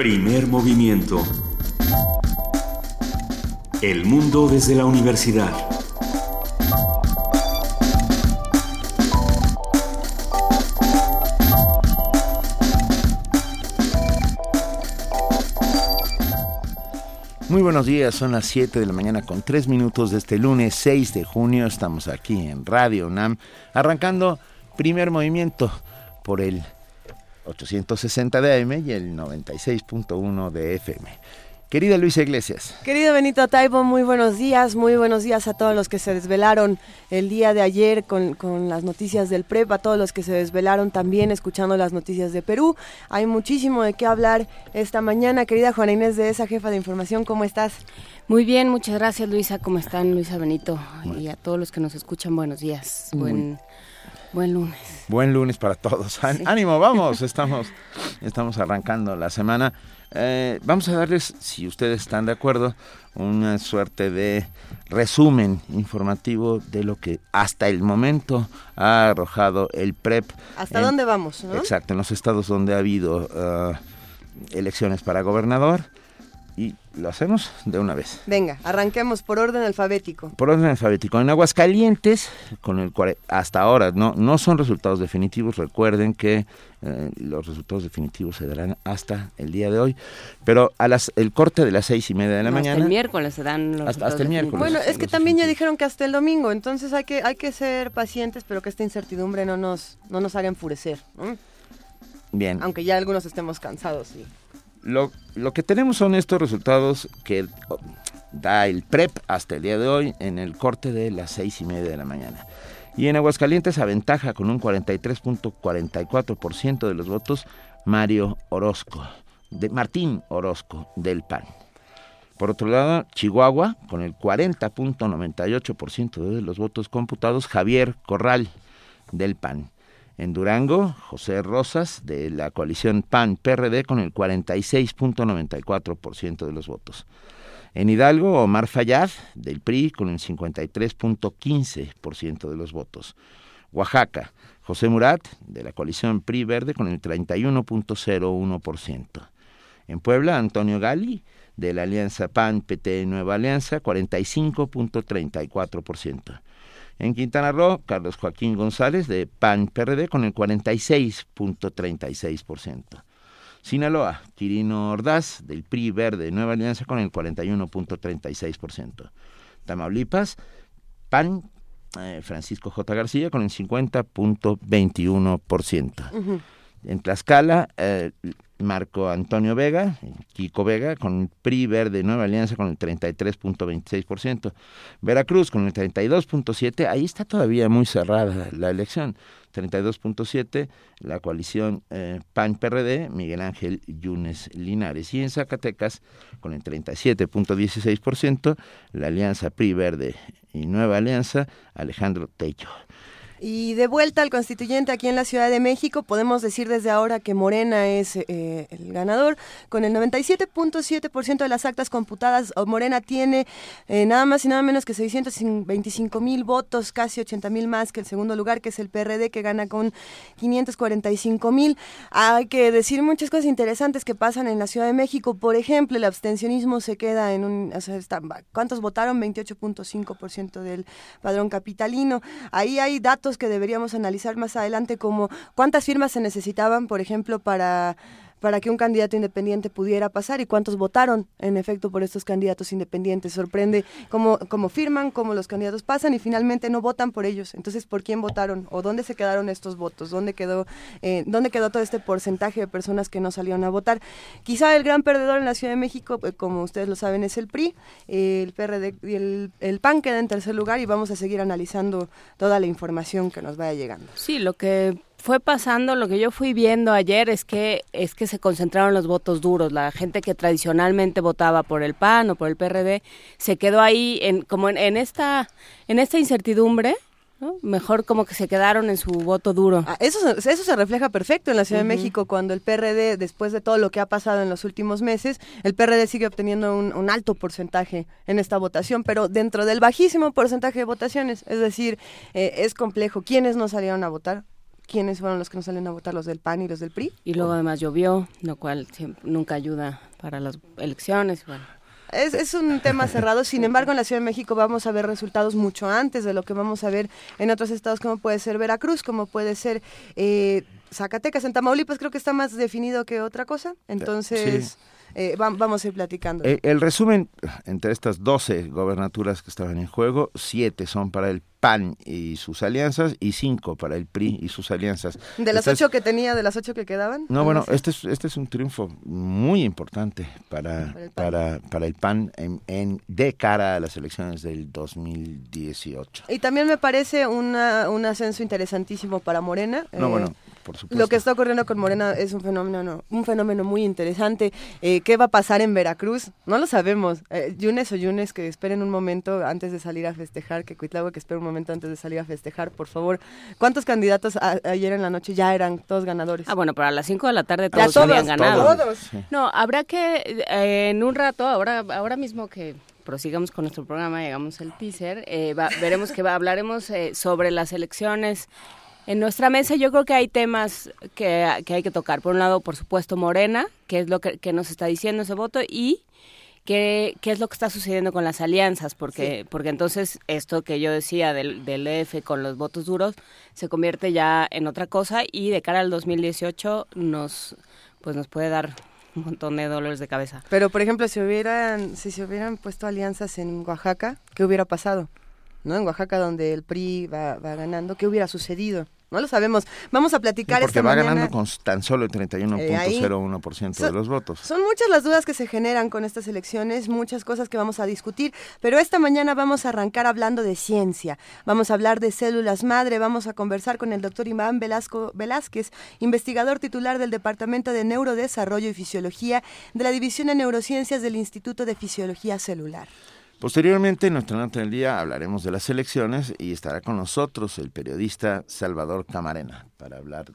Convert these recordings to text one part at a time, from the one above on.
Primer movimiento. El mundo desde la universidad. Muy buenos días, son las 7 de la mañana con 3 minutos de este lunes 6 de junio. Estamos aquí en Radio UNAM, arrancando primer movimiento por el 860 de AM y el 96.1 de FM. Querida Luisa Iglesias. Querido Benito Taibo, muy buenos días, muy buenos días a todos los que se desvelaron el día de ayer con, con, las noticias del PREP, a todos los que se desvelaron también escuchando las noticias de Perú. Hay muchísimo de qué hablar esta mañana. Querida Juana Inés de esa jefa de información, ¿cómo estás? Muy bien, muchas gracias Luisa, ¿cómo están Luisa Benito? Y a todos los que nos escuchan, buenos días. Buen, Buen lunes. Buen lunes para todos. Sí. Ánimo, vamos, estamos, estamos arrancando la semana. Eh, vamos a darles, si ustedes están de acuerdo, una suerte de resumen informativo de lo que hasta el momento ha arrojado el PREP. ¿Hasta en, dónde vamos? ¿no? Exacto, en los estados donde ha habido uh, elecciones para gobernador y lo hacemos de una vez. Venga, arranquemos por orden alfabético. Por orden alfabético. En Aguascalientes, con el cual hasta ahora no, no son resultados definitivos, recuerden que eh, los resultados definitivos se darán hasta el día de hoy, pero a las el corte de las seis y media de la no, mañana. Hasta el miércoles se dan los hasta, hasta el miércoles. Bueno, es que también ya dijeron que hasta el domingo, entonces hay que, hay que ser pacientes, pero que esta incertidumbre no nos, no nos haga enfurecer. ¿no? Bien. Aunque ya algunos estemos cansados, sí. Lo, que tenemos son estos resultados que da el PREP hasta el día de hoy en el corte de las seis y media de la mañana. Y en Aguascalientes aventaja con un 43.44% de los votos Mario Orozco, de Martín Orozco del PAN. Por otro lado, Chihuahua, con el 40.98% de los votos computados, Javier Corral del PAN. En Durango, José Rosas, de la coalición PAN-PRD, con el 46.94% de los votos. En Hidalgo, Omar Fayad, del PRI, con el 53.15% de los votos. Oaxaca, José Murat, de la coalición PRI-Verde, con el 31.01%. En Puebla, Antonio Gali, de la alianza PAN-PT Nueva Alianza, 45.34%. En Quintana Roo, Carlos Joaquín González de PAN PRD con el 46.36%. Sinaloa, Quirino Ordaz del PRI Verde Nueva Alianza con el 41.36%. Tamaulipas, PAN eh, Francisco J. García con el 50.21%. Uh. En Tlaxcala, eh, Marco Antonio Vega, Kiko Vega, con el PRI Verde Nueva Alianza con el 33.26%. Veracruz con el 32.7%, ahí está todavía muy cerrada la elección. 32.7%, la coalición eh, PAN-PRD, Miguel Ángel Yunes Linares. Y en Zacatecas, con el 37.16%, la alianza PRI Verde y Nueva Alianza, Alejandro Tello. Y de vuelta al constituyente aquí en la Ciudad de México, podemos decir desde ahora que Morena es eh, el ganador. Con el 97.7% de las actas computadas, Morena tiene eh, nada más y nada menos que 625 mil votos, casi 80 mil más que el segundo lugar, que es el PRD, que gana con 545 mil. Hay que decir muchas cosas interesantes que pasan en la Ciudad de México. Por ejemplo, el abstencionismo se queda en un... O sea, está, ¿Cuántos votaron? 28.5% del padrón capitalino. Ahí hay datos que deberíamos analizar más adelante como cuántas firmas se necesitaban, por ejemplo, para para que un candidato independiente pudiera pasar y cuántos votaron en efecto por estos candidatos independientes. Sorprende cómo, cómo firman, cómo los candidatos pasan y finalmente no votan por ellos. Entonces, ¿por quién votaron? ¿O dónde se quedaron estos votos? ¿Dónde quedó, eh, ¿dónde quedó todo este porcentaje de personas que no salieron a votar? Quizá el gran perdedor en la Ciudad de México, eh, como ustedes lo saben, es el PRI, el PRD y el, el PAN queda en tercer lugar y vamos a seguir analizando toda la información que nos vaya llegando. Sí, lo que fue pasando, lo que yo fui viendo ayer es que es que se concentraron los votos duros, la gente que tradicionalmente votaba por el PAN o por el PRD se quedó ahí en como en, en esta en esta incertidumbre ¿No? Mejor como que se quedaron en su voto duro. Ah, eso, eso se refleja perfecto en la Ciudad uh -huh. de México cuando el PRD, después de todo lo que ha pasado en los últimos meses, el PRD sigue obteniendo un, un alto porcentaje en esta votación, pero dentro del bajísimo porcentaje de votaciones. Es decir, eh, es complejo. ¿Quiénes no salieron a votar? ¿Quiénes fueron los que no salen a votar? Los del PAN y los del PRI. Y luego además llovió, lo cual nunca ayuda para las elecciones. Bueno. Es, es, un tema cerrado, sin embargo en la Ciudad de México vamos a ver resultados mucho antes de lo que vamos a ver en otros estados como puede ser Veracruz, como puede ser eh, Zacatecas, en Tamaulipas creo que está más definido que otra cosa, entonces... Eh, vamos a ir platicando. El, el, resumen, entre estas 12 gobernaturas que estaban en juego, 7 son para el PAN y sus alianzas y 5 para el PRI y sus alianzas. ¿De las 8 que tenía, de las 8 que quedaban? No, bueno, este es, este es un triunfo muy importante para, para, para el PAN, en, en, de cara a las elecciones del 2018. Y también me parece una, un ascenso interesantísimo para Morena. No, eh, bueno, lo que está ocurriendo con Morena es un fenómeno, no, un fenómeno muy interesante. Eh, ¿Qué va a pasar en Veracruz? No lo sabemos. Eh, Yunes o Yunes, que esperen un momento antes de salir a festejar, que Cuitlagua que espere un momento antes de salir a festejar, por favor. ¿Cuántos candidatos ayer en la noche ya eran todos ganadores? Ah, bueno, para las 5 de la tarde todos, habían ganado. No, habrá que eh, en un rato, ahora, ahora mismo que prosigamos con nuestro programa, llegamos al teaser, eh, veremos que va, hablaremos eh, sobre las elecciones en nuestra mesa yo creo que hay temas que, hay que tocar. Por un lado, por supuesto, Morena, que es lo que, nos está diciendo ese voto, y qué, qué es lo que está sucediendo con las alianzas, porque, porque entonces esto que yo decía del, del EF con los votos duros se convierte ya en otra cosa y de cara al 2018 nos, pues nos puede dar un montón de dolores de cabeza. Pero, por ejemplo, si hubieran, si se hubieran puesto alianzas en Oaxaca, ¿qué hubiera pasado? ¿No? En Oaxaca, donde el PRI va, va ganando, ¿qué hubiera sucedido? No lo sabemos. Vamos a platicar porque va ganando con tan solo el 31.01% eh, de los votos. Son muchas las dudas que se generan con estas elecciones, muchas cosas que vamos a discutir, pero esta mañana vamos a arrancar hablando de ciencia. Vamos a hablar de células madre, vamos a conversar con el doctor Iván Velasco Velázquez, investigador titular del Departamento de Neurodesarrollo y Fisiología de la División de Neurociencias del Instituto de Fisiología Celular. Posteriormente, en nuestra nota del día, hablaremos de las elecciones y estará con nosotros el periodista Salvador Camarena para hablar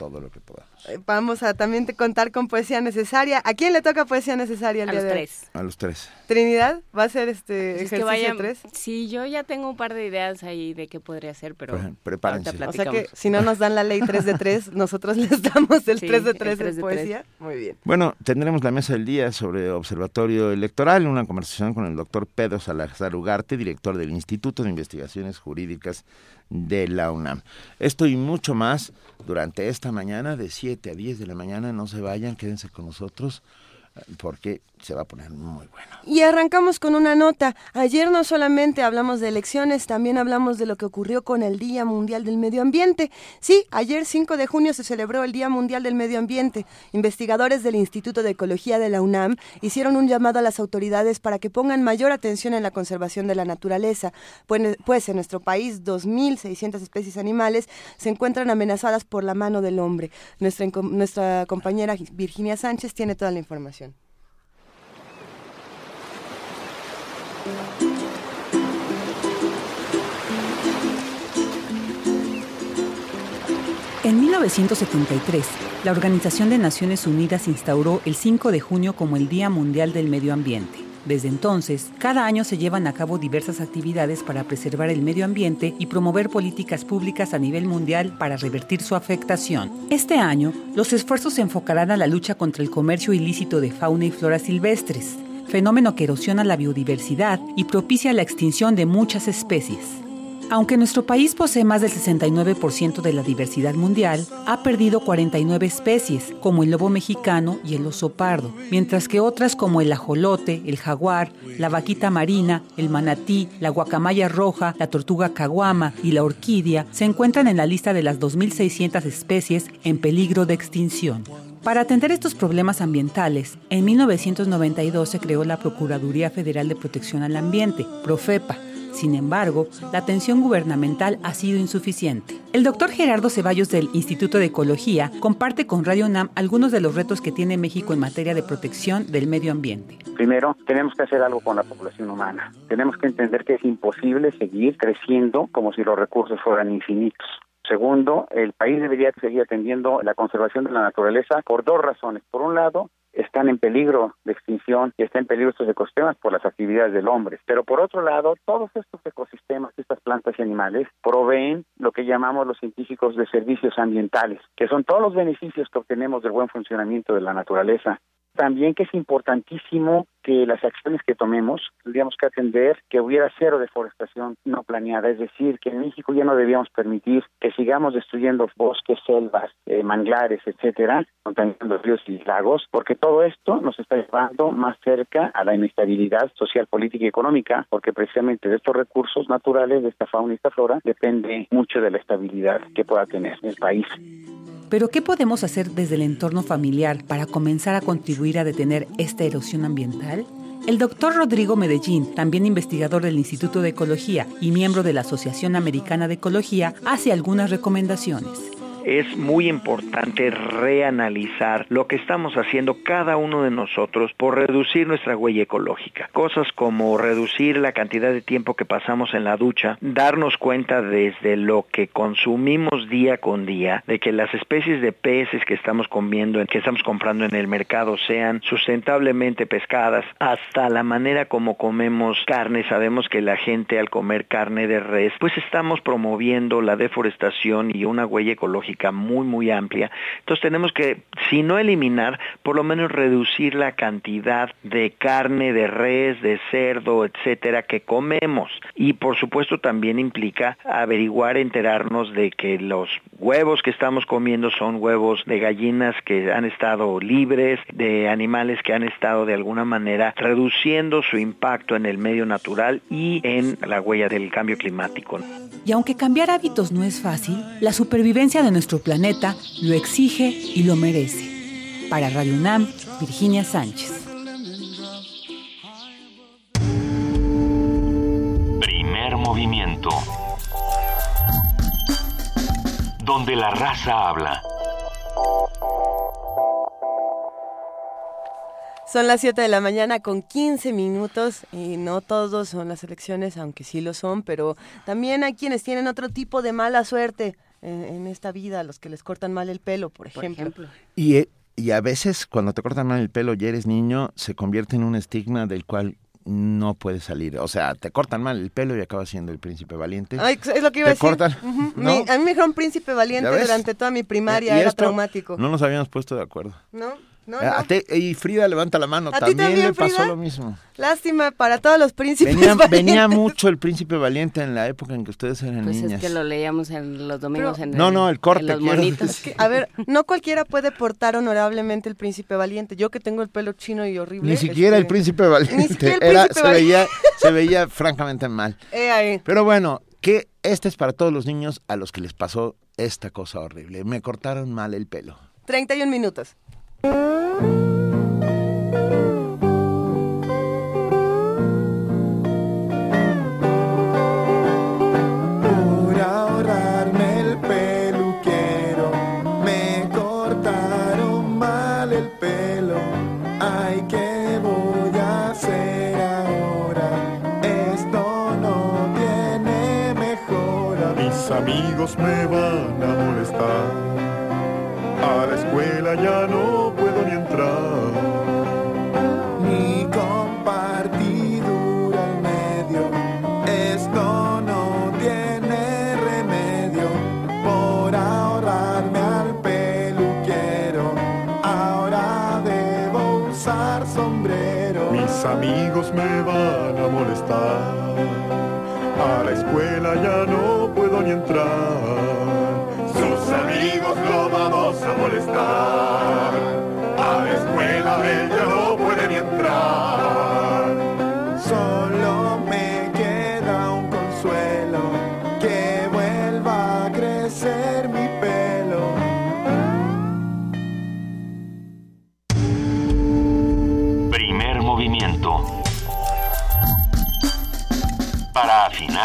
todo lo que podamos. Eh, vamos a también contar con poesía necesaria. ¿A quién le toca poesía necesaria el a día los tres. A los tres. Trinidad, ¿va a ser este pues ejercicio tres? Sí, yo ya tengo un par de ideas ahí de qué podría ser, pero prepárense. O sea que si no nos dan la ley 3 de 3, nosotros les damos el 3 de 3 de, poesía. Muy bien. Bueno, tendremos la mesa del día sobre observatorio electoral, una conversación con el doctor Pedro Salazar Ugarte, director del Instituto de Investigaciones Jurídicas de la UNAM. Esto y mucho más durante esta mañana de 7 a 10 de la mañana. No se vayan, quédense con nosotros porque se va a poner muy bueno. Y arrancamos con una nota. Ayer no solamente hablamos de elecciones, también hablamos de lo que ocurrió con el Día Mundial del Medio Ambiente. Sí, ayer 5 de junio se celebró el Día Mundial del Medio Ambiente. Investigadores del Instituto de Ecología de la UNAM hicieron un llamado a las autoridades para que pongan mayor atención en la conservación de la naturaleza, pues, pues en nuestro país 2.600 especies animales se encuentran amenazadas por la mano del hombre. Nuestra, nuestra compañera Virginia Sánchez tiene toda la información. En 1973, la Organización de Naciones Unidas instauró el 5 de junio como el Día Mundial del Medio Ambiente. Desde entonces, cada año se llevan a cabo diversas actividades para preservar el medio ambiente y promover políticas públicas a nivel mundial para revertir su afectación. Este año, los esfuerzos se enfocarán a la lucha contra el comercio ilícito de fauna y flora silvestres, fenómeno que erosiona la biodiversidad y propicia la extinción de muchas especies. Aunque nuestro país posee más del 69% de la diversidad mundial, ha perdido 49 especies, como el lobo mexicano y el oso pardo, mientras que otras como el ajolote, el jaguar, la vaquita marina, el manatí, la guacamaya roja, la tortuga caguama y la orquídea se encuentran en la lista de las 2.600 especies en peligro de extinción. Para atender estos problemas ambientales, en 1992 se creó la Procuraduría Federal de Protección al Ambiente, Profepa. Sin embargo, la atención gubernamental ha sido insuficiente. El doctor Gerardo Ceballos del Instituto de Ecología comparte con Radio UNAM algunos de los retos que tiene México en materia de protección del medio ambiente. Primero, tenemos que hacer algo con la población humana. Tenemos que entender que es imposible seguir creciendo como si los recursos fueran infinitos. Segundo, el país debería seguir atendiendo la conservación de la naturaleza por dos razones. Por un lado, están en peligro de extinción y están en peligro estos ecosistemas por las actividades del hombre. Pero por otro lado, todos estos ecosistemas, estas plantas y animales, proveen lo que llamamos los científicos de servicios ambientales, que son todos los beneficios que obtenemos del buen funcionamiento de la naturaleza también que es importantísimo que las acciones que tomemos tendríamos que atender que hubiera cero deforestación no planeada, es decir, que en México ya no debíamos permitir que sigamos destruyendo bosques, selvas, eh, manglares, etcétera, contaminando ríos y lagos, porque todo esto nos está llevando más cerca a la inestabilidad social, política y económica, porque precisamente de estos recursos naturales, de esta fauna y esta flora, depende mucho de la estabilidad que pueda tener el país. Pero ¿qué podemos hacer desde el entorno familiar para comenzar a contribuir a detener esta erosión ambiental? El doctor Rodrigo Medellín, también investigador del Instituto de Ecología y miembro de la Asociación Americana de Ecología, hace algunas recomendaciones es muy importante reanalizar lo que estamos haciendo cada uno de nosotros por reducir nuestra huella ecológica. Cosas como reducir la cantidad de tiempo que pasamos en la ducha, darnos cuenta desde lo que consumimos día con día de que las especies de peces que estamos comiendo, que estamos comprando en el mercado sean sustentablemente pescadas, hasta la manera como comemos carne. Sabemos que la gente al comer carne de res, pues estamos promoviendo la deforestación y una huella ecológica muy, muy amplia. Entonces tenemos que, si no eliminar, por lo menos reducir la cantidad de carne, de res, de cerdo, etcétera, que comemos. Y por supuesto también implica averiguar, enterarnos de que los huevos que estamos comiendo son huevos de gallinas que han estado libres, de animales que han estado de alguna manera reduciendo su impacto en el medio natural y en la huella del cambio climático. Y aunque cambiar hábitos no es fácil, la supervivencia de nuestro planeta lo exige y lo merece. Para Radio UNAM, Virginia Sánchez. Primer movimiento. Donde la raza habla. Son las 7 de la mañana con 15 minutos y no todos son las elecciones, aunque sí lo son, pero también hay quienes tienen otro tipo de mala suerte en, esta vida, los que les cortan mal el pelo, por ejemplo. Y, eh, y a veces cuando te cortan mal el pelo y eres niño, se convierte en un estigma del cual no puedes salir. O sea, te cortan mal el pelo y acabas siendo el príncipe valiente. es lo que iba a decir. Cortan, a mí me dijeron príncipe valiente durante toda mi primaria, era traumático. No nos habíamos puesto de acuerdo. No. Eh, y Frida levanta la mano, también, le pasó lo mismo. Lástima para todos los príncipes venía, venía, mucho el príncipe valiente en la época en que ustedes eran pues niñas. es que lo leíamos en los domingos en No, no, el corte. los monitos. a ver, no cualquiera puede portar honorablemente el príncipe valiente. Yo que tengo el pelo chino y horrible. Ni siquiera el este, príncipe valiente. se, Veía, se veía francamente mal. Pero bueno, que este es para todos los niños a los que les pasó esta cosa horrible. Me cortaron mal el pelo. 31 minutos. Por ahorrarme el pelo quiero, me cortaron mal el pelo. Ay, ¿qué voy a hacer ahora? Esto no tiene mejora. Mis amigos me van a molestar. A la escuela ya no a la escuela ya no puedo ni entrar. Sus amigos lo vamos a molestar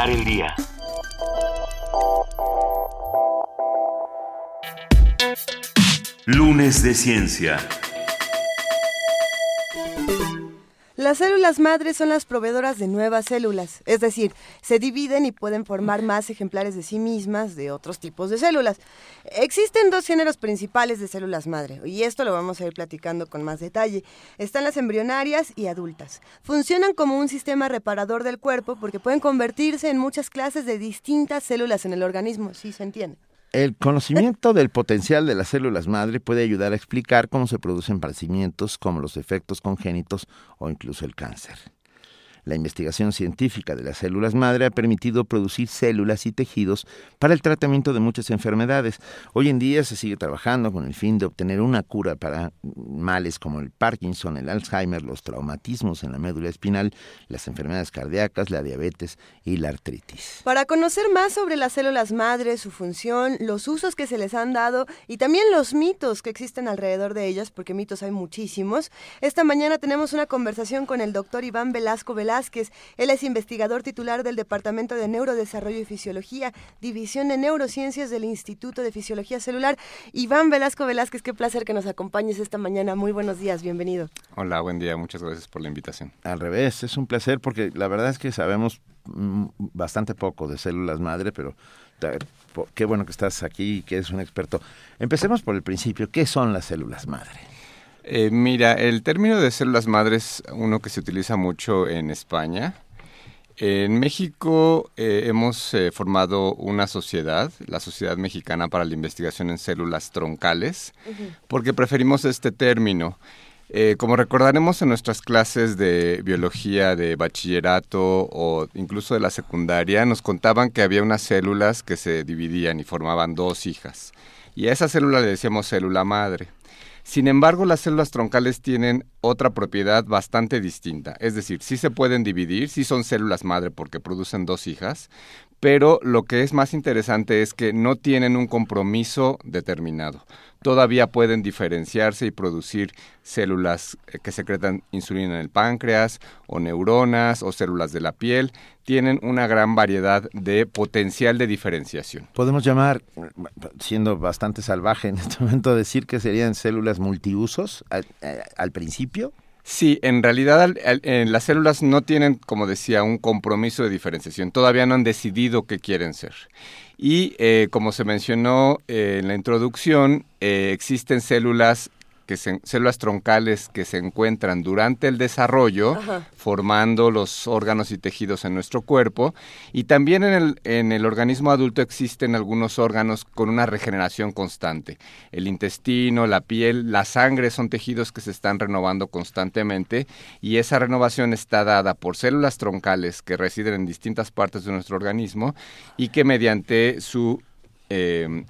El día. Lunes de Ciencia. Las células madres son las proveedoras de nuevas células, es decir, se dividen y pueden formar más ejemplares de sí mismas de otros tipos de células. Existen dos géneros principales de células madre, y esto lo vamos a ir platicando con más detalle. Están las embrionarias y adultas. Funcionan como un sistema reparador del cuerpo porque pueden convertirse en muchas clases de distintas células en el organismo, ¿sí se entiende? El conocimiento del potencial de las células madre puede ayudar a explicar cómo se producen padecimientos como los efectos congénitos o incluso el cáncer. La investigación científica de las células madre ha permitido producir células y tejidos para el tratamiento de muchas enfermedades. Hoy en día se sigue trabajando con el fin de obtener una cura para males como el Parkinson, el Alzheimer, los traumatismos en la médula espinal, las enfermedades cardíacas, la diabetes y la artritis. Para conocer más sobre las células madre, su función, los usos que se les han dado y también los mitos que existen alrededor de ellas, porque mitos hay muchísimos, esta mañana tenemos una conversación con el doctor Iván Velasco Velasco, él es investigador titular del Departamento de Neurodesarrollo y Fisiología, División de Neurociencias del Instituto de Fisiología Celular. Iván Velasco Velázquez, qué placer que nos acompañes esta mañana. Muy buenos días, bienvenido. Hola, buen día, muchas gracias por la invitación. Al revés, es un placer porque la verdad es que sabemos mm, bastante poco de células madre, pero qué bueno que estás aquí y que eres un experto. Empecemos por el principio. ¿Qué son las células madre? Eh, mira, el término de células madres, uno que se utiliza mucho en España. En México eh, hemos eh, formado una sociedad, la Sociedad Mexicana para la Investigación en Células Troncales, porque preferimos este término. como recordaremos en nuestras clases de biología de bachillerato o incluso de la secundaria, nos contaban que había unas células que se dividían y formaban dos hijas. Y a esa célula le decíamos célula madre. Sin embargo, las células troncales tienen otra propiedad bastante distinta. Es decir, sí se pueden dividir, sí son células madre porque producen dos hijas, pero lo que es más interesante es que no tienen un compromiso determinado todavía pueden diferenciarse y producir células eh, que secretan insulina en el páncreas o neuronas o células de la piel. Tienen una gran variedad de potencial de diferenciación. Podemos llamar, siendo bastante salvaje en este momento, decir que serían células multiusos al, eh, principio. Sí, en realidad las células no tienen, como decía, un compromiso de diferenciación. Todavía no han decidido qué quieren ser. Y eh, como se mencionó eh, en la introducción, eh, existen células que células troncales que se encuentran durante el desarrollo, formando los órganos y tejidos en nuestro cuerpo. Y también en el, en el organismo adulto existen algunos órganos con una regeneración constante. El intestino, la piel, la sangre son tejidos que se están renovando constantemente y esa renovación está dada por células troncales que residen en distintas partes de nuestro organismo y que mediante su eh,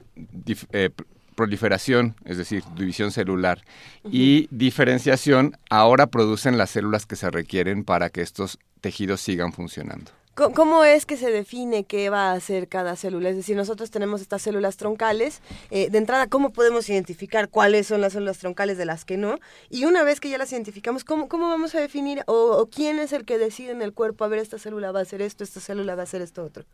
eh, proliferación, es decir, división celular, y diferenciación, ahora producen las células que se requieren para que estos tejidos sigan funcionando. ¿Cómo es que se define qué va a hacer cada célula? Es decir, nosotros tenemos estas células troncales. Eh, de entrada, ¿cómo podemos identificar cuáles son las células troncales de las que no? Y una vez que ya las identificamos, ¿cómo, cómo vamos a definir o, quién es el que decide en el cuerpo, a ver, esta célula va a hacer esto, esta célula va a hacer esto otro?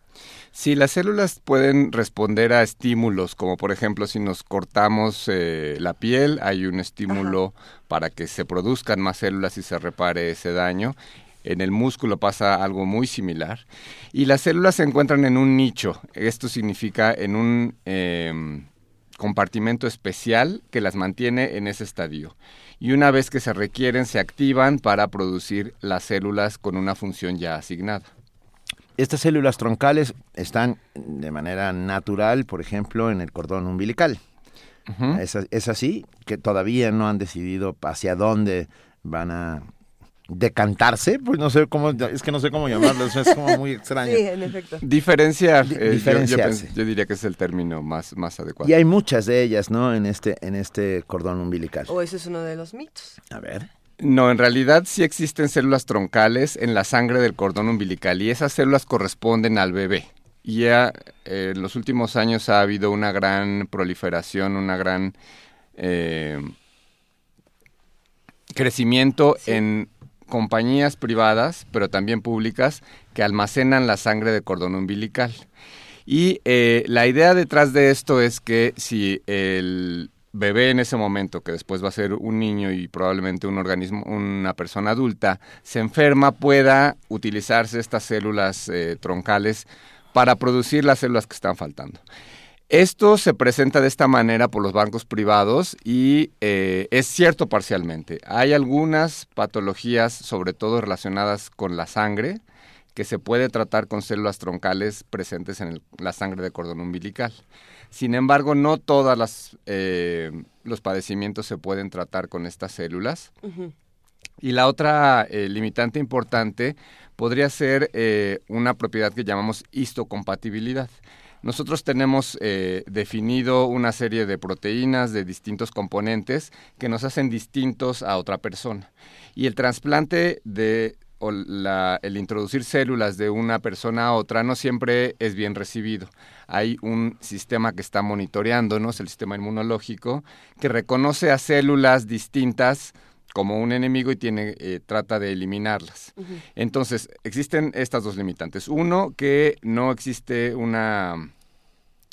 Sí, las células pueden responder a estímulos, como por ejemplo si nos cortamos eh, la piel, hay un estímulo para que se produzcan más células y se repare ese daño en el músculo pasa algo muy similar. Y las células se encuentran en un nicho. Esto significa en un em, compartimento especial que las mantiene en ese estadio. Y una vez que se requieren, se activan para producir las células con una función ya asignada. Estas células troncales están de manera natural, por ejemplo, en el cordón umbilical. es así, que todavía no han decidido hacia dónde van a decantarse, pues no sé cómo, es que no sé cómo llamarlo, es como muy extraño. Sí, en efecto. Diferenciar, eh, yo, diría que es el término más, más adecuado. Y hay muchas de ellas, ¿no? En este, en este cordón umbilical. O ese es uno de los mitos. A ver. No, en realidad sí existen células troncales en la sangre del cordón umbilical y esas células corresponden al bebé. Y ya eh, en los últimos años ha habido una gran proliferación, una gran eh, crecimiento en compañías privadas, pero también públicas, que almacenan la sangre de cordón umbilical. Y eh, la idea detrás de esto es que si el bebé en ese momento, que después va a ser un niño y probablemente un organismo, una persona adulta, se enferma, pueda utilizarse estas células eh, troncales para producir las células que están faltando. Esto se presenta de esta manera por los bancos privados y eh, es cierto parcialmente. Hay algunas patologías, sobre todo relacionadas con la sangre, que se puede tratar con células troncales presentes en la sangre de cordón umbilical. Sin embargo, no todos eh, los padecimientos se pueden tratar con estas células. Y la otra eh, limitante importante podría ser una propiedad que llamamos histocompatibilidad. Nosotros tenemos eh, definido una serie de proteínas de distintos componentes que nos hacen distintos a otra persona. Y el trasplante de o el introducir células de una persona a otra no siempre es bien recibido. Hay un sistema que está monitoreándonos, el sistema inmunológico, que reconoce a células distintas como un enemigo y tiene, eh, trata de eliminarlas. Entonces, existen estas dos limitantes. Uno, que no existe una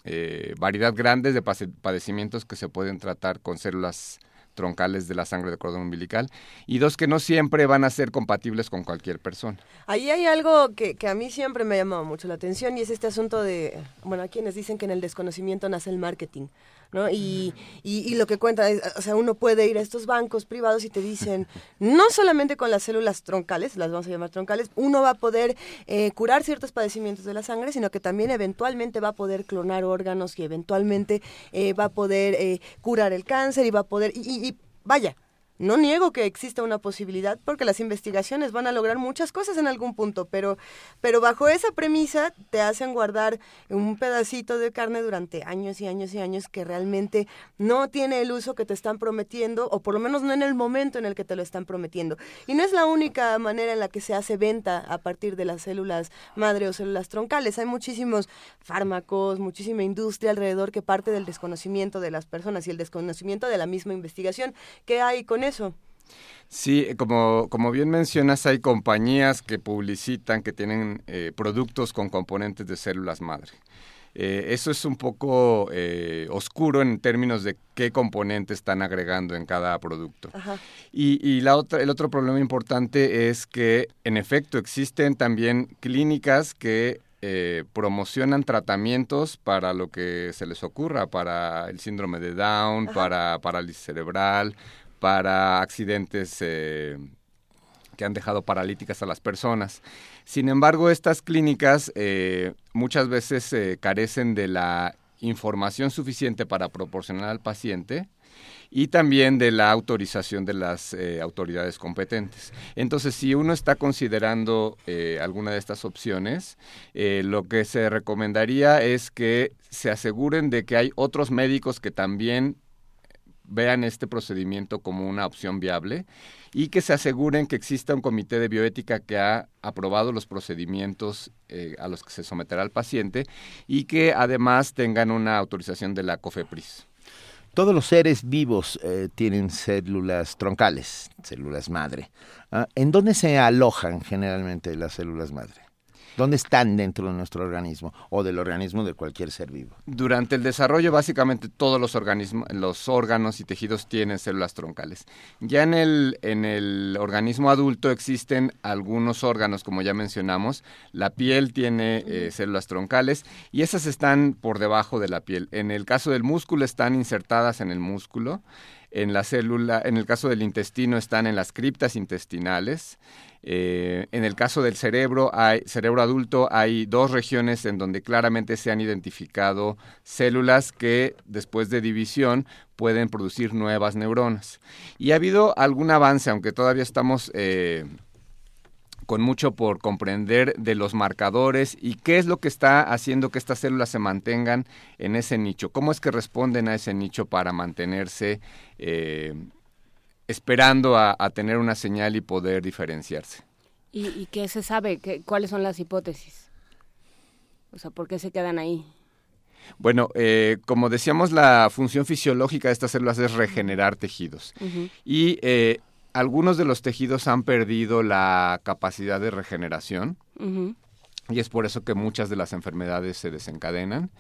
eh, variedad grande de padecimientos que se pueden tratar con células troncales de la sangre de cordón umbilical y dos que no siempre van a ser compatibles con cualquier persona. Ahí hay algo que, que a mí siempre me ha llamado mucho la atención y es este asunto de, bueno, hay quienes dicen que en el desconocimiento nace el marketing. ¿No? Y, y, lo que cuenta es, o sea, uno puede ir a estos bancos privados y te dicen, no solamente con las células troncales, las vamos a llamar troncales, uno va a poder eh, curar ciertos padecimientos de la sangre, sino que también eventualmente va a poder clonar órganos y eventualmente eh, va a poder eh, curar el cáncer y va a poder, y, y vaya, no niego que exista una posibilidad porque las investigaciones van a lograr muchas cosas en algún punto, pero, pero bajo esa premisa te hacen guardar un pedacito de carne durante años y años y años que realmente no tiene el uso que te están prometiendo, o por lo menos no en el momento en el que te lo están prometiendo. Y no es la única manera en la que se hace venta a partir de las células madre o células troncales. Hay muchísimos fármacos, muchísima industria alrededor que parte del desconocimiento de las personas y el desconocimiento de la misma investigación que hay con eso. Sí, como, como bien mencionas, hay compañías que publicitan que tienen eh, productos con componentes de células madre. Eh, eso es un poco eh, oscuro en términos de qué componentes están agregando en cada producto. Y, y, la otra, el otro problema importante es que, en efecto, existen también clínicas que promocionan tratamientos para lo que se les ocurra, para el síndrome de Down, para parálisis cerebral, para accidentes eh, que han dejado paralíticas a las personas. Sin embargo, estas clínicas eh, muchas veces eh, carecen de la información suficiente para proporcionar al paciente y también de la autorización de las autoridades competentes. Entonces, si uno está considerando alguna de estas opciones, lo que se recomendaría es que se aseguren de que hay otros médicos que también vean este procedimiento como una opción viable y que se aseguren que exista un comité de bioética que ha aprobado los procedimientos eh, a los que se someterá el paciente y que además tengan una autorización de la COFEPRIS. Todos los seres vivos eh, tienen células troncales, células madre. Ah, ¿En dónde se alojan generalmente las células madre? ¿Dónde están dentro de nuestro organismo o del organismo de cualquier ser vivo? Durante el desarrollo, básicamente todos los organismos, los órganos y tejidos tienen células troncales. Ya en el, en el organismo adulto existen algunos órganos, como ya mencionamos. La piel tiene eh, células troncales y esas están por debajo de la piel. En el caso del músculo están insertadas en el músculo en la célula, en el caso del intestino están en las criptas intestinales. Eh, en el caso del cerebro, hay, cerebro adulto, hay dos regiones en donde claramente se han identificado células que después de división pueden producir nuevas neuronas. Y ha habido algún avance, aunque todavía estamos eh, con mucho por comprender de los marcadores y qué es lo que está haciendo que estas células se mantengan en ese nicho. ¿Cómo es que responden a ese nicho para mantenerse eh, esperando a, tener una señal y poder diferenciarse? ¿Y, qué se sabe? ¿Cuáles son las hipótesis? O sea, ¿por qué se quedan ahí? Bueno, eh, como decíamos, la función fisiológica de estas células es regenerar tejidos. Y eh, algunos de los tejidos han perdido la capacidad de regeneración. Y es por eso que muchas de las enfermedades se desencadenan.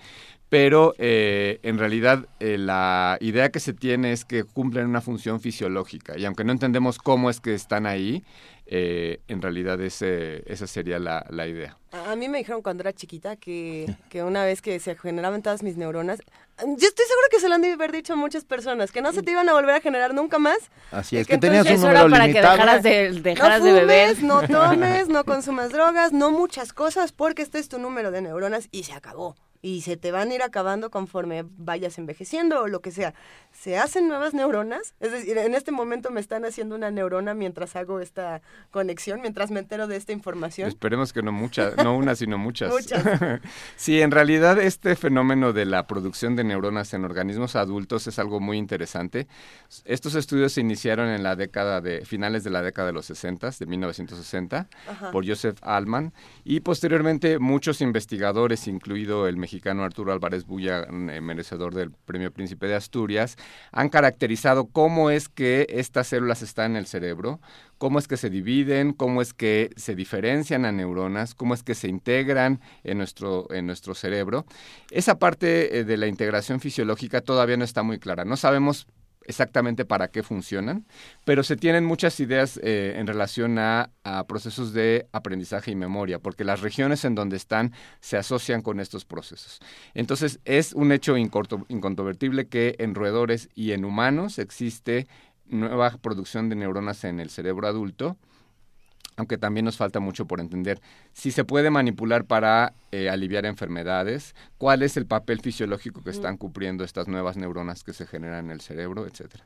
Pero eh, en realidad eh, la idea que se tiene es que cumplen una función fisiológica y aunque no entendemos cómo es que están ahí, eh, en realidad ese, esa sería la, la idea. A mí me dijeron cuando era chiquita que, que una vez que se generaban todas mis neuronas, yo estoy seguro que se lo han de haber dicho a muchas personas, que no se te iban a volver a generar nunca más. Así es, que que tenías un número Eso era para que limitado. dejaras de, dejaras no de fumes, beber. no tomes, no consumas drogas, no muchas cosas, porque este es tu número de neuronas y se acabó. Y se te van a ir acabando conforme vayas envejeciendo o lo que sea. Se hacen nuevas neuronas, es decir, en este momento me están haciendo una neurona mientras hago esta conexión, mientras me entero de esta información. Esperemos que no muchas, no una, sino muchas. Muchas. sí, en realidad este fenómeno de la producción de neuronas en organismos adultos es algo muy interesante. Estos estudios se iniciaron en la década de finales de la década de los 60, de 1960, Ajá. por Joseph Allman y posteriormente muchos investigadores, incluido el mexicano Arturo Álvarez Bulla, eh, merecedor del Premio Príncipe de Asturias, han caracterizado cómo es que estas células están en el cerebro, cómo es que se dividen, cómo es que se diferencian a neuronas, cómo es que se integran en nuestro, en nuestro cerebro. Esa parte eh, de la integración fisiológica todavía no está muy clara. No sabemos exactamente para qué funcionan, pero se tienen muchas ideas eh, en relación a, procesos de aprendizaje y memoria, porque las regiones en donde están se asocian con estos procesos. Entonces, es un hecho incontrovertible que en roedores y en humanos existe nueva producción de neuronas en el cerebro adulto, aunque también nos falta mucho por entender si se puede manipular para eh, aliviar enfermedades, cuál es el papel fisiológico que están cumpliendo estas nuevas neuronas que se generan en el cerebro, etcétera.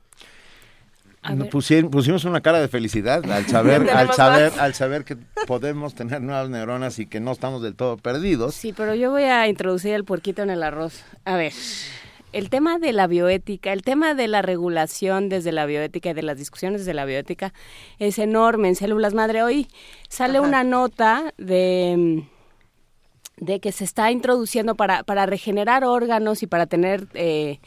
Pusimos una cara de felicidad al saber, al saber, más. al saber que podemos tener nuevas neuronas y que no estamos del todo perdidos. Sí, pero yo voy a introducir el puerquito en el arroz. A ver, el tema de la bioética, el tema de la regulación desde la bioética y de las discusiones desde la bioética es enorme en células madre. Hoy sale una nota de de que se está introduciendo para, para regenerar órganos y para tener eh,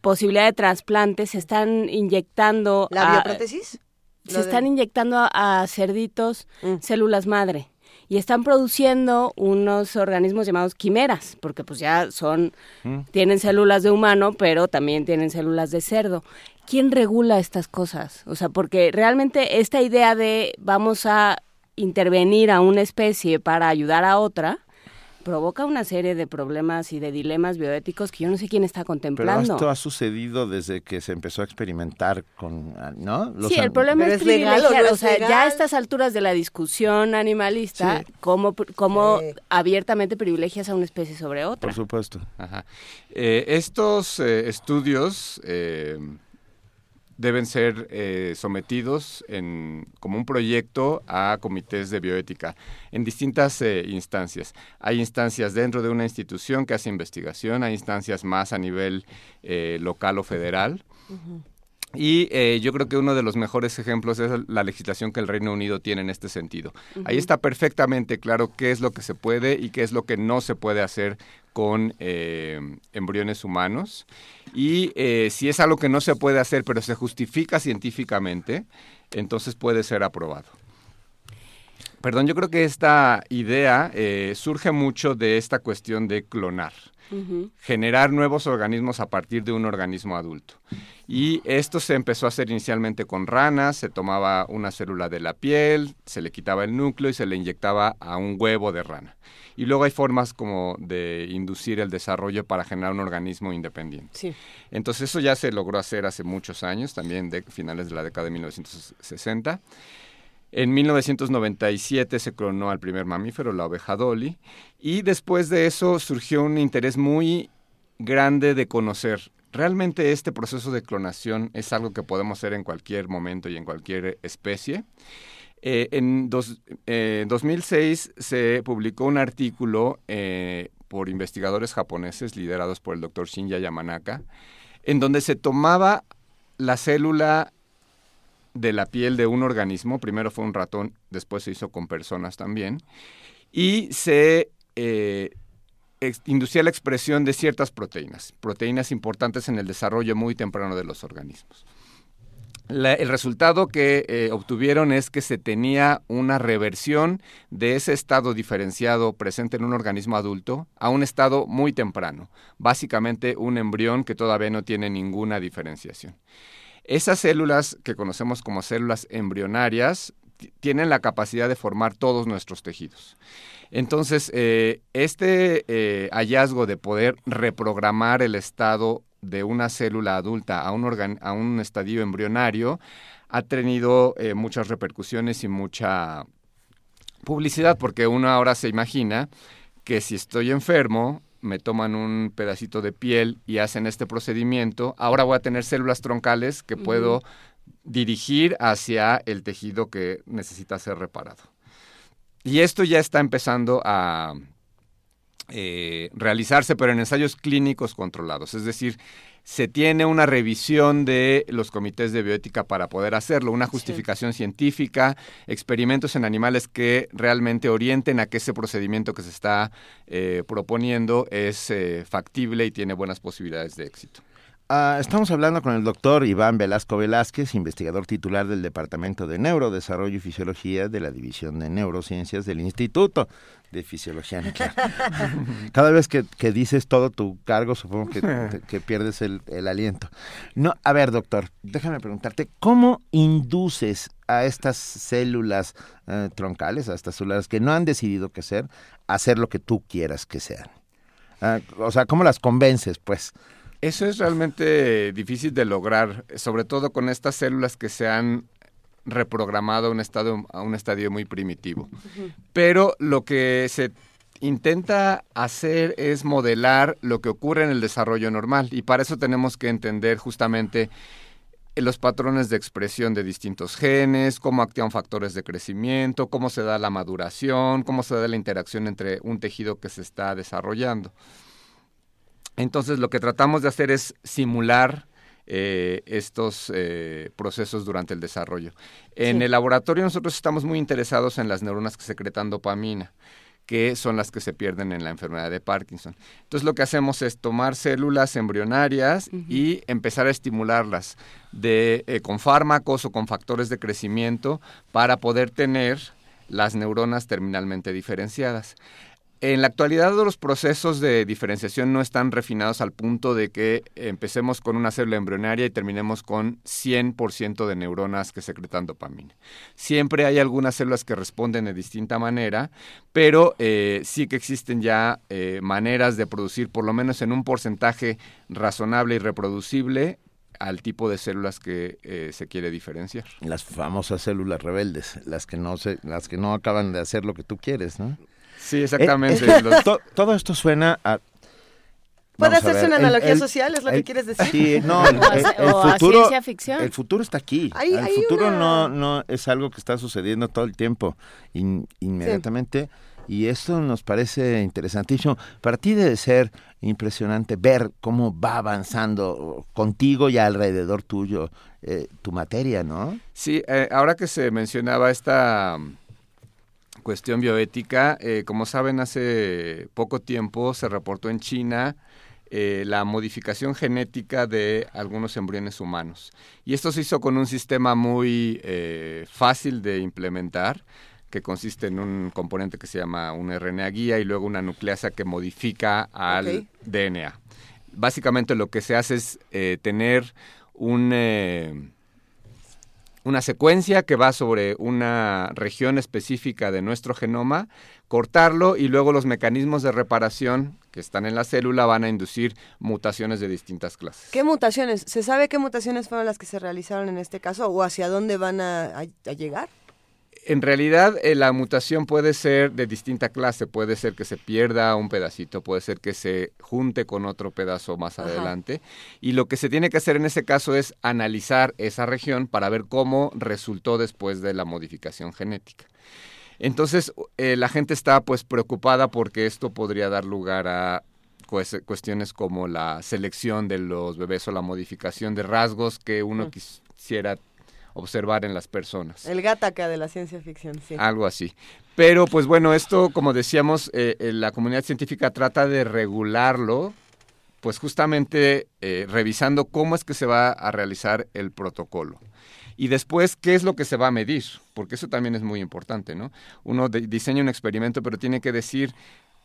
posibilidad de trasplantes, se están inyectando... ¿La a- bioprótesis? se de- están inyectando a, a cerditos células madre y están produciendo unos organismos llamados quimeras, porque pues ya son, tienen células de humano, pero también tienen células de cerdo. ¿Quién regula estas cosas? O sea, porque realmente esta idea de vamos a intervenir a una especie para ayudar a otra, provoca una serie de problemas y de dilemas bioéticos que yo no sé quién está Pero contemplando. esto ha sucedido desde que se empezó a experimentar con, ¿no? Los sí, el problema Pero es, es legal o no privilegiar, es o sea, ya legal. a estas alturas de la discusión animalista, Sí. ¿cómo, cómo abiertamente privilegias a una especie sobre otra? Por supuesto. Ajá. Eh, estos eh, estudios eh, deben ser eh, sometidos en, como un proyecto a comités de bioética en distintas eh, instancias. Hay instancias dentro de una institución que hace investigación, hay instancias más a nivel eh, local o federal. Y eh, yo creo que uno de los mejores ejemplos es la legislación que el Reino Unido tiene en este sentido. Ahí está perfectamente claro qué es lo que se puede y qué es lo que no se puede hacer con eh, embriones humanos. Y eh, si es algo que no se puede hacer, pero se justifica científicamente, entonces puede ser aprobado. Perdón, yo creo que esta idea surge mucho de esta cuestión de clonar Generar nuevos organismos a partir de un organismo adulto. Y esto se empezó a hacer inicialmente con ranas, se tomaba una célula de la piel, se le quitaba el núcleo y se le inyectaba a un huevo de rana. Y luego hay formas como de inducir el desarrollo para generar un organismo independiente. Sí. Entonces eso ya se logró hacer hace muchos años, también de finales de la década de 1960. En 1997 se clonó al primer mamífero, la oveja Dolly, y después de eso surgió un interés muy grande de conocer. ¿Realmente este proceso de clonación es algo que podemos hacer en cualquier momento y en cualquier especie? Eh, en dos- eh, 2006 se publicó un artículo eh, por investigadores japoneses liderados por el doctor Shinya Yamanaka, en donde se tomaba la célula de la piel de un organismo, primero fue un ratón, después se hizo con personas también, y se eh, inducía la expresión de ciertas proteínas, proteínas importantes en el desarrollo muy temprano de los organismos. El resultado que eh, obtuvieron es que se tenía una reversión de ese estado diferenciado presente en un organismo adulto a un estado muy temprano, básicamente un embrión que todavía no tiene ninguna diferenciación. Esas células que conocemos como células embrionarias ti- tienen la capacidad de formar todos nuestros tejidos. Entonces, eh, este eh, hallazgo de poder reprogramar el estado de una célula adulta a un, organ- a un estadio embrionario ha tenido eh, muchas repercusiones y mucha publicidad, porque uno ahora se imagina que si estoy enfermo, me toman un pedacito de piel y hacen este procedimiento, ahora voy a tener células troncales que puedo dirigir hacia el tejido que necesita ser reparado. Y esto ya está empezando a eh, realizarse, pero en ensayos clínicos controlados. Es decir, se tiene una revisión de los comités de bioética para poder hacerlo, una justificación científica, experimentos en animales que realmente orienten a que ese procedimiento que se está eh, proponiendo es eh, factible y tiene buenas posibilidades de éxito. Ah, estamos hablando con el doctor Iván Velasco Velázquez, investigador titular del Departamento de Neurodesarrollo y Fisiología de la División de Neurociencias del Instituto de Fisiología Nuclear. Cada vez que, que dices todo tu cargo, supongo que, te- que pierdes el, el aliento. No, a ver, doctor, déjame preguntarte, ¿cómo induces a estas células eh, troncales, a estas células que no han decidido qué ser, a hacer lo que tú quieras que sean? Ah, o sea, ¿cómo las convences, pues? Eso es realmente difícil de lograr, sobre todo con estas células que se han reprogramado a un, estado, a un estadio muy primitivo. Pero lo que se intenta hacer es modelar lo que ocurre en el desarrollo normal y para eso tenemos que entender justamente los patrones de expresión de distintos genes, cómo actúan factores de crecimiento, cómo se da la maduración, cómo se da la interacción entre un tejido que se está desarrollando. Entonces lo que tratamos de hacer es simular eh, estos eh, procesos durante el desarrollo. En Sí. el laboratorio nosotros estamos muy interesados en las neuronas que secretan dopamina que son las que se pierden en la enfermedad de Parkinson. Entonces lo que hacemos es tomar células embrionarias y empezar a estimularlas de, eh, con fármacos o con factores de crecimiento para poder tener las neuronas terminalmente diferenciadas. En la actualidad los procesos de diferenciación no están refinados al punto de que empecemos con una célula embrionaria y terminemos con 100% de neuronas que secretan dopamina. Siempre hay algunas células que responden de distinta manera, pero eh, sí que existen ya eh, maneras de producir por lo menos en un porcentaje razonable y reproducible al tipo de células que eh, se quiere diferenciar. Las famosas células rebeldes, las que no se, las que no acaban de hacer lo que tú quieres, ¿no? Sí, exactamente. Eh, eh, Los- to- todo esto suena a ¿Puede hacerse ver, una el- analogía el- social? ¿Es lo que el- quieres decir? Sí, no, el, futuro, ciencia ficción. el futuro está aquí. Hay- el hay futuro una- no, no es algo que está sucediendo todo el tiempo, in- inmediatamente. Y esto nos parece interesantísimo. Para ti debe ser impresionante ver cómo va avanzando contigo y alrededor tuyo eh, tu materia, ¿no? Sí, eh, ahora que se mencionaba esta cuestión bioética, eh, como saben, hace poco tiempo se reportó en China eh, la modificación genética de algunos embriones humanos. Y esto se hizo con un sistema muy eh, fácil de implementar, que consiste en un componente que se llama un RNA guía y luego una nucleasa que modifica al. DNA. Básicamente lo que se hace es eh, tener un... una secuencia que va sobre una región específica de nuestro genoma, cortarlo y luego los mecanismos de reparación que están en la célula van a inducir mutaciones de distintas clases. ¿Qué mutaciones? ¿Se sabe qué mutaciones fueron las que se realizaron en este caso o hacia dónde van a- a llegar? En realidad, eh, la mutación puede ser de distinta clase. Puede ser que se pierda un pedacito, puede ser que se junte con otro pedazo más Ajá. adelante. Y lo que se tiene que hacer en ese caso es analizar esa región para ver cómo resultó después de la modificación genética. Entonces, eh, la gente está pues preocupada porque esto podría dar lugar a cues- cuestiones como la selección de los bebés o la modificación de rasgos que uno quisiera observar en las personas. El gataca de la ciencia ficción, sí. Algo así. Pero pues bueno, esto como decíamos, eh, eh, la comunidad científica trata de regularlo, pues justamente eh, revisando cómo es que se va a realizar el protocolo. Y después, ¿qué es lo que se va a medir? Porque eso también es muy importante, ¿no? Uno de- diseña un experimento, pero tiene que decir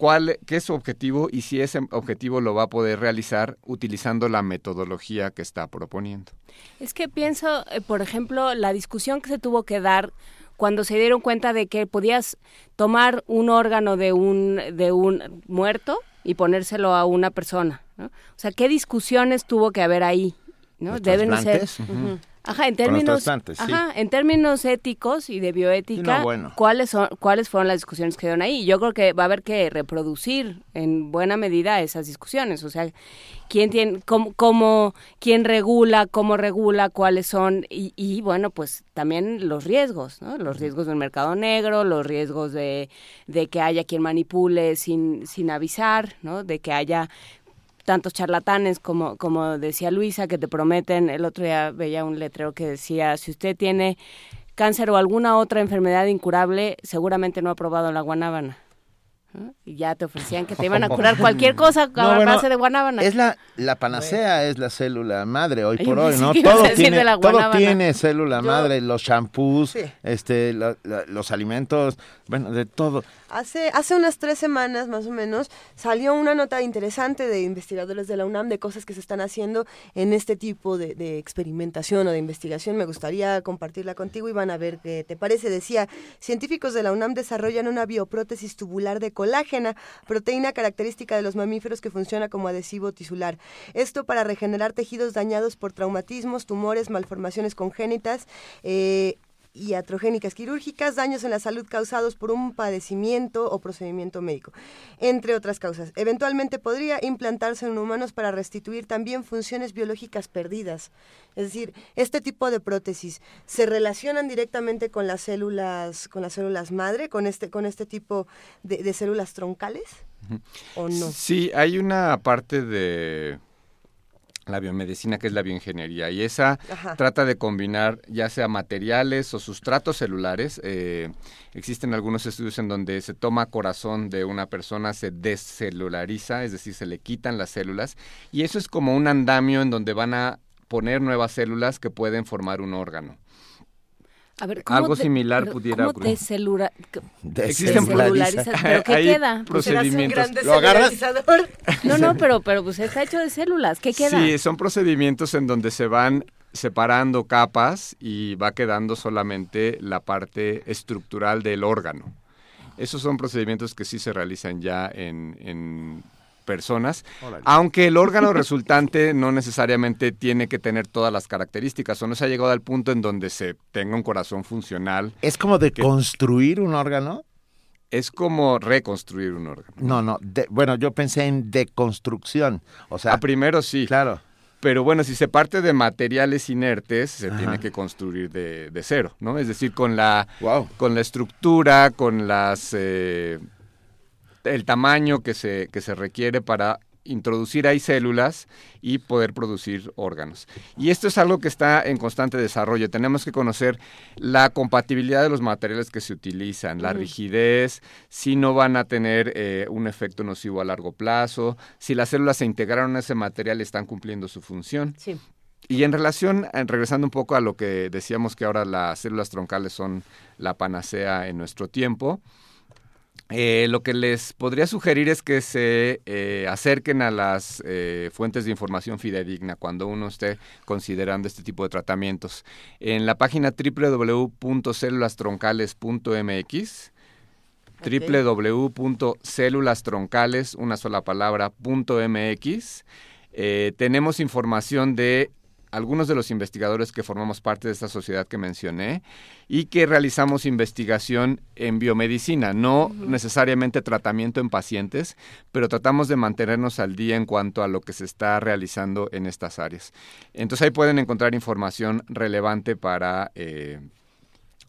cuál, qué es su objetivo y si ese objetivo lo va a poder realizar utilizando la metodología que está proponiendo. Es que pienso, eh, por ejemplo, la discusión que se tuvo que dar cuando se dieron cuenta de que podías tomar un órgano de un, de un muerto y ponérselo a una persona. ¿no? O sea, ¿qué discusiones tuvo que haber ahí? ¿no? Los Deben de ser. Ajá, en términos, sí. ajá, en términos éticos y de bioética, Sí, no, bueno. ¿cuáles son, cuáles fueron las discusiones que dieron ahí? Yo creo que va a haber que reproducir en buena medida esas discusiones, o sea, quién tiene, cómo, cómo- quién regula, cómo regula, cuáles son y, y, bueno, pues también los riesgos, ¿no? Los riesgos del mercado negro, los riesgos de, de que haya quien manipule sin, sin avisar, ¿no? De que haya tantos charlatanes como, como decía Luisa, que te prometen, el otro día veía un letrero que decía, si usted tiene cáncer o alguna otra enfermedad incurable, seguramente no ha probado la guanábana. ¿no? Y ya te ofrecían que te iban a curar cualquier cosa No, a bueno, base de guanábana. Es la, la panacea, es la célula madre hoy por yo hoy, ¿no? Todo tiene, de la todo tiene célula Yo- madre, los shampoos, Sí. este, la- la- los alimentos, bueno, de todo. Hace, hace unas tres semanas más o menos salió una nota interesante de investigadores de la UNAM de cosas que se están haciendo en este tipo de, de experimentación o de investigación. Me gustaría compartirla contigo y van a ver qué te parece. Decía, científicos de la UNAM desarrollan una bioprótesis tubular de colágena, proteína característica de los mamíferos que funciona como adhesivo tisular. Esto para regenerar tejidos dañados por traumatismos, tumores, malformaciones congénitas. eh, iatrogénicas quirúrgicas, daños en la salud causados por un padecimiento o procedimiento médico, entre otras causas. Eventualmente podría implantarse en humanos para restituir también funciones biológicas perdidas. Es decir, este tipo de prótesis se relacionan directamente con las células, con las células madre, con este, con este tipo de, de células troncales, o no. Sí, hay una parte de la biomedicina que es la bioingeniería y esa Ajá. trata de combinar ya sea materiales o sustratos celulares. eh, existen algunos estudios en donde se toma corazón de una persona, se descelulariza, es decir, se le quitan las células y eso es como un andamio en donde van a poner nuevas células que pueden formar un órgano. A ver, algo de- similar pero pudiera ¿cómo Existen? ¿Pero qué Hay queda? procedimientos. ¿Lo agarras? No, no, pero, pero pues está hecho de células. ¿Qué queda? Sí, son procedimientos en donde se van separando capas y va quedando solamente la parte estructural del órgano. Esos son procedimientos que sí se realizan ya en, en personas, Órale. aunque el órgano resultante no necesariamente tiene que tener todas las características o no se ha llegado al punto en donde se tenga un corazón funcional. ¿Es como de construir un órgano? Es como reconstruir un órgano. No, no, de- bueno, yo pensé en deconstrucción, o sea, A primero sí. claro. Pero bueno, si se parte de materiales inertes, se Ajá. tiene que construir de, de cero, ¿no? Es decir, con la, Wow. con la estructura, con las eh, el tamaño que se, que se requiere para introducir ahí células y poder producir órganos. Y esto es algo que está en constante desarrollo. Tenemos que conocer la compatibilidad de los materiales que se utilizan, la rigidez, si no van a tener eh, un efecto nocivo a largo plazo, si las células se integraron a ese material y están cumpliendo su función. Sí. Y en relación, en- regresando un poco a lo que decíamos que ahora las células troncales son la panacea en nuestro tiempo, eh, lo que les podría sugerir es que se eh, acerquen a las eh, fuentes de información fidedigna cuando uno esté considerando este tipo de tratamientos. En la página www.celulastroncales.mx www.celulastroncales, una sola palabra, punto MX. Tenemos información de algunos de los investigadores que formamos parte de esta sociedad que mencioné y que realizamos investigación en biomedicina, no necesariamente tratamiento en pacientes, pero tratamos de mantenernos al día en cuanto a lo que se está realizando en estas áreas. Entonces ahí pueden encontrar información relevante para eh,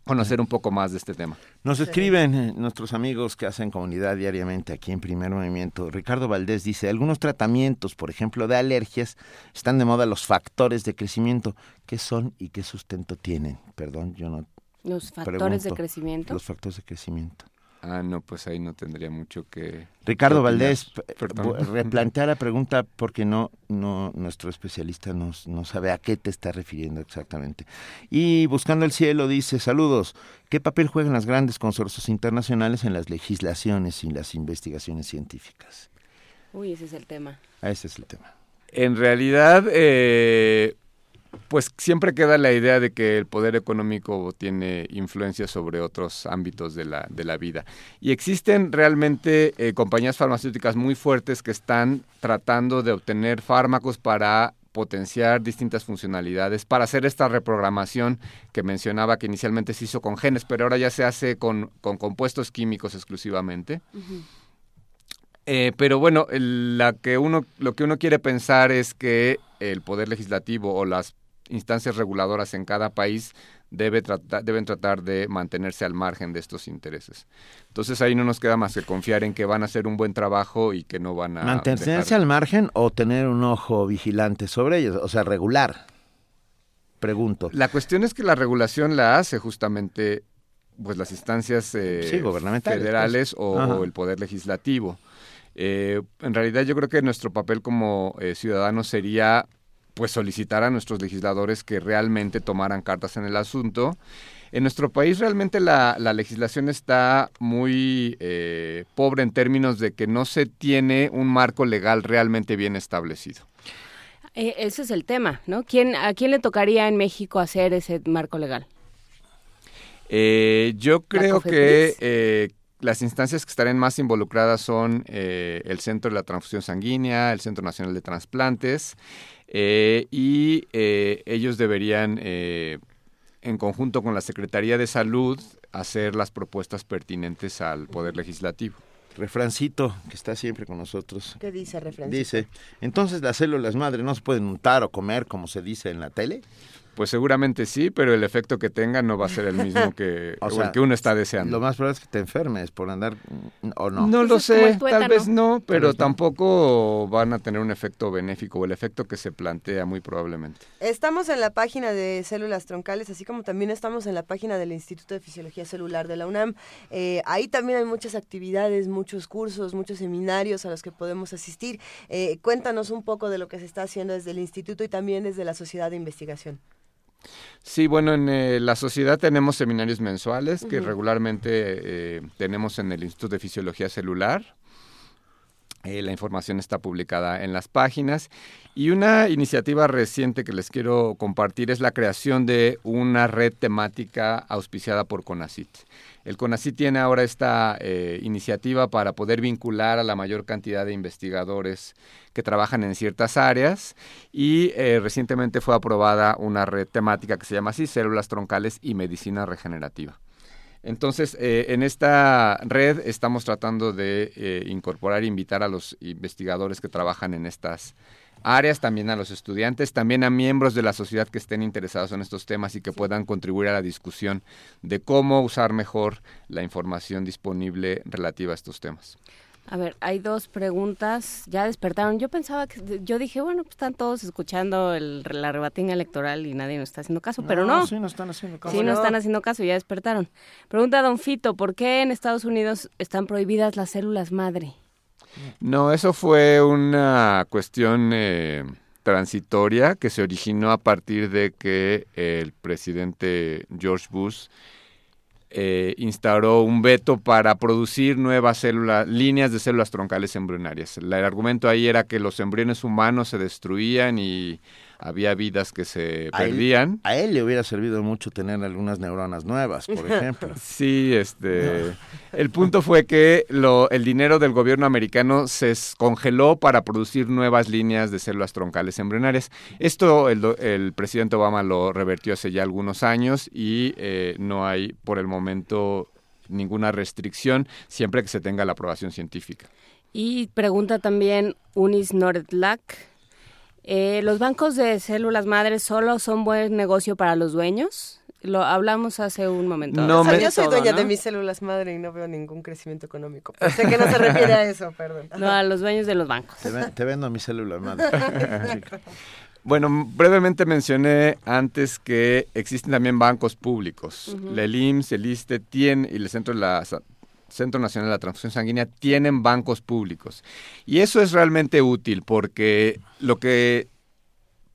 conocer un poco más de este tema. Nos escriben eh, nuestros amigos que hacen comunidad diariamente aquí en Primer Movimiento. Ricardo Valdés dice, algunos tratamientos, por ejemplo, de alergias, están de moda los factores de crecimiento. ¿Qué son y qué sustento tienen? Perdón, yo no Los factores pregunto. de crecimiento. Los factores de crecimiento. Ah, no, pues ahí no tendría mucho que... Ricardo. Valdés, Perdón. replantea la pregunta porque no, no, nuestro especialista no, no sabe a qué te está refiriendo exactamente. Y Buscando el Cielo dice, saludos, ¿qué papel juegan las grandes consorcios internacionales en las legislaciones y las investigaciones científicas? Uy, ese es el tema. Ah, Ese es el tema. En realidad, eh, pues siempre queda la idea de que el poder económico tiene influencia sobre otros ámbitos de la, de la vida. Y existen realmente eh, compañías farmacéuticas muy fuertes que están tratando de obtener fármacos para potenciar distintas funcionalidades, para hacer esta reprogramación que mencionaba que inicialmente se hizo con genes, pero ahora ya se hace con, con compuestos químicos exclusivamente. Eh, pero bueno, el- la que uno, lo que uno quiere pensar es que el poder legislativo o las instancias reguladoras en cada país debe trata- deben tratar de mantenerse al margen de estos intereses. Entonces ahí no nos queda más que confiar en que van a hacer un buen trabajo y que no van a ¿Mantenerse dejar- al margen o tener un ojo vigilante sobre ellos? O sea, regular. Pregunto. La cuestión es que la regulación la hace justamente pues las instancias eh, Sí, gubernamentales, federales pues. o, Ajá. o el poder legislativo. Eh, en realidad yo creo que nuestro papel como eh, ciudadanos sería pues solicitar a nuestros legisladores que realmente tomaran cartas en el asunto. En nuestro país realmente la, la legislación está muy eh, pobre en términos de que no se tiene un marco legal realmente bien establecido. Eh, ese es el tema, ¿no? ¿Quién, ¿A quién le tocaría en México hacer ese marco legal? Eh, yo creo que eh, las instancias que estarían más involucradas son eh, el Centro de la Transfusión Sanguínea, el Centro Nacional de Transplantes, eh, y eh, ellos deberían, eh, en conjunto con la Secretaría de Salud, hacer las propuestas pertinentes al Poder Legislativo. Refrancito, que está siempre con nosotros. ¿Qué dice referencia? Dice, entonces las células madre no se pueden untar o comer como se dice en la tele. Pues seguramente sí, pero el efecto que tengan no va a ser el mismo que, O o sea, el que uno está deseando. Lo más probable es que te enfermes por andar o no. No, lo Pues es como sé, tal vez no, pero vez no. tampoco van a tener un efecto benéfico o el efecto que se plantea muy probablemente. Estamos en la página de células troncales, así como también estamos en la página del Instituto de Fisiología Celular de la UNAM. Eh, ahí también hay muchas actividades, muchos cursos, muchos seminarios a los que podemos asistir. Eh, cuéntanos un poco de lo que se está haciendo desde el instituto y también desde la sociedad de investigación. Sí, bueno, en eh, la sociedad tenemos seminarios mensuales que regularmente eh, tenemos en el Instituto de Fisiología Celular. Eh, la información está publicada en las páginas. Y una iniciativa reciente que les quiero compartir es la creación de una red temática auspiciada por CONACIT. El CONACIT tiene ahora esta eh, iniciativa para poder vincular a la mayor cantidad de investigadores que trabajan en ciertas áreas y eh, recientemente fue aprobada una red temática que se llama así, Células Troncales y Medicina Regenerativa. Entonces, eh, en esta red estamos tratando de eh, incorporar e invitar a los investigadores que trabajan en estas áreas, también a los estudiantes, también a miembros de la sociedad que estén interesados en estos temas y que puedan contribuir a la discusión de cómo usar mejor la información disponible relativa a estos temas. A ver, hay dos preguntas. Ya despertaron. Yo pensaba que, yo dije, bueno, pues están todos escuchando el, la rebatinga electoral y nadie nos está haciendo caso, pero no. Sí, no están haciendo caso. Sí, no están haciendo caso, ya despertaron. Pregunta Don Fito, ¿por qué en Estados Unidos están prohibidas las células madre? No, eso fue una cuestión eh, transitoria que se originó a partir de que el presidente George Bush eh, instauró un veto para producir nuevas células, líneas de células troncales embrionarias. El argumento ahí era que los embriones humanos se destruían y había vidas que se A él- perdían. A él le hubiera servido mucho tener algunas neuronas nuevas, por ejemplo. Sí, este, el punto fue que lo, el dinero del gobierno americano se congeló para producir nuevas líneas de células troncales embrionarias. Esto el, do- el presidente Obama lo revertió hace ya algunos años y eh, no hay por el momento ninguna restricción siempre que se tenga la aprobación científica. Y pregunta también Unis Nordlack. Eh, ¿Los bancos de células madres solo son buen negocio para los dueños? Lo hablamos hace un momento. No O sea, me- yo soy dueña ¿no? de mis células madre y no veo ningún crecimiento económico. Sé que no se refiere a eso, perdón. No, a los dueños de los bancos. Te, ven- te vendo mi célula madre. Bueno, brevemente mencioné antes que existen también bancos públicos. La IMSS, el ISTE, tiene, y el Centro de la Centro Nacional de la Transfusión Sanguínea tienen bancos públicos. Y eso es realmente útil porque lo que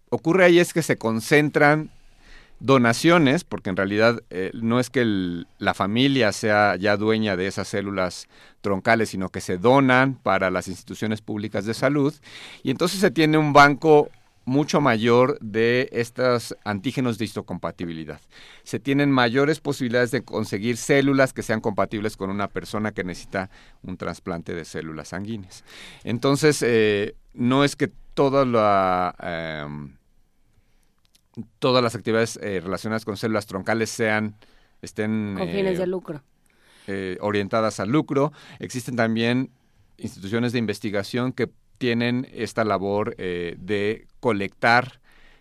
ocurre ahí es que se concentran donaciones, porque en realidad eh, no es que la familia sea ya dueña de esas células troncales, sino que se donan para las instituciones públicas de salud, y entonces se tiene un banco mucho mayor de estos antígenos de histocompatibilidad. Se tienen mayores posibilidades de conseguir células que sean compatibles con una persona que necesita un trasplante de células sanguíneas. Entonces, eh, no es que toda la... em, todas las actividades eh, relacionadas con células troncales sean estén Con fines eh, de lucro. orientadas al lucro. Existen también instituciones de investigación que tienen esta labor eh, de colectar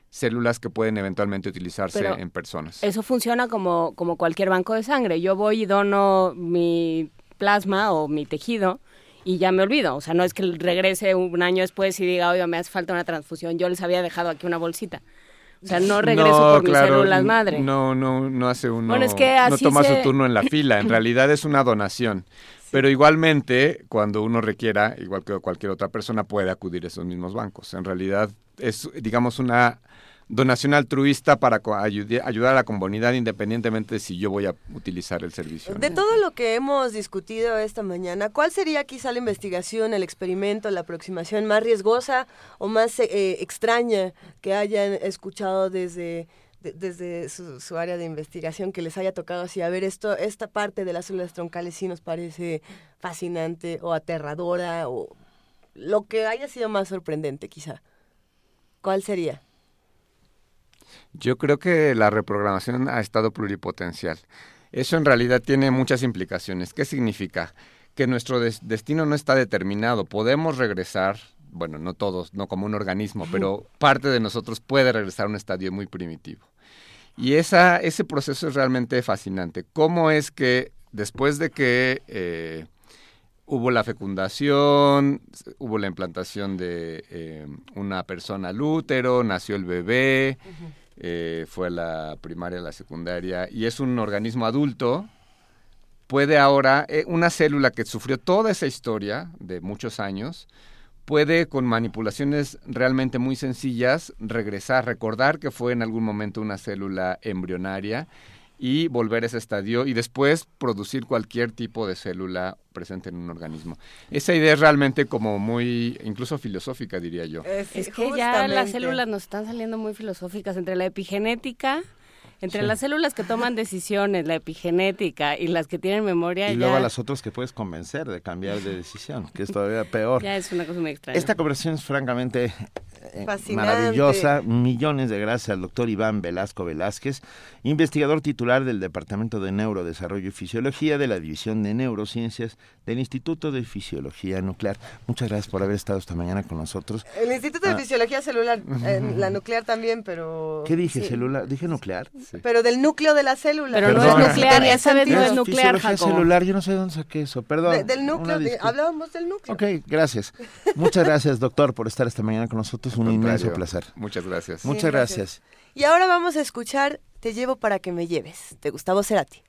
células que pueden eventualmente utilizarse Pero en personas. Eso funciona como, como cualquier banco de sangre. Yo voy y dono mi plasma o mi tejido y ya me olvido. O sea, no es que regrese un año después y diga, oye, me hace falta una transfusión. Yo les había dejado aquí una bolsita. O sea, no regreso por mis células madre. No, no, no hace uno. Bueno, es que no así toma se- su turno en la fila. En realidad es una donación. Pero igualmente, cuando uno requiera, igual que cualquier otra persona, puede acudir a esos mismos bancos. En realidad es, digamos, una donación altruista para ayudar a la comunidad independientemente de si yo voy a utilizar el servicio. no. De todo lo que hemos discutido esta mañana, ¿cuál sería quizá la investigación, el experimento, la aproximación más riesgosa o más eh, extraña que hayan escuchado desde, de- desde su, área de investigación que les haya tocado así? A ver, esto, esta parte de las células troncales sí nos parece fascinante o aterradora o lo que haya sido más sorprendente quizá. ¿Cuál sería? Yo creo que la reprogramación ha estado pluripotencial. Eso en realidad tiene muchas implicaciones. ¿Qué significa? Que nuestro des- destino no está determinado. Podemos regresar, bueno, no todos, no como un organismo, pero parte de nosotros puede regresar a un estadio muy primitivo. Y esa, ese proceso es realmente fascinante. ¿Cómo es que después de que eh, hubo la fecundación, hubo la implantación de eh, una persona al útero, nació el bebé, eh, fue la primaria, la secundaria, y es un organismo adulto, puede ahora, eh, una célula que sufrió toda esa historia de muchos años, puede con manipulaciones realmente muy sencillas regresar, recordar que fue en algún momento una célula embrionaria y volver a ese estadio y después producir cualquier tipo de célula presente en un organismo. Esa idea es realmente como muy, incluso filosófica, diría yo. Es que ya las células nos están saliendo muy filosóficas entre la epigenética, entre Sí. las células que toman decisiones, la epigenética y las que tienen memoria, Y ya, luego a las otras que puedes convencer de cambiar de decisión, que es todavía peor. ya es una cosa muy extraña. Esta conversación es francamente eh, Fascinante. maravillosa. Millones de gracias al doctor Iván Velasco Velázquez, investigador titular del Departamento de Neurodesarrollo y Fisiología de la División de Neurociencias del Instituto de Fisiología Nuclear. Muchas gracias por haber estado esta mañana con nosotros. El Instituto de Ah. Fisiología Celular, eh, la nuclear también, pero... ¿Qué dije? sí. ¿Celular? ¿Dije nuclear? Pero del núcleo de la célula. Pero no es nuclear, ya sabes, no es nuclear, Fisiología Jacobo. celular, yo no sé de dónde saqué eso, perdón. De- del núcleo, de- hablábamos del núcleo. Ok, gracias. Muchas gracias, doctor, por estar esta mañana con nosotros. Un inmenso placer. Muchas gracias. Muchas gracias. Y ahora vamos a escuchar Te llevo para que me lleves, de Gustavo Cerati.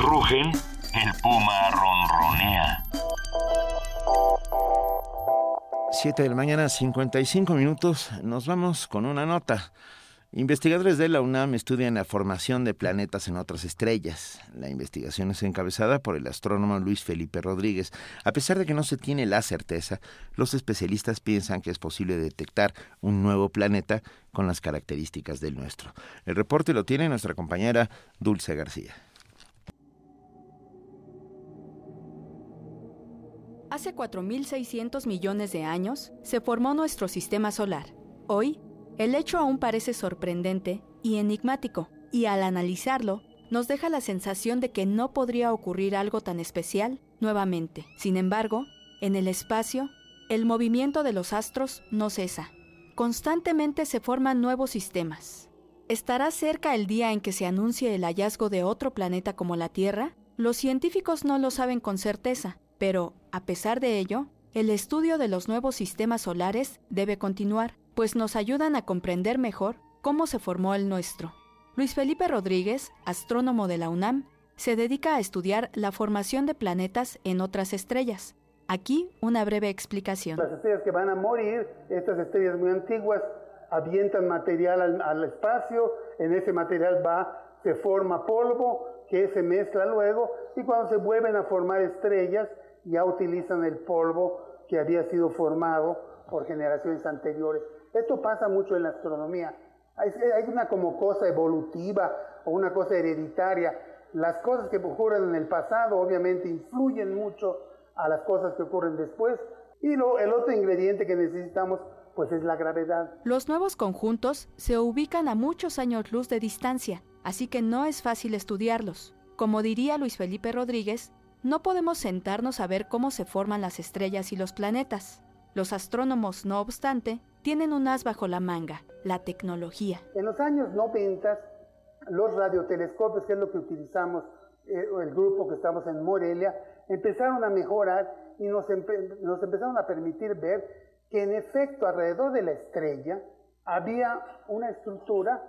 Rugen, el puma ronronea. 7 de la mañana, 55 minutos. Nos vamos con una nota. Investigadores de la UNAM estudian la formación de planetas en otras estrellas. La investigación es encabezada por el astrónomo Luis Felipe Rodríguez. A pesar de que no se tiene la certeza, los especialistas piensan que es posible detectar un nuevo planeta con las características del nuestro. El reporte lo tiene nuestra compañera Dulce García. Hace 4.600 millones de años se formó nuestro sistema solar. Hoy, el hecho aún parece sorprendente y enigmático, y al analizarlo, nos deja la sensación de que no podría ocurrir algo tan especial nuevamente. Sin embargo, en el espacio, el movimiento de los astros no cesa. Constantemente se forman nuevos sistemas. ¿Estará cerca el día en que se anuncie el hallazgo de otro planeta como la Tierra? Los científicos no lo saben con certeza, pero, a pesar de ello, el estudio de los nuevos sistemas solares debe continuar pues nos ayudan a comprender mejor cómo se formó el nuestro. Luis Felipe Rodríguez, astrónomo de la UNAM, se dedica a estudiar la formación de planetas en otras estrellas. Aquí una breve explicación. Las estrellas que van a morir, estas estrellas muy antiguas, avientan material al, al espacio, en ese material va, se forma polvo que se mezcla luego y cuando se vuelven a formar estrellas ya utilizan el polvo que había sido formado por generaciones anteriores. Esto pasa mucho en la astronomía. Hay, una como cosa evolutiva o una cosa hereditaria. Las cosas que ocurren en el pasado obviamente influyen mucho a las cosas que ocurren después. Y lo, el otro ingrediente que necesitamos pues es la gravedad. Los nuevos conjuntos se ubican a muchos años luz de distancia, así que no es fácil estudiarlos. Como diría Luis Felipe Rodríguez, no podemos sentarnos a ver cómo se forman las estrellas y los planetas. Los astrónomos, no obstante, tienen un as bajo la manga, la tecnología. En los años 90, los radiotelescopios, que es lo que utilizamos, eh, el grupo que estamos en Morelia, empezaron a mejorar y nos, nos empezaron a permitir ver que en efecto alrededor de la estrella había una estructura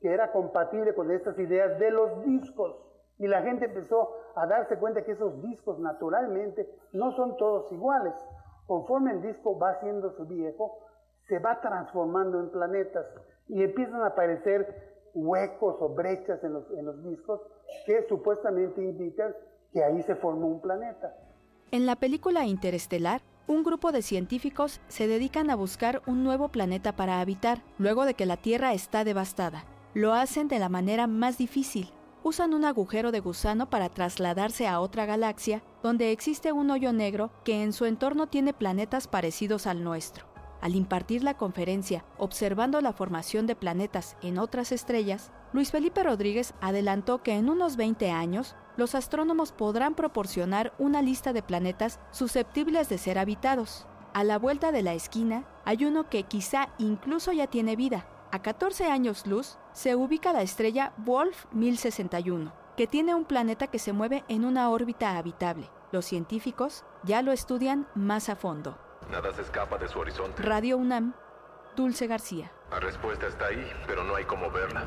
que era compatible con estas ideas de los discos. Y la gente empezó a darse cuenta que esos discos naturalmente no son todos iguales. Conforme el disco va haciéndose viejo, se va transformando en planetas y empiezan a aparecer huecos o brechas en los, en los discos que supuestamente indican que ahí se formó un planeta. En la película Interestelar, un grupo de científicos se dedican a buscar un nuevo planeta para habitar, luego de que la Tierra está devastada. Lo hacen de la manera más difícil, usan un agujero de gusano para trasladarse a otra galaxia donde existe un hoyo negro que en su entorno tiene planetas parecidos al nuestro. Al impartir la conferencia observando la formación de planetas en otras estrellas, Luis Felipe Rodríguez adelantó que en unos 20 años los astrónomos podrán proporcionar una lista de planetas susceptibles de ser habitados. A la vuelta de la esquina hay uno que quizá incluso ya tiene vida, a 14 años luz se ubica la estrella Wolf 1061, que tiene un planeta que se mueve en una órbita habitable. Los científicos ya lo estudian más a fondo. Nada se escapa de su horizonte. Radio UNAM, Dulce García. La respuesta está ahí, pero no hay cómo verla.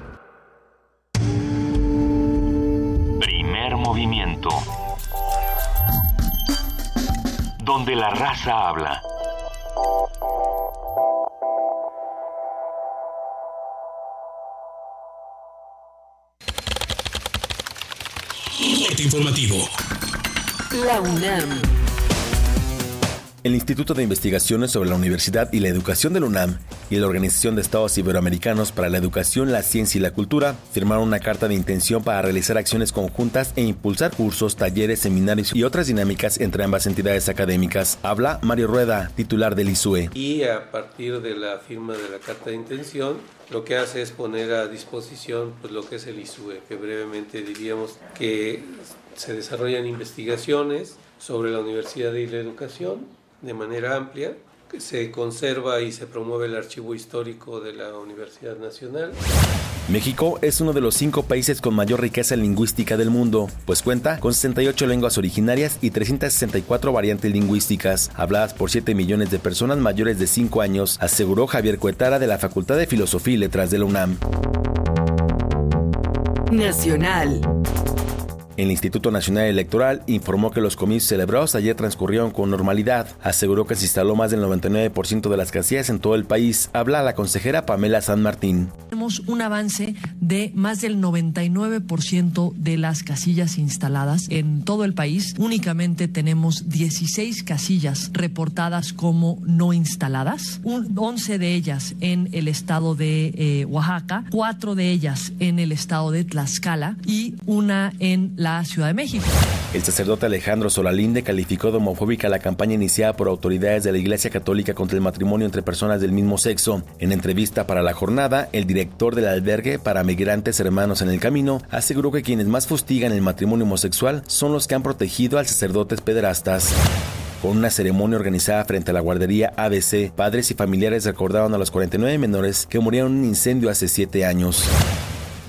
Primer movimiento. Donde la raza habla. Informativo. La UNAM. El Instituto de Investigaciones sobre la Universidad y la Educación de la UNAM y la Organización de Estados Iberoamericanos para la Educación, la Ciencia y la Cultura firmaron una carta de intención para realizar acciones conjuntas e impulsar cursos, talleres, seminarios y otras dinámicas entre ambas entidades académicas. Habla Mario Rueda, titular del ISUE. Y a partir de la firma de la carta de intención, lo que hace es poner a disposición pues, lo que es el ISUE, que brevemente diríamos que se desarrollan investigaciones sobre la universidad y la educación de manera amplia. Se conserva y se promueve el archivo histórico de la Universidad Nacional. México es uno de los cinco países con mayor riqueza lingüística del mundo, pues cuenta con 68 lenguas originarias y 364 variantes lingüísticas, habladas por 7 millones de personas mayores de 5 años, aseguró Javier Cuetara de la Facultad de Filosofía y Letras de la UNAM. Nacional. El Instituto Nacional Electoral informó que los comicios celebrados ayer transcurrieron con normalidad. Aseguró que se instaló más del 99% de las casillas en todo el país. Habla la consejera Pamela San Martín. Tenemos un avance de más del 99% de las casillas instaladas en todo el país. Únicamente tenemos 16 casillas reportadas como no instaladas, 11 de ellas en el estado de eh, Oaxaca, 4 de ellas en el estado de Tlaxcala y una en la Ciudad de México. El sacerdote Alejandro Solalinde calificó de homofóbica la campaña iniciada por autoridades de la Iglesia Católica contra el matrimonio entre personas del mismo sexo. En entrevista para la jornada, el director del albergue para migrantes hermanos en el camino aseguró que quienes más fustigan el matrimonio homosexual son los que han protegido al sacerdotes pederastas. Con una ceremonia organizada frente a la guardería ABC, padres y familiares recordaron a los 49 menores que murieron en un incendio hace 7 años.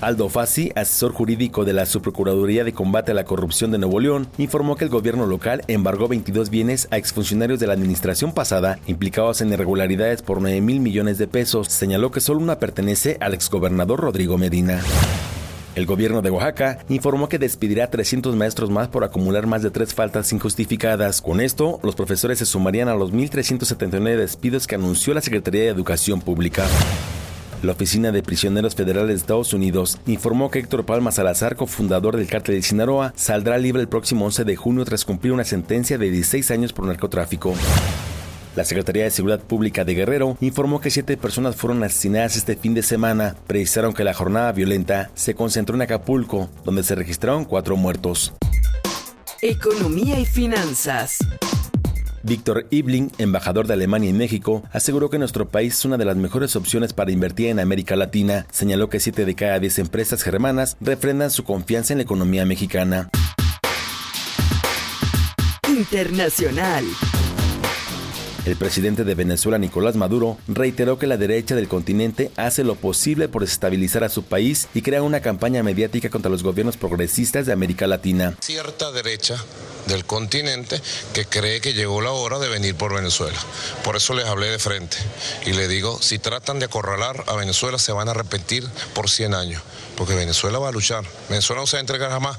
Aldo Fassi, asesor jurídico de la Subprocuraduría de Combate a la Corrupción de Nuevo León, informó que el gobierno local embargó 22 bienes a exfuncionarios de la administración pasada implicados en irregularidades por 9 mil millones de pesos. Señaló que solo una pertenece al exgobernador Rodrigo Medina. El gobierno de Oaxaca informó que despedirá 300 maestros más por acumular más de tres faltas injustificadas. Con esto, los profesores se sumarían a los 1.379 despidos que anunció la Secretaría de Educación Pública. La Oficina de Prisioneros Federales de Estados Unidos informó que Héctor Palma Salazar, cofundador del cártel de Sinaloa, saldrá libre el próximo 11 de junio tras cumplir una sentencia de 16 años por narcotráfico. La Secretaría de Seguridad Pública de Guerrero informó que siete personas fueron asesinadas este fin de semana. Precisaron que la jornada violenta se concentró en Acapulco, donde se registraron cuatro muertos. Economía y finanzas. Víctor Ibling, embajador de Alemania en México, aseguró que nuestro país es una de las mejores opciones para invertir en América Latina. Señaló que 7 de cada 10 empresas germanas refrendan su confianza en la economía mexicana. Internacional. El presidente de Venezuela, Nicolás Maduro, reiteró que la derecha del continente hace lo posible por desestabilizar a su país y crea una campaña mediática contra los gobiernos progresistas de América Latina. Cierta derecha del continente que cree que llegó la hora de venir por Venezuela. Por eso les hablé de frente y le digo, si tratan de acorralar a Venezuela se van a arrepentir por 100 años, porque Venezuela va a luchar. Venezuela no se va a entregar jamás.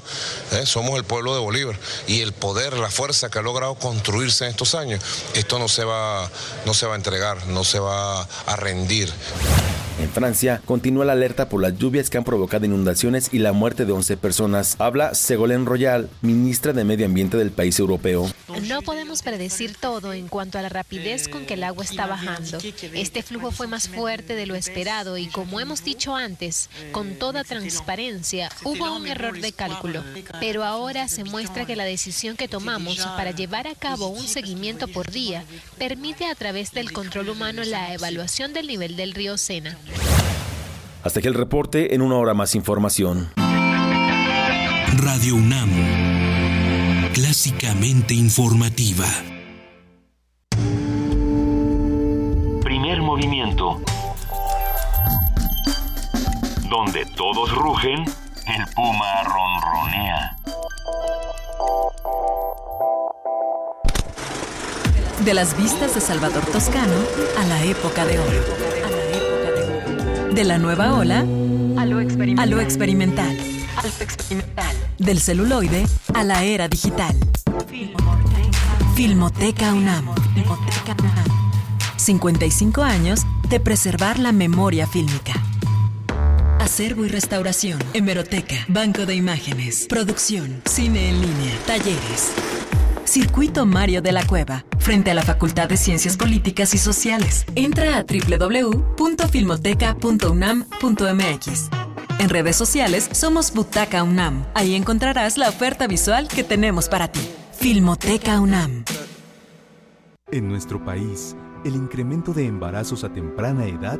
¿eh? Somos el pueblo de Bolívar y el poder, la fuerza que ha logrado construirse en estos años, esto no se va, no se va a entregar, no se va a rendir. En Francia, continúa la alerta por las lluvias que han provocado inundaciones y la muerte de 11 personas. Habla Ségolène Royal, ministra de Medio Ambiente del país europeo. No podemos predecir todo en cuanto a la rapidez con que el agua está bajando. Este flujo fue más fuerte de lo esperado y, como hemos dicho antes, con toda transparencia, hubo un error de cálculo. Pero ahora se muestra que la decisión que tomamos para llevar a cabo un seguimiento por día permite a través del control humano la evaluación del nivel del río Sena. Hasta aquí el reporte, en una hora más información. Radio UNAM, clásicamente informativa. Primer movimiento. Donde todos rugen, el puma ronronea. De las vistas de Salvador Toscano a la época de oro. De la nueva ola a lo experimental. A lo experimental. Del celuloide a la era digital. Filmoteca UNAM. 55 años de preservar la memoria fílmica. Acervo y restauración. Hemeroteca. Banco de imágenes. Producción. Cine en línea. Talleres. Circuito Mario de la Cueva, frente a la Facultad de Ciencias Políticas y Sociales. Entra a www.filmoteca.unam.mx. En redes sociales somos Butaca UNAM. Ahí encontrarás la oferta visual que tenemos para ti. Filmoteca UNAM. En nuestro país, el incremento de embarazos a temprana edad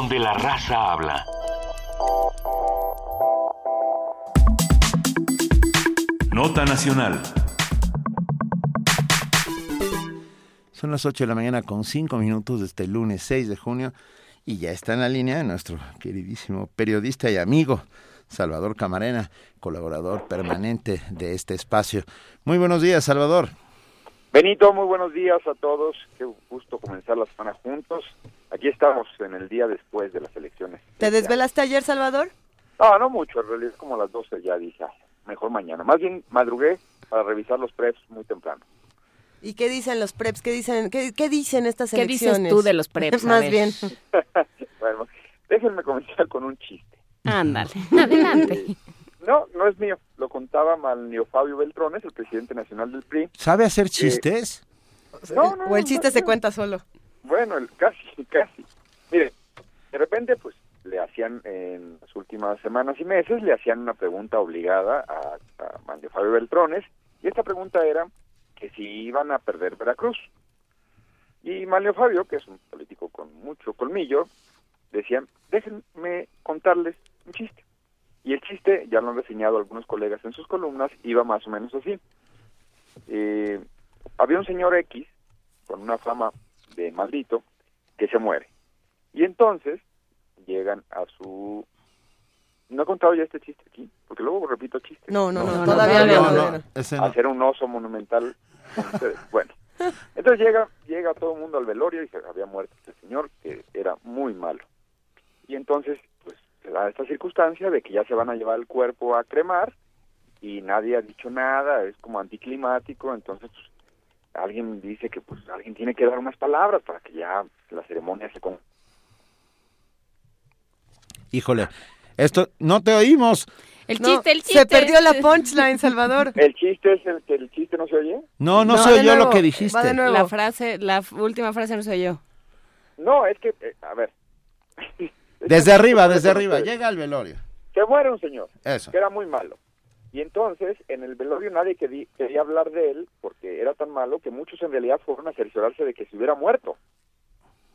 donde la raza habla. Nota Nacional. Son las 8 de la mañana con 5 minutos de este lunes 6 de junio y ya está en la línea nuestro queridísimo periodista y amigo Salvador Camarena, colaborador permanente de este espacio. Muy buenos días, Salvador. Benito, muy buenos días a todos. Qué gusto comenzar la semana juntos. Aquí estamos en el día después de las elecciones. ¿Te desvelaste ayer, Salvador? No, no mucho, en realidad es como a las 12 ya dije, "Ah, mejor mañana. Más bien madrugué para revisar los preps muy temprano. ¿Y qué dicen los preps? ¿Qué dicen, qué, qué dicen estas ¿Qué dices elecciones? tú de los preps? Más ver. bien. bueno, déjenme comenzar con un chiste. Ándale, adelante. No, no es mío. Lo contaba Malnio Fabio Beltrones, el presidente nacional del PRI. ¿Sabe Eh, hacer chistes? No, no, o el chiste no, se no. cuenta solo. Bueno, el- casi, casi. Mire, de repente, pues, le hacían en las últimas semanas y meses, le hacían una pregunta obligada a, a Manlio Fabio Beltrones, y esta pregunta era que si iban a perder Veracruz. Y Manlio Fabio, que es un político con mucho colmillo, decía, déjenme contarles un chiste. Y el chiste, ya lo han reseñado algunos colegas en sus columnas, iba más o menos así. Eh, había un señor X, con una fama de maldito, que se muere. Y entonces llegan a su... ¿No he contado ya este chiste aquí? Porque luego repito chistes. No, no, no, todavía no, todavía no. No. Hacer un oso monumental. con ustedes. bueno, entonces llega, llega todo el mundo al velorio y se había muerto este señor que era muy malo. Y entonces, se da esta circunstancia de que ya se van a llevar el cuerpo a cremar y nadie ha dicho nada, es como anticlimático, entonces pues, alguien dice que pues alguien tiene que dar unas palabras para que ya la ceremonia se con Híjole, esto no te oímos. El No, chiste, el chiste. Se perdió la punchline, Salvador. ¿El chiste es el que el chiste no se oye? No, no, No, se oyó lo que va dijiste. de nuevo. La frase, la última frase no soy yo. No, es que, eh, a ver. Desde arriba, desde arriba, llega al velorio. Se muere un señor, Eso. que era muy malo. Y entonces, en el velorio nadie querí- quería hablar de él porque era tan malo que muchos en realidad fueron a cerciorarse de que se hubiera muerto.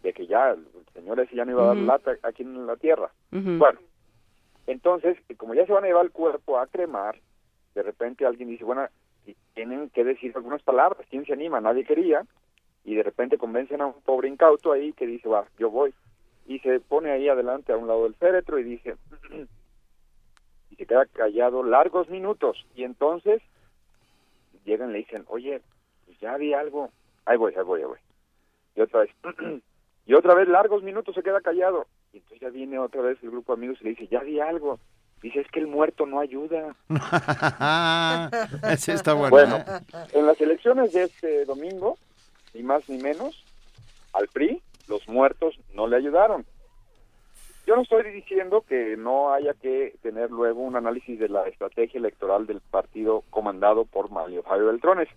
De que ya el señor ese ya no iba a dar lata aquí en la tierra. Bueno, entonces, como ya se van a llevar el cuerpo a cremar, de repente alguien dice, bueno, tienen que decir algunas palabras, ¿quién se anima? Nadie quería, y de repente convencen a un pobre incauto ahí que dice, va, yo voy, y se pone ahí adelante a un lado del féretro y dice, y se queda callado largos minutos, y entonces llegan y le dicen, oye, pues ya vi algo, ahí voy, ahí voy, ahí voy, y otra vez, y otra vez largos minutos se queda callado, y entonces ya viene otra vez el grupo de amigos y le dice, ya vi algo. Dice, es que el muerto no ayuda. Ese está bueno. Bueno, ¿eh? en las elecciones de este domingo, ni más ni menos, al PRI los muertos no le ayudaron. Yo no estoy diciendo que no haya que tener luego un análisis de la estrategia electoral del partido comandado por Mario Fabio Beltrones,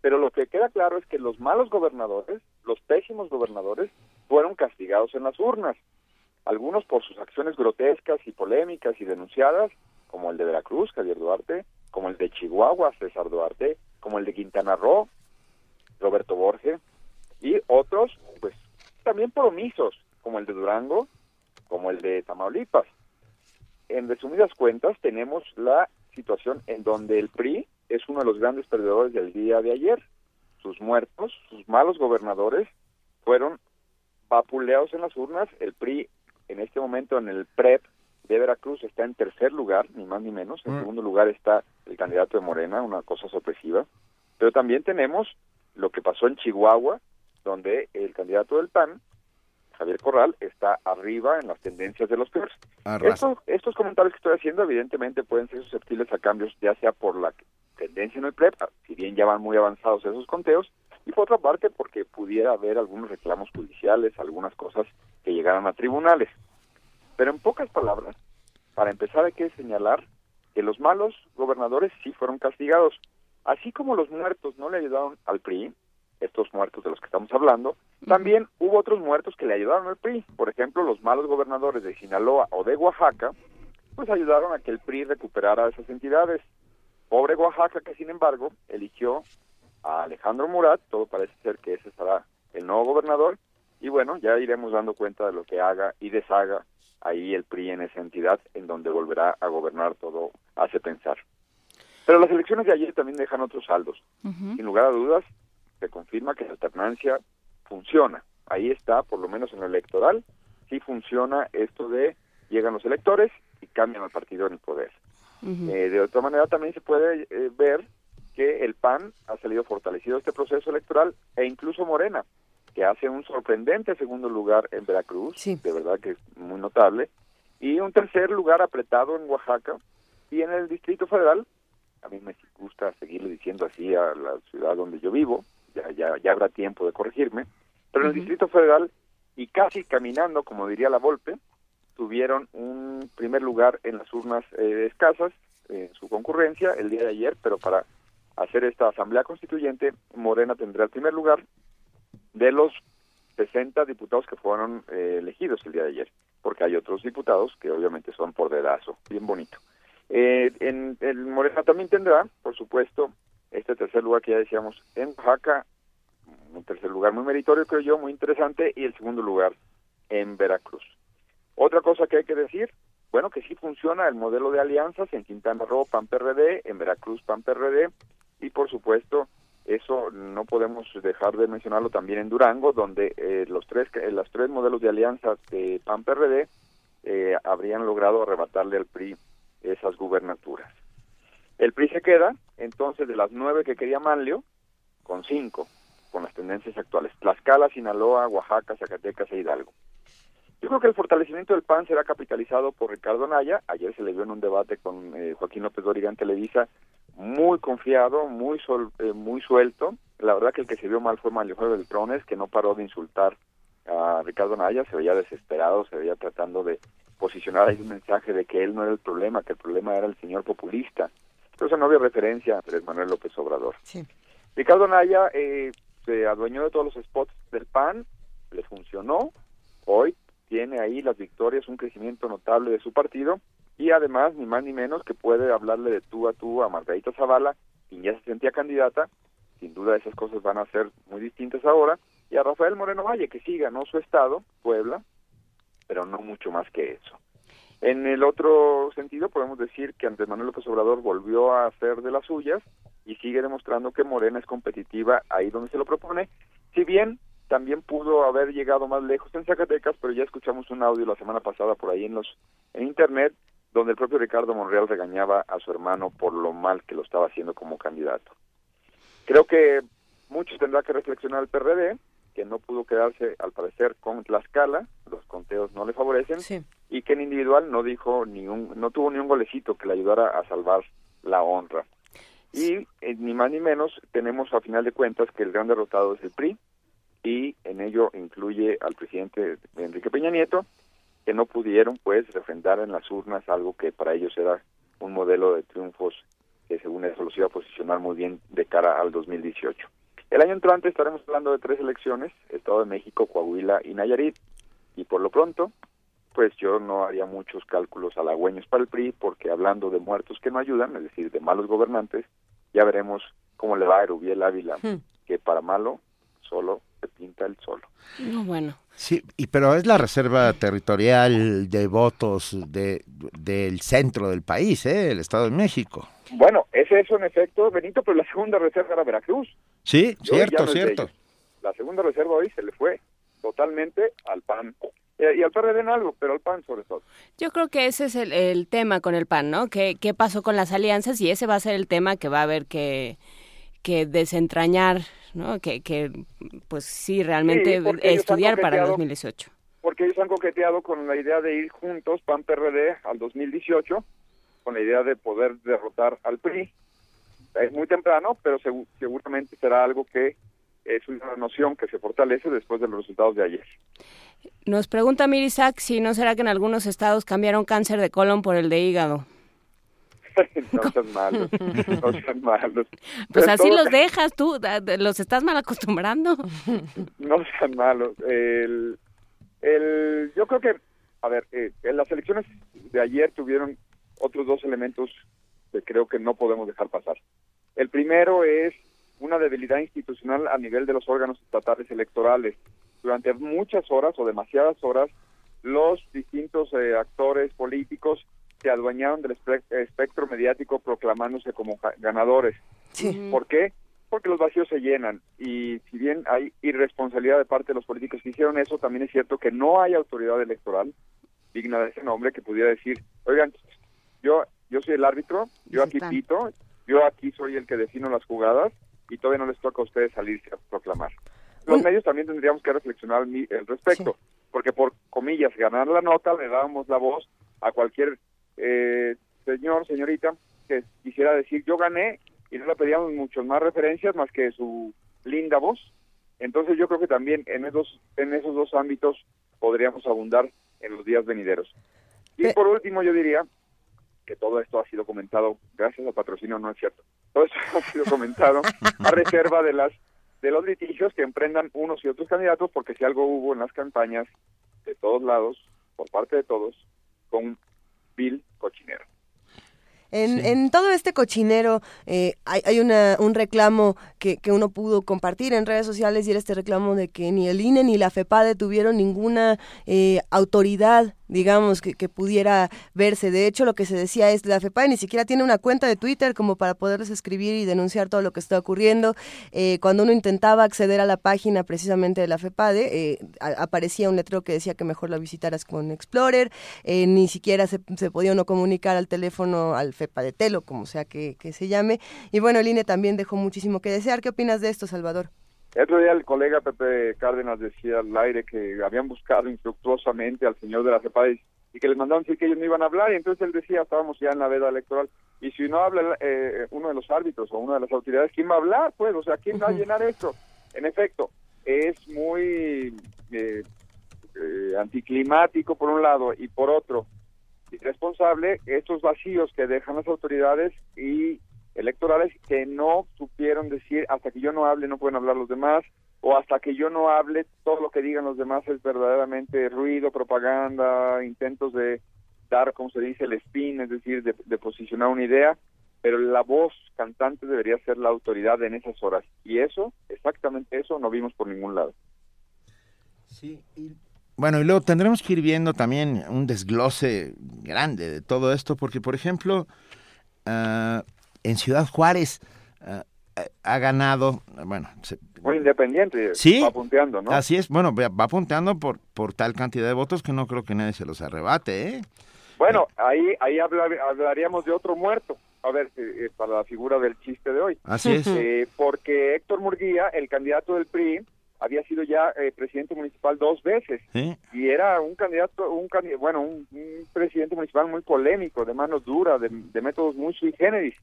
pero lo que queda claro es que los malos gobernadores, los pésimos gobernadores, fueron castigados en las urnas, algunos por sus acciones grotescas y polémicas y denunciadas, como el de Veracruz, Javier Duarte, como el de Chihuahua, César Duarte, como el de Quintana Roo, Roberto Borges, y otros, pues, también por omisos, como el de Durango, como el de Tamaulipas. En resumidas cuentas, tenemos la situación en donde el PRI es uno de los grandes perdedores del día de ayer. Sus muertos, sus malos gobernadores, fueron vapuleados en las urnas. El PRI, en este momento, en el PREP de Veracruz, está en tercer lugar, ni más ni menos. En Mm. segundo lugar está el candidato de Morena, una cosa sorpresiva. Pero también tenemos lo que pasó en Chihuahua, donde el candidato del PAN, Javier Corral, está arriba en las tendencias de los peores. Estos, estos comentarios que estoy haciendo evidentemente pueden ser susceptibles a cambios, ya sea por la tendencia en el PREP, si bien ya van muy avanzados esos conteos, y por otra parte porque pudiera haber algunos reclamos judiciales, algunas cosas que llegaran a tribunales. Pero en pocas palabras, para empezar hay que señalar que los malos gobernadores sí fueron castigados. Así como los muertos no le ayudaron al PRI, estos muertos de los que estamos hablando, también hubo otros muertos que le ayudaron al PRI. Por ejemplo, los malos gobernadores de Sinaloa o de Oaxaca, pues ayudaron a que el PRI recuperara esas entidades. Pobre Oaxaca que, sin embargo, eligió a Alejandro Murat, todo parece ser que ese será el nuevo gobernador, y bueno, ya iremos dando cuenta de lo que haga y deshaga ahí el PRI en esa entidad, en donde volverá a gobernar todo, hace pensar. Pero las elecciones de ayer también dejan otros saldos. Sin lugar a dudas, se confirma que la alternancia funciona. Ahí está, por lo menos en lo electoral, sí funciona esto de llegan los electores y cambian al partido en el poder. Eh, de otra manera también se puede eh, ver que el PAN ha salido fortalecido este proceso electoral e incluso Morena, que hace un sorprendente segundo lugar en Veracruz, de verdad que es muy notable, y un tercer lugar apretado en Oaxaca y en el Distrito Federal, a mí me gusta seguirle diciendo así a la ciudad donde yo vivo, ya, ya, ya habrá tiempo de corregirme, pero en el Distrito Federal y casi caminando, como diría la Volpe, tuvieron un primer lugar en las urnas eh, escasas en su concurrencia el día de ayer, pero para hacer esta asamblea constituyente, Morena tendrá el primer lugar de los 60 diputados que fueron eh, elegidos el día de ayer, porque hay otros diputados que obviamente son por dedazo, bien bonito. Eh, en el Morena también tendrá, por supuesto, este tercer lugar que ya decíamos en Oaxaca, un tercer lugar muy meritorio creo yo, muy interesante, y el segundo lugar en Veracruz. Otra cosa que hay que decir, bueno, que sí funciona el modelo de alianzas en Quintana Roo, PAN PRD, en Veracruz, PAN PRD, y por supuesto, eso no podemos dejar de mencionarlo también en Durango, donde eh, los tres eh, los tres modelos de alianzas de PAN PRD eh, habrían logrado arrebatarle al PRI esas gubernaturas. El PRI se queda, entonces, de las nueve que quería Manlio, con cinco, con las tendencias actuales. Tlaxcala, Sinaloa, Oaxaca, Zacatecas e Hidalgo. Yo creo que el fortalecimiento del PAN será capitalizado por Ricardo Naya. Ayer se le vio en un debate con eh, Joaquín López Doriga en Televisa, muy confiado, muy sol, eh, muy suelto. La verdad que el que se vio mal fue Mario Beltrones, que no paró de insultar a Ricardo Naya, se veía desesperado, se veía tratando de posicionar ahí un mensaje de que él no era el problema, que el problema era el señor populista. Entonces no había referencia a Andrés Manuel López Obrador. Ricardo Naya eh, se adueñó de todos los spots del PAN, le funcionó, hoy tiene ahí las victorias, un crecimiento notable de su partido y además, ni más ni menos, que puede hablarle de tú a tú a Margarita Zavala, quien ya se sentía candidata, sin duda esas cosas van a ser muy distintas ahora, y a Rafael Moreno Valle, que sí ganó su estado, Puebla, pero no mucho más que eso. En el otro sentido, podemos decir que Andrés Manuel López Obrador volvió a hacer de las suyas y sigue demostrando que Morena es competitiva ahí donde se lo propone, si bien también pudo haber llegado más lejos en Zacatecas, pero ya escuchamos un audio la semana pasada por ahí en los en internet donde el propio Ricardo Monreal regañaba a su hermano por lo mal que lo estaba haciendo como candidato. Creo que muchos tendrá que reflexionar el PRD, que no pudo quedarse al parecer con Tlaxcala, los conteos no le favorecen, y que en individual no dijo ni un, no tuvo ni un golecito que le ayudara a salvar la honra. Y eh, ni más ni menos tenemos a final de cuentas que el gran derrotado es el PRI, y en ello incluye al presidente Enrique Peña Nieto, que no pudieron pues refrendar en las urnas algo que para ellos era un modelo de triunfos que según eso los iba a posicionar muy bien de cara al 2018. El año entrante estaremos hablando de tres elecciones, Estado de México, Coahuila y Nayarit, y por lo pronto, pues yo no haría muchos cálculos halagüeños para el PRI, porque hablando de muertos que no ayudan, es decir, de malos gobernantes, ya veremos cómo le va a Erubiel Ávila, hmm. que para malo solo se pinta el solo. No, bueno. Sí, y, pero es la reserva territorial de votos de, del centro del país, ¿eh? el Estado de México. Bueno, es eso en efecto, Benito, pero la segunda reserva era Veracruz. Sí, cierto, cierto. La segunda reserva hoy se le fue totalmente al PAN. Eh, y al PRD en algo, pero al PAN sobre todo. Yo creo que ese es el, el tema con el PAN, ¿no? ¿Qué, ¿Qué pasó con las alianzas? Y ese va a ser el tema que va a haber que, que desentrañar ¿no? Que, que pues sí, realmente estudiar para el 2018. Porque ellos han coqueteado con la idea de ir juntos, PAN-PRD, al 2018, con la idea de poder derrotar al PRI. Es muy temprano, pero seguramente será algo que es una noción que se fortalece después de los resultados de ayer. Nos pregunta Mirisak si no será que en algunos estados cambiaron cáncer de colon por el de hígado. no sean malos, no sean malos. Pues así los dejas tú, los estás mal acostumbrando. no sean malos. El, el, yo creo que, a ver, eh, en las elecciones de ayer tuvieron otros dos elementos que creo que no podemos dejar pasar. El primero es una debilidad institucional a nivel de los órganos estatales electorales. Durante muchas horas o demasiadas horas, los distintos eh, actores políticos se adueñaron del espe- espectro mediático proclamándose como ga- ganadores. Sí. ¿Por qué? Porque los vacíos se llenan y si bien hay irresponsabilidad de parte de los políticos que hicieron eso, también es cierto que no hay autoridad electoral digna de ese nombre que pudiera decir, oigan, yo yo soy el árbitro, yo aquí están. pito, yo aquí soy el que defino las jugadas y todavía no les toca a ustedes salirse a proclamar. Los medios también tendríamos que reflexionar al respecto, porque por comillas, ganar la nota le dábamos la voz a cualquier eh, señor, señorita, que quisiera decir yo gané y no le pedíamos muchas más referencias más que su linda voz. Entonces yo creo que también en esos, en esos dos ámbitos podríamos abundar en los días venideros. Y por último yo diría que todo esto ha sido comentado, gracias al patrocinio, no es cierto, todo esto ha sido comentado a reserva de las de los litigios que emprendan unos y otros candidatos, porque si algo hubo en las campañas de todos lados, por parte de todos, con vil cochinero. En, en todo este cochinero eh, hay, hay una, un reclamo que, que uno pudo compartir en redes sociales y era este reclamo de que ni el INE ni la FEPADE tuvieron ninguna eh, autoridad, digamos, que, que pudiera verse. De hecho, lo que se decía es la FEPADE ni siquiera tiene una cuenta de Twitter como para poderles escribir y denunciar todo lo que está ocurriendo. Eh, cuando uno intentaba acceder a la página precisamente de la FEPADE, eh, a- aparecía un letrero que decía que mejor la visitaras con Explorer, eh, ni siquiera se, se podía uno comunicar al teléfono, al FEPA de Telo, como sea que, que se llame. Y bueno, el INE también dejó muchísimo que desear. ¿Qué opinas de esto, Salvador? El otro día el colega Pepe Cárdenas decía al aire que habían buscado infructuosamente al señor de la CEPADE y que les mandaron decir que ellos no iban a hablar y entonces él decía, estábamos ya en la veda electoral y si no habla eh, uno de los árbitros o una de las autoridades, ¿quién va a hablar? Pues, o sea, ¿quién va a llenar esto? En efecto, es muy eh, eh, anticlimático por un lado y por otro, irresponsable estos vacíos que dejan las autoridades y electorales que no supieron decir hasta que yo no hable no pueden hablar los demás o hasta que yo no hable todo lo que digan los demás es verdaderamente ruido, propaganda, intentos de dar, como se dice, el spin, es decir, de, posicionar una idea, pero la voz cantante debería ser la autoridad en esas horas y eso, exactamente eso, no vimos por ningún lado. Bueno, y luego tendremos que ir viendo también un desglose grande de todo esto, porque, por ejemplo, ah, en Ciudad Juárez ah, ha ganado, bueno, se- independiente, Sí. va punteando, ¿no? así es, bueno, va punteando por, por tal cantidad de votos que no creo que nadie se los arrebate, ¿eh? Bueno, ahí ahí hablar- hablaríamos de otro muerto. A ver, eh, eh, para la figura del chiste de hoy. Así es. Eh, porque Héctor Murguía, el candidato del PRI, había sido ya eh, presidente municipal dos veces Sí. y era un candidato, un bueno, un, un presidente municipal muy polémico, de manos duras, de, de métodos muy sui generis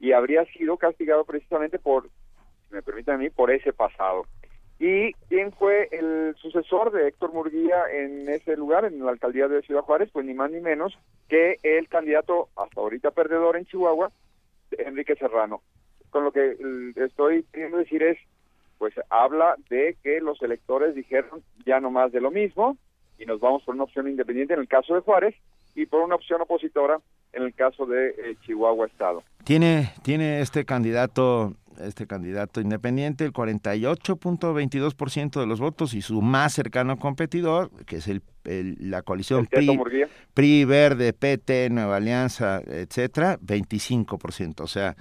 y habría sido castigado precisamente por, si me permiten a mí, por ese pasado. ¿Y quién fue el sucesor de Héctor Murguía en ese lugar, en la alcaldía de Ciudad Juárez? Pues ni más ni menos que el candidato hasta ahorita perdedor en Chihuahua, Enrique Serrano. Con lo que eh, estoy queriendo decir es, pues habla de que los electores dijeron ya no más de lo mismo y nos vamos por una opción independiente en el caso de Juárez y por una opción opositora en el caso de eh, Chihuahua Estado. Tiene, tiene este candidato, este candidato independiente el 48.22% de los votos y su más cercano competidor, que es el, el- la coalición El PRI. PRI, Verde, PT, Nueva Alianza, etcétera, 25%. O sea,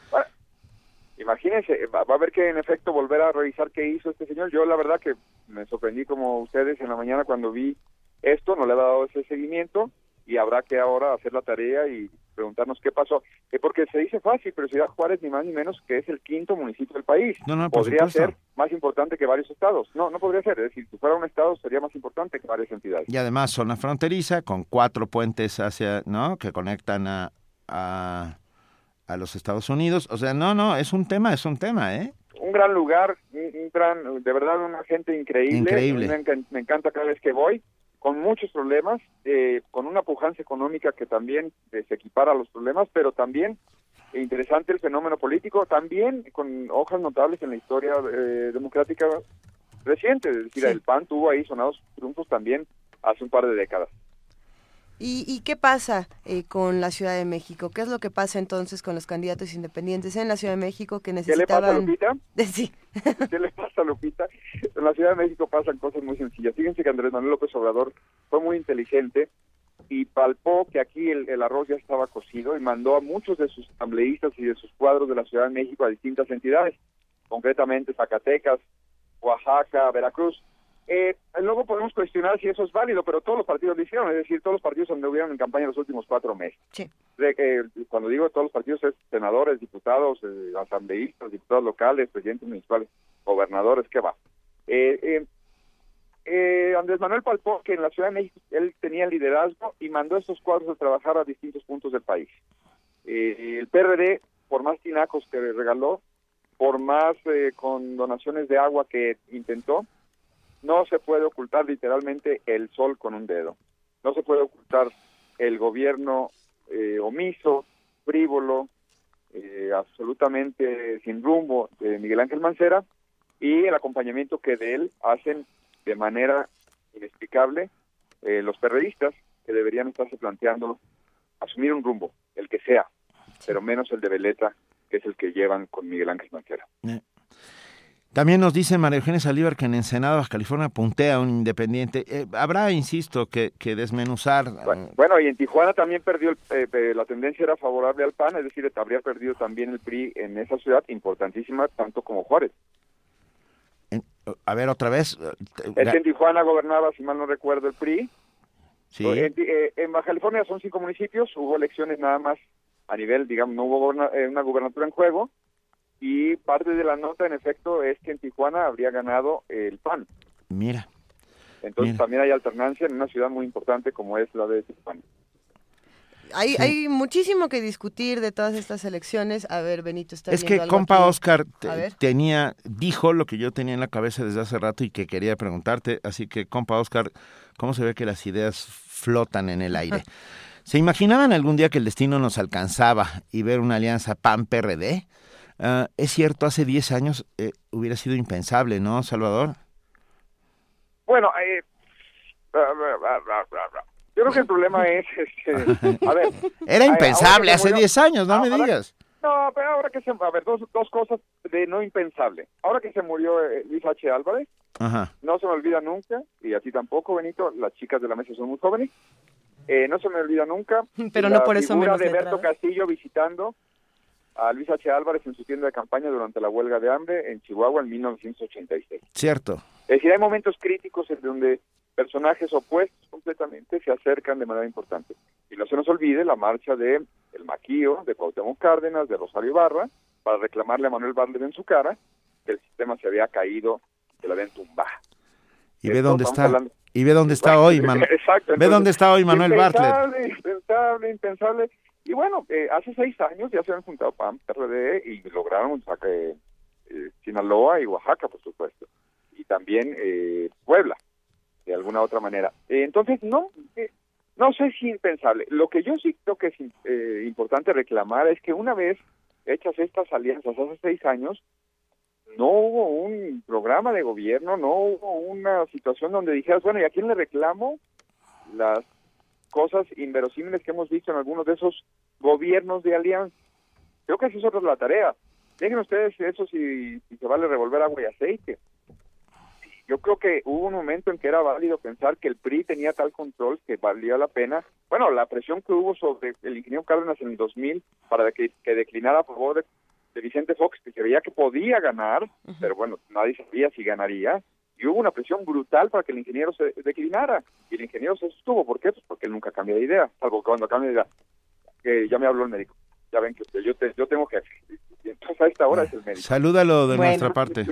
Imagínense, va, va a haber que en efecto volver a revisar qué hizo este señor. Yo la verdad que me sorprendí como ustedes en la mañana cuando vi esto, no le he dado ese seguimiento y habrá que ahora hacer la tarea y preguntarnos qué pasó. Eh, porque se dice fácil, pero Ciudad Juárez ni más ni menos que es el quinto municipio del país. No, no, podría supuesto. ser más importante que varios estados. No, no podría ser. Es decir, si fuera un estado sería más importante que varias entidades. y además zona fronteriza con cuatro puentes hacia, ¿no? Que conectan a, a, a los Estados Unidos. O sea, no, no, es un tema, es un tema, ¿eh? un gran lugar, un, gran, de verdad una gente increíble. Increíble. Me encanta cada vez que voy, con muchos problemas, eh, con una pujanza económica que también se equipara a los problemas, pero también interesante el fenómeno político, también con hojas notables en la historia eh, democrática reciente. Es decir, Sí. el PAN tuvo ahí sonados triunfos también hace un par de décadas. ¿Y, y qué pasa eh, con la Ciudad de México? ¿Qué es lo que pasa entonces con los candidatos independientes en la Ciudad de México que ¿Qué le pasa, necesitaban... Lupita? Sí. ¿Qué le pasa, Lupita? En la Ciudad de México pasan cosas muy sencillas. Fíjense que Andrés Manuel López Obrador fue muy inteligente y palpó que aquí el, el arroz ya estaba cocido y mandó a muchos de sus asambleístas y de sus cuadros de la Ciudad de México a distintas entidades, concretamente Zacatecas, Oaxaca, Veracruz. Eh, luego podemos cuestionar si eso es válido, pero todos los partidos lo hicieron, es decir, todos los partidos anduvieron en campaña los últimos cuatro meses. Sí. De que, cuando digo todos los partidos es senadores, diputados, eh, asambleístas, diputados locales, presidentes municipales, gobernadores, ¿qué va? Eh, eh, eh, Andrés Manuel palpó que en la Ciudad de México él tenía liderazgo y mandó estos cuadros a trabajar a distintos puntos del país. Eh, el PRD, por más tinacos que le regaló, por más eh, con donaciones de agua que intentó, no se puede ocultar literalmente el sol con un dedo. No se puede ocultar el gobierno eh, omiso, frívolo, eh, absolutamente sin rumbo de Miguel Ángel Mancera y el acompañamiento que de él hacen de manera inexplicable eh, los perredistas que deberían estarse planteando asumir un rumbo, el que sea, pero menos el de Veleta, que es el que llevan con Miguel Ángel Mancera. También nos dice María Eugenia Salívar que en Ensenada, Baja California, puntea un independiente. Eh, habrá, insisto, que, que desmenuzar. eh, Bueno, y en Tijuana también perdió, el- eh, eh, la tendencia era favorable al PAN, es decir, habría perdido también el PRI en esa ciudad, importantísima, tanto como Juárez. a ver, otra vez. eh, Es que en Tijuana gobernaba, si mal no recuerdo, el PRI. Sí. En, eh, en Baja California son cinco municipios, hubo elecciones nada más a nivel, digamos, no hubo goberna- eh, una gubernatura en juego, y parte de la nota, en efecto, es que en Tijuana habría ganado el PAN. Mira. Entonces Mira. también hay alternancia en una ciudad muy importante como es la de Tijuana. Hay, Sí. hay muchísimo que discutir de todas estas elecciones. A ver, Benito está Es que algo compa aquí. Oscar te- tenía, dijo lo que yo tenía en la cabeza desde hace rato y que quería preguntarte. Así que, compa Oscar, ¿cómo se ve que las ideas flotan en el aire? ¿Se imaginaban algún día que el destino nos alcanzaba y ver una alianza PAN-PRD? Ah, es cierto, hace 10 años eh, hubiera sido impensable, ¿no, Salvador? Bueno, eh, bla, bla, bla, bla, bla, bla. yo creo que el problema es, este, a ver, Era impensable hace se murió- 10 años, no me digas. No, pero ahora que se, a ver, dos, dos cosas de no impensable. Ahora que se murió eh, Luis H. Álvarez, Ajá. no se me olvida nunca, y a ti tampoco, Benito, las chicas de la mesa son muy jóvenes, eh, no se me olvida nunca Pero la no por eso figura de Berto. Castillo visitando a Luis H. Álvarez en su tienda de campaña durante la huelga de hambre en Chihuahua en 1986. Cierto. Es decir, hay momentos críticos en donde personajes opuestos completamente se acercan de manera importante. Y no se nos olvide la marcha de El Maquío, de Cuauhtémoc Cárdenas, de Rosario Ibarra, para reclamarle a Manuel Bartlett en su cara que el sistema se había caído, que lo habían tumbado. Y ve dónde está. hablando- Y ve dónde está hoy, Manu- Exacto. Ve dónde está hoy Manuel Bartlett. impensable, Impensable, impensable. Y bueno, eh, hace seis años ya se habían juntado PAN, PRD y lograron sacar eh, Sinaloa y Oaxaca, por supuesto. Y también eh, Puebla, de alguna otra manera. Eh, entonces, no, eh, no sé si impensable. Lo que yo sí creo que es eh, importante reclamar es que una vez hechas estas alianzas hace seis años, no hubo un programa de gobierno, no hubo una situación donde dijeras, bueno, ¿y a quién le reclamo las cosas inverosímiles que hemos visto en algunos de esos gobiernos de alianza? Creo que esa es otra la tarea. Dejen ustedes eso si, si se vale revolver agua y aceite. Yo creo que hubo un momento en que era válido pensar que el PRI tenía tal control que valía la pena. Bueno, la presión que hubo sobre el ingeniero Cárdenas en el 2000 para que, que declinara a favor de, de Vicente Fox, que se veía que podía ganar, pero bueno, nadie sabía si ganaría. Y hubo una presión brutal para que el ingeniero se declinara. Y el ingeniero se sostuvo. ¿Por qué? Pues porque él nunca cambia de idea, salvo cuando cambia de idea. Que ya me habló el médico. Ya ven que yo, te- yo tengo jefe. Y entonces a esta hora es el médico. Salúdalo de Bueno. nuestra parte.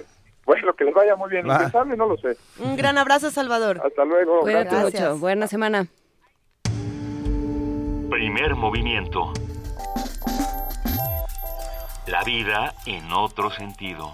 Bueno, que les vaya muy bien. No lo sé. Un gran abrazo, Salvador. Hasta luego. Cuídate Gracias. mucho. Buena semana. Primer movimiento. La vida en otro sentido.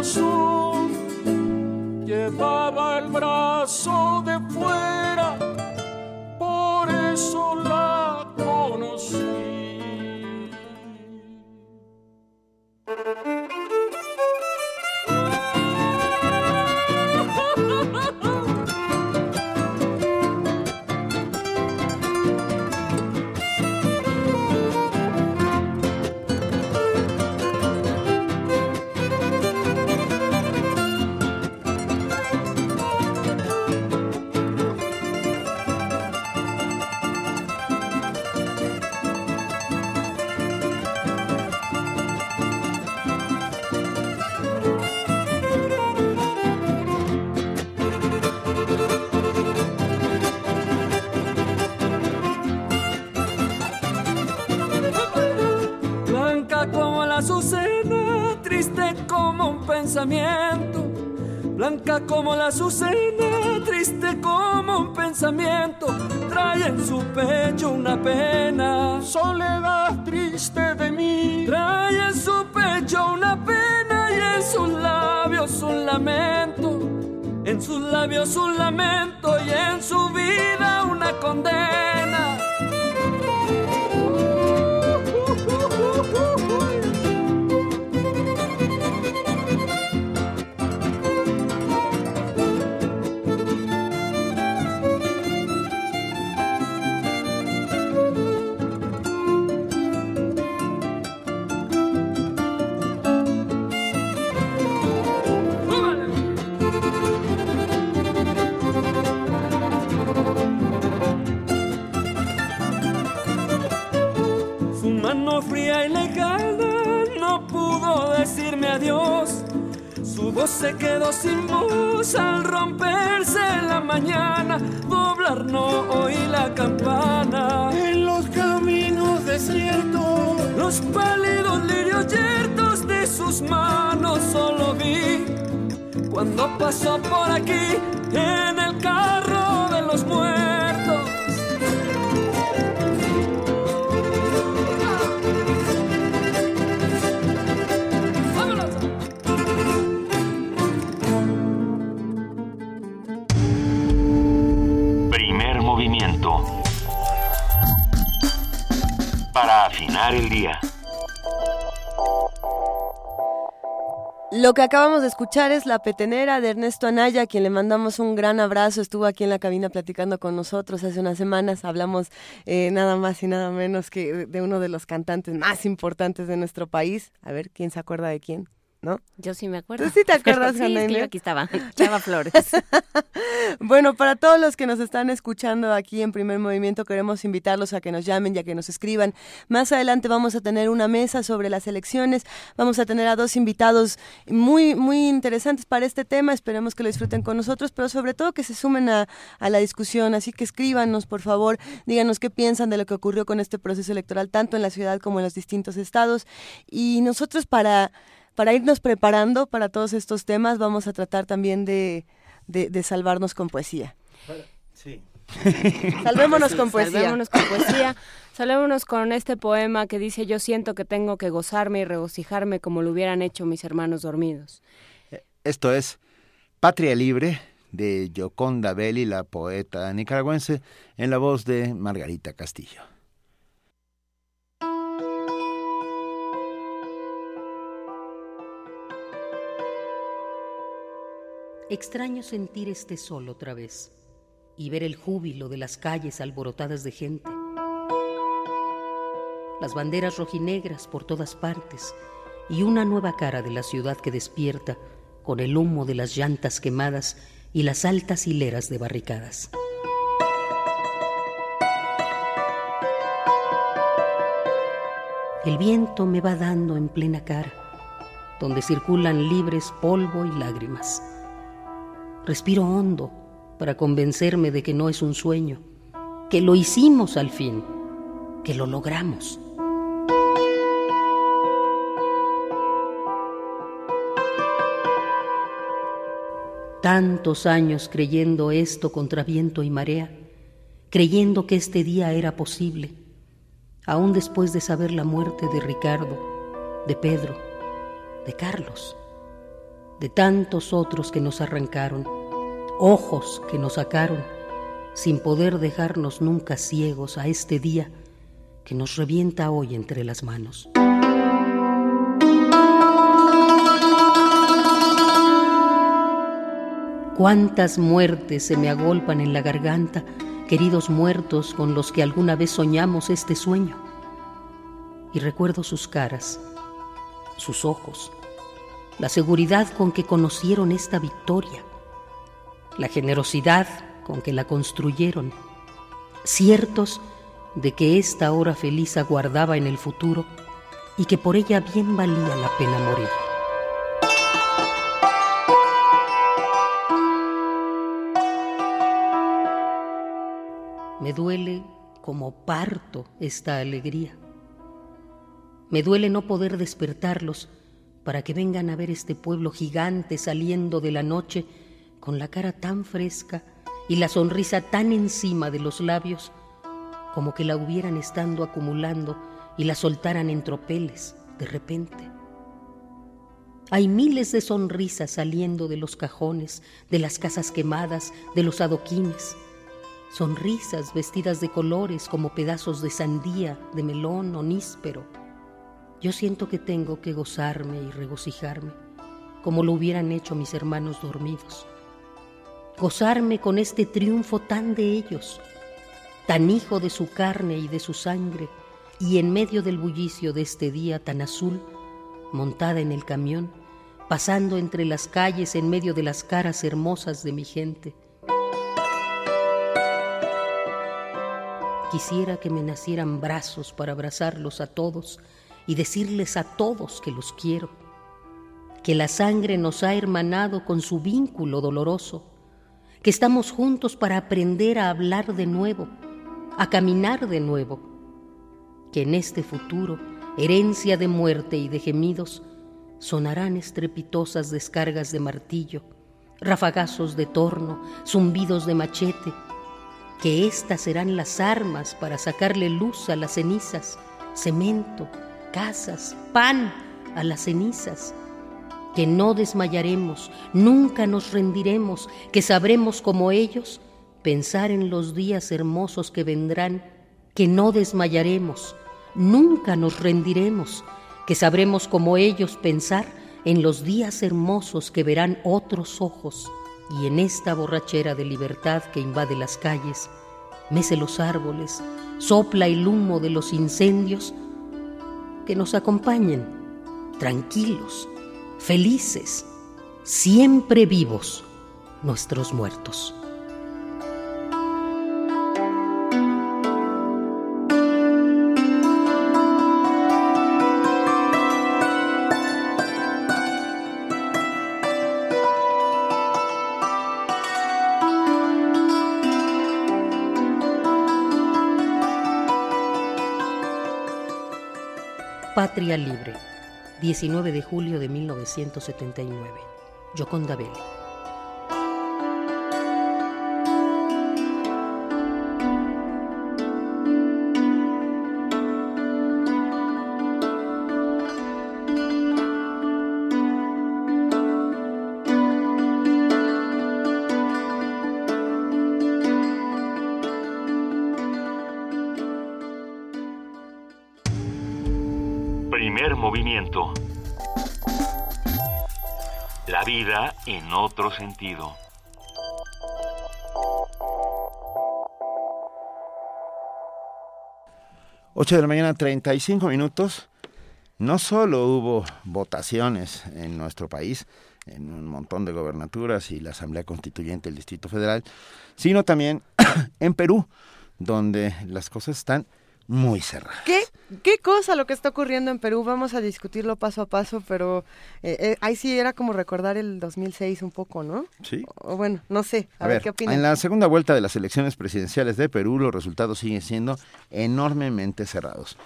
Corazón. Llevaba el brazo pensamiento. Blanca como la azucena, triste como un pensamiento. Trae en su pecho una pena. Soledad triste de mí. Trae en su pecho una pena y en sus labios un lamento. En sus labios un lamento y en su vida una condena. Se quedó sin voz al romperse la mañana. Doblar no oí la campana. En los caminos desiertos, los pálidos lirios yertos de sus manos solo vi. Cuando pasó por aquí en Lo que acabamos de escuchar es La Petenera de Ernesto Anaya, a quien le mandamos un gran abrazo. Estuvo aquí en la cabina platicando con nosotros hace unas semanas. Hablamos eh, nada más y nada menos que de uno de los cantantes más importantes de nuestro país. A ver, ¿quién se acuerda de quién? ¿No? Yo sí me acuerdo. ¿Tú sí te acuerdas, sí, es que Janaina? yo aquí estaba, Chava Flores. Bueno, para todos los que nos están escuchando aquí en Primer Movimiento, queremos invitarlos a que nos llamen y a que nos escriban. Más adelante vamos a tener una mesa sobre las elecciones. Vamos a tener a dos invitados muy, muy interesantes para este tema. Esperemos que lo disfruten con nosotros, pero sobre todo que se sumen a, a la discusión. Así que escríbanos, por favor, díganos qué piensan de lo que ocurrió con este proceso electoral, tanto en la ciudad como en los distintos estados. Y nosotros para para irnos preparando para todos estos temas, vamos a tratar también de, de, de salvarnos con poesía. Sí. Salvémonos con poesía. Salvémonos con poesía. Salvémonos con este poema que dice yo siento que tengo que gozarme y regocijarme como lo hubieran hecho mis hermanos dormidos. Esto es Patria Libre de Yoconda Belli, la poeta nicaragüense, en la voz de Margarita Castillo. Extraño sentir este sol otra vez. y ver el júbilo de las calles alborotadas de gente. Las banderas rojinegras por todas partes y una nueva cara de la ciudad que despierta con el humo de las llantas quemadas y las altas hileras de barricadas. El viento me va dando en plena cara, donde circulan libres polvo y lágrimas. Respiro hondo para convencerme de que no es un sueño, que lo hicimos al fin, que lo logramos. Tantos años creyendo esto contra viento y marea, creyendo que este día era posible, aún después de saber la muerte de Ricardo, de Pedro, de Carlos, de tantos otros que nos arrancaron, ojos que nos sacaron, sin poder dejarnos nunca ciegos a este día que nos revienta hoy entre las manos. Cuántas muertes se me agolpan en la garganta, queridos muertos con los que alguna vez soñamos este sueño. Y recuerdo sus caras, sus ojos, la seguridad con que conocieron esta victoria, la generosidad con que la construyeron, ciertos de que esta hora feliz aguardaba en el futuro y que por ella bien valía la pena morir. Me duele como parto esta alegría. Me duele no poder despertarlos para que vengan a ver este pueblo gigante saliendo de la noche con la cara tan fresca y la sonrisa tan encima de los labios como que la hubieran estando acumulando y la soltaran en tropeles de repente. Hay miles de sonrisas saliendo de los cajones, de las casas quemadas, de los adoquines sonrisas vestidas de colores como pedazos de sandía, de melón o níspero. Yo siento que tengo que gozarme y regocijarme, como lo hubieran hecho mis hermanos dormidos. Gozarme con este triunfo tan de ellos, tan hijo de su carne y de su sangre, y en medio del bullicio de este día tan azul, montada en el camión, pasando entre las calles en medio de las caras hermosas de mi gente, Quisiera que me nacieran brazos para abrazarlos a todos y decirles a todos que los quiero, que la sangre nos ha hermanado con su vínculo doloroso, que estamos juntos para aprender a hablar de nuevo, a caminar de nuevo, que en este futuro, herencia de muerte y de gemidos, sonarán estrepitosas descargas de martillo, rafagazos de torno, zumbidos de machete, que éstas serán las armas para sacarle luz a las cenizas, cemento, casas, pan a las cenizas, que no desmayaremos, nunca nos rendiremos, que sabremos como ellos pensar en los días hermosos que vendrán, que no desmayaremos, nunca nos rendiremos, que sabremos como ellos pensar en los días hermosos que verán otros ojos y en esta borrachera de libertad que invade las calles, mece los árboles, sopla el humo de los incendios, que nos acompañen, tranquilos, felices, siempre vivos, nuestros muertos. Patria Libre, 19 de julio de 1979. Yoconda Belli. en otro sentido. Ocho de la mañana, 35 minutos. No solo hubo votaciones en nuestro país, en un montón de gobernaturas y la Asamblea Constituyente del Distrito Federal, sino también en Perú, donde las cosas están muy cerradas. ¿Qué, ¿Qué cosa lo que está ocurriendo en Perú? Vamos a discutirlo paso a paso, pero eh, eh, ahí sí era como recordar el 2006 un poco, ¿no? Sí. O, bueno, no sé, a, A ver, ver, qué opinan. en la segunda vuelta de las elecciones presidenciales de Perú, los resultados siguen siendo enormemente cerrados.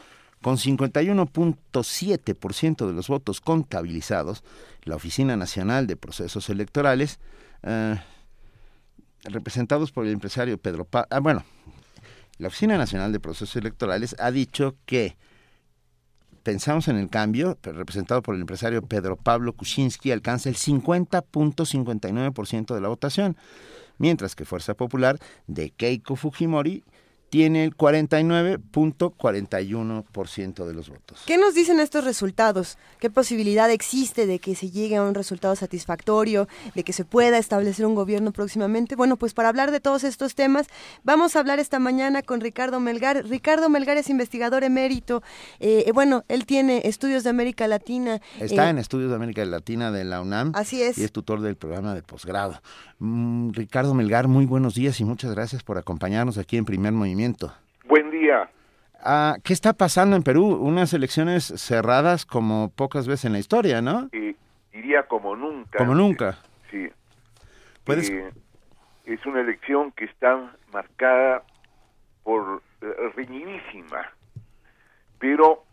Con 51.7% de los votos contabilizados, la Oficina Nacional de Procesos Electorales, eh, representados por el empresario Pedro Pa ah, bueno, la Oficina Nacional de Procesos Electorales ha dicho que Pensamos en el cambio, representado por el empresario Pedro Pablo Kuczynski, alcanza el 50.59% de la votación, mientras que Fuerza Popular de Keiko Fujimori tiene el 49.41% de los votos. ¿Qué nos dicen estos resultados? ¿Qué posibilidad existe de que se llegue a un resultado satisfactorio, de que se pueda establecer un gobierno próximamente? Bueno, pues para hablar de todos estos temas, vamos a hablar esta mañana con Ricardo Melgar. Ricardo Melgar es investigador emérito. Eh, bueno, él tiene estudios de América Latina. Está eh, en Estudios de América Latina de la UNAM. Así es. Y es tutor del programa de posgrado. Mm, Ricardo Melgar, muy buenos días y muchas gracias por acompañarnos aquí en Primer Movimiento. Buen día. Ah, ¿Qué está pasando en Perú? Unas elecciones cerradas como pocas veces en la historia, ¿no? Eh, diría como nunca. Como nunca. Sí. ¿Puedes- Eh, es una elección que está marcada por eh, reñidísima, pero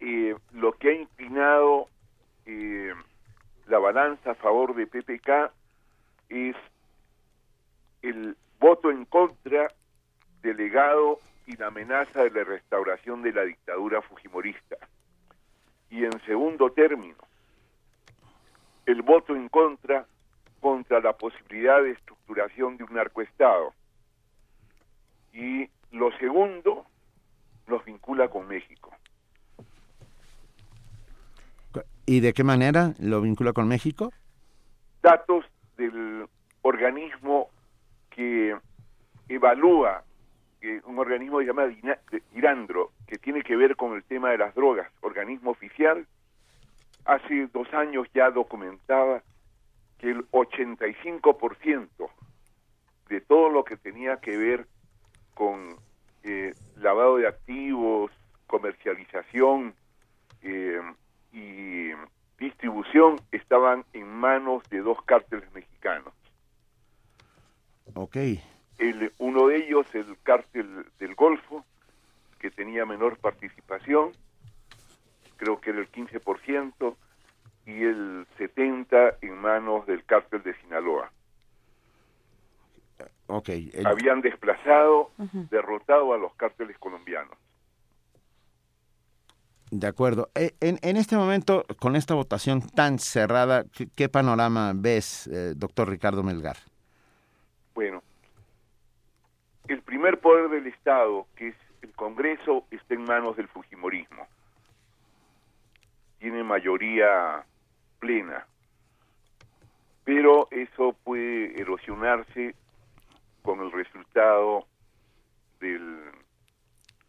eh, lo que ha inclinado eh, la balanza a favor de PPK es el voto en contra delegado y la amenaza de la restauración de la dictadura fujimorista. Y en segundo término, el voto en contra contra la posibilidad de estructuración de un narcoestado. Y lo segundo nos vincula con México. ¿Y de qué manera lo vincula con México? Datos del organismo que evalúa, un organismo llamado Irandro, que tiene que ver con el tema de las drogas, organismo oficial, hace dos años ya documentaba que el 85% de todo lo que tenía que ver con eh, lavado de activos, comercialización eh, y distribución estaban en manos de dos cárteles mexicanos. Ok. El, uno de ellos, el cártel del Golfo, que tenía menor participación, creo que era el 15%, y el 70% en manos del cártel de Sinaloa. Ok. el- Habían desplazado, derrotado a los cárteles colombianos. De acuerdo. Eh, En, en este momento, con esta votación tan cerrada, ¿qué, qué panorama ves, eh, doctor Ricardo Melgar? Bueno, el primer poder del Estado, que es el Congreso, está en manos del Fujimorismo. Tiene mayoría plena. Pero eso puede erosionarse con el resultado del,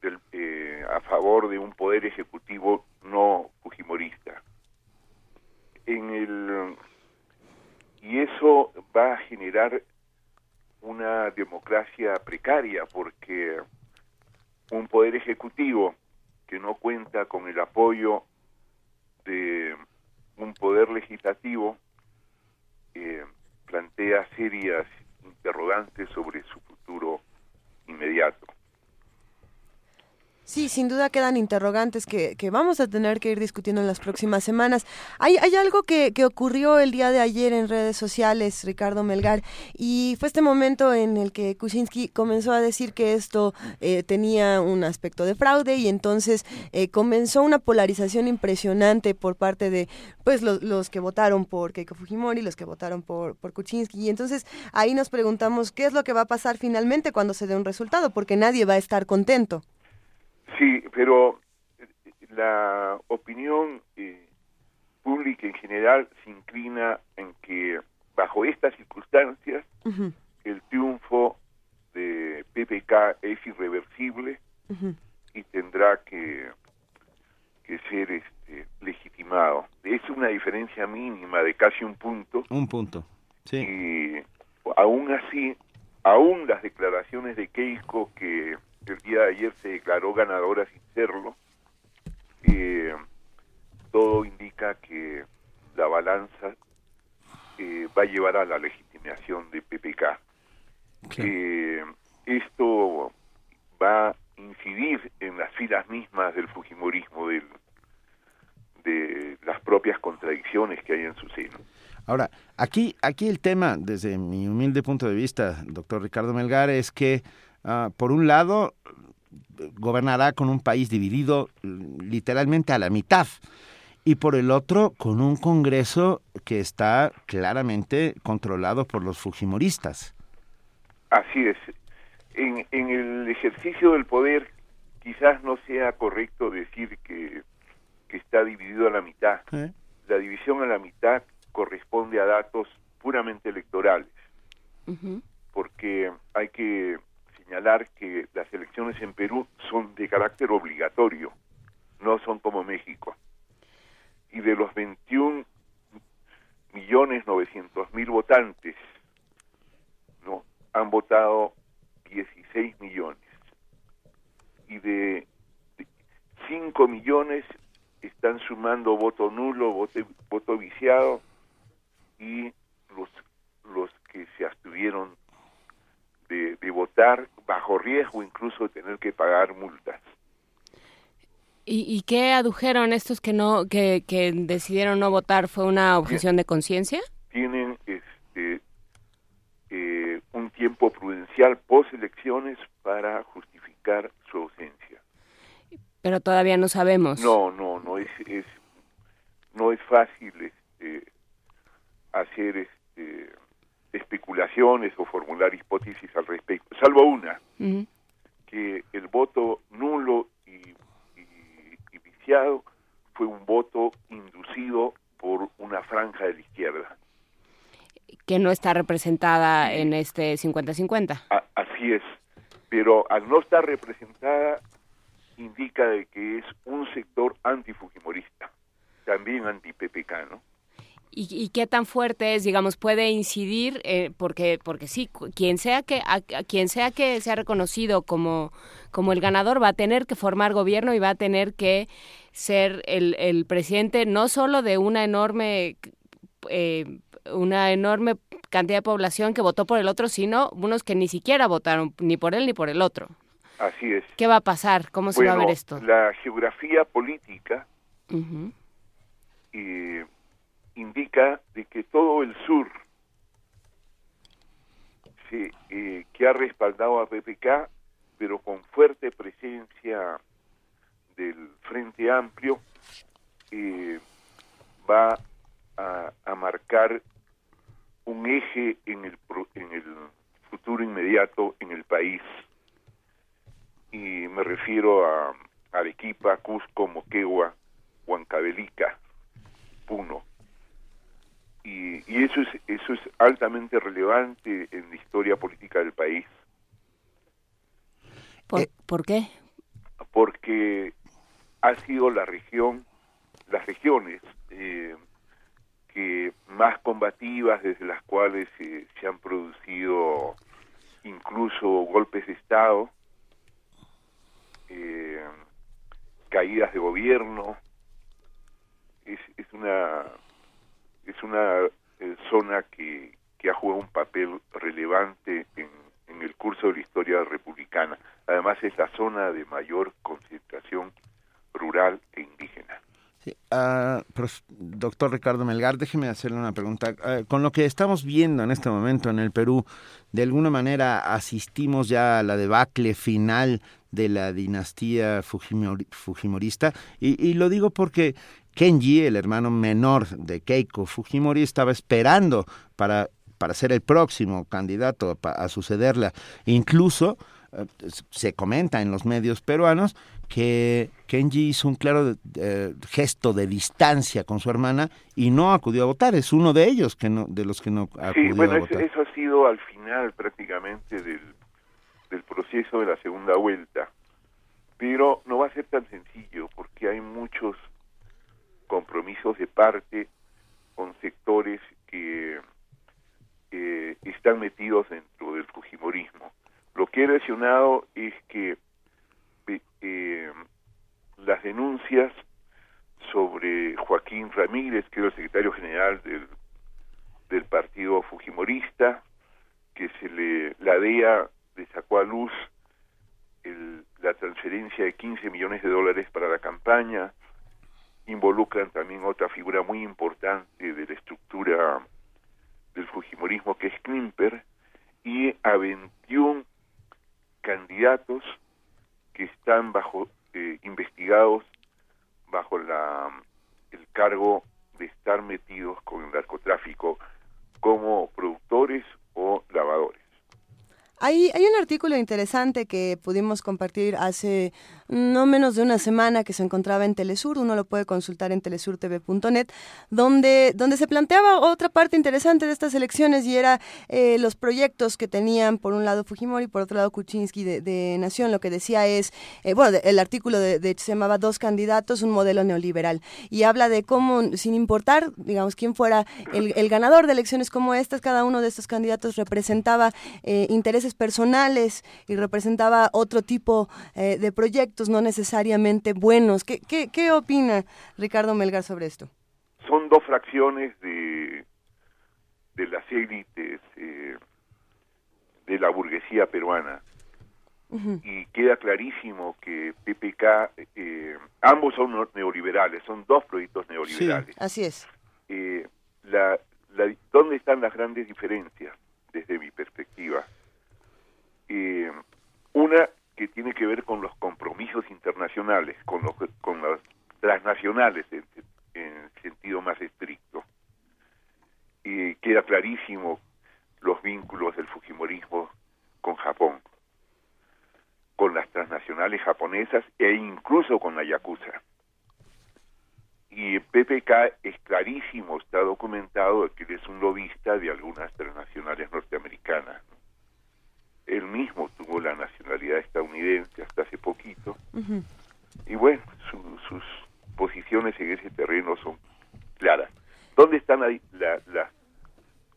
del, eh, a favor de un poder ejecutivo no fujimorista. En el y eso va a generar una democracia precaria porque un poder ejecutivo que no cuenta con el apoyo de un poder legislativo eh, plantea serias interrogantes sobre su futuro inmediato. Sí, sin duda quedan interrogantes que, que vamos a tener que ir discutiendo en las próximas semanas. Hay, hay algo que, que ocurrió el día de ayer en redes sociales, Ricardo Melgar, y fue este momento en el que Kuczynski comenzó a decir que esto eh, tenía un aspecto de fraude y entonces eh, comenzó una polarización impresionante por parte de pues los, los que votaron por Keiko Fujimori, los que votaron por, por Kuczynski. Y entonces ahí nos preguntamos qué es lo que va a pasar finalmente cuando se dé un resultado, porque nadie va a estar contento. Sí, pero eh, la opinión eh, pública en general se inclina en que bajo estas circunstancias el triunfo de PPK es irreversible y tendrá que, que ser este, legitimado. Es una diferencia mínima de casi un punto. Un punto, sí. Y aún así, aún las declaraciones de Keiko, que el día de ayer se declaró ganadora sin serlo, eh, todo indica que la balanza eh, va a llevar a la legitimación de PPK. Eh, esto va a incidir en las filas mismas del Fujimorismo, del, de las propias contradicciones que hay en su seno. Ahora, aquí, aquí el tema, desde mi humilde punto de vista, doctor Ricardo Melgar, es que, ah, por un lado, gobernará con un país dividido literalmente a la mitad y por el otro con un Congreso que está claramente controlado por los Fujimoristas. Así es. En, en el ejercicio del poder quizás no sea correcto decir que, que está dividido a la mitad. ¿Eh? La división a la mitad corresponde a datos puramente electorales, porque hay que señalar que las elecciones en Perú son de carácter obligatorio, no son como México. Y de los 21 millones 900 mil votantes, no han votado 16 millones. Y de 5 millones están sumando voto nulo, voto, voto viciado y los los que se abstuvieron de, de, votar bajo riesgo incluso de tener que pagar multas. ¿Y, y qué adujeron estos que no que, que, decidieron no votar? ¿Fue una objeción de conciencia? Tienen este eh, un tiempo prudencial post elecciones para justificar su ausencia. Pero todavía no sabemos. No, no, no es, es no es fácil este, hacer este, especulaciones o formular hipótesis al respecto, salvo una, uh -huh. que el voto nulo y, y, y, viciado fue un voto inducido por una franja de la izquierda. Que no está representada en este 50-50. Así es, pero al no estar representada indica de que es un sector antifujimorista, también anti-PPK, ¿no? ¿Y, ¿Y, qué tan fuerte es, digamos, puede incidir, eh, porque, porque sí, quien sea que, a, a, quien sea que sea reconocido como, como el ganador va a tener que formar gobierno y va a tener que ser el, el presidente no solo de una enorme, eh, una enorme cantidad de población que votó por el otro, sino unos que ni siquiera votaron ni por él ni por el otro. Así es. ¿Qué va a pasar? ¿Cómo se bueno, va a ver esto? La geografía política uh -huh. Indica de que todo el sur se, eh, que ha respaldado a PPK, pero con fuerte presencia del Frente Amplio, eh, va a, a, marcar un eje en el, en el futuro inmediato en el país. Y me refiero a Arequipa, Cusco, Moquegua, Huancavelica, Puno y, y, eso es eso es altamente relevante en la historia política del país. ¿Por, eh, ¿por qué? Porque ha sido la región, las regiones eh, que más combativas, desde las cuales eh, se han producido incluso golpes de Estado, eh, caídas de gobierno. Es, es una es una eh, zona que, que, ha jugado un papel relevante en, en, el curso de la historia republicana. Además es la zona de mayor concentración rural e indígena. Uh, doctor Ricardo Melgar, déjeme hacerle una pregunta. Uh, con lo que estamos viendo en este momento en el Perú, ¿de alguna manera asistimos ya a la debacle final de la dinastía Fujimor Fujimorista? Y, y lo digo porque Kenji, el hermano menor de Keiko Fujimori, estaba esperando para, para ser el próximo candidato a, a sucederla. Incluso eh, se comenta en los medios peruanos que Kenji hizo un claro eh, gesto de distancia con su hermana y no acudió a votar. Es uno de ellos que no, de los que no acudió sí, bueno, a votar. Eso, eso ha sido al final prácticamente del, del proceso de la segunda vuelta. pero no va a ser tan sencillo porque hay muchos compromisos de parte con sectores que eh, están metidos dentro del Fujimorismo. Lo que he lesionado es que eh, las denuncias sobre Joaquín Ramírez, que era el secretario general del, del partido Fujimorista, que se le, la DEA le sacó a luz el, la transferencia de 15 millones de dólares para la campaña, involucran también otra figura muy importante de la estructura del Fujimorismo, que es Klimper, y a 21 candidatos que están bajo eh, investigados bajo la el cargo de estar metidos con el narcotráfico como productores o lavadores. Hay, hay un artículo interesante que pudimos compartir hace no menos de una semana que se encontraba en Telesur, uno lo puede consultar en telesurtv.net, donde, donde se planteaba otra parte interesante de estas elecciones y era eh, los proyectos que tenían por un lado Fujimori y por otro lado Kuczynski de, Nación. Lo que decía es, eh, bueno, el artículo de, se llamaba Dos candidatos, un modelo neoliberal y habla de cómo, sin importar, digamos, quién fuera el, ganador de elecciones como estas, cada uno de estos candidatos representaba eh, intereses personales y representaba otro tipo de proyectos, no necesariamente buenos. ¿Qué, qué, qué opina Ricardo Melgar sobre esto? Son dos fracciones de, de las élites eh, de la burguesía peruana. Y queda clarísimo que PPK, eh, ambos son neoliberales, son dos proyectos neoliberales. así es. Eh, la, la, ¿Dónde están las grandes diferencias desde mi perspectiva? Eh, una que tiene que ver con los compromisos internacionales, con, los, con las transnacionales en, en sentido más estricto. Y queda clarísimo los vínculos del Fujimorismo con Japón, con las transnacionales japonesas e incluso con la Yakuza. Y PPK es clarísimo, está documentado que él es un lobista de algunas transnacionales norteamericanas. Él mismo tuvo la nacionalidad estadounidense hasta hace poquito. Y bueno, sus posiciones en ese terreno son claras. ¿Dónde están las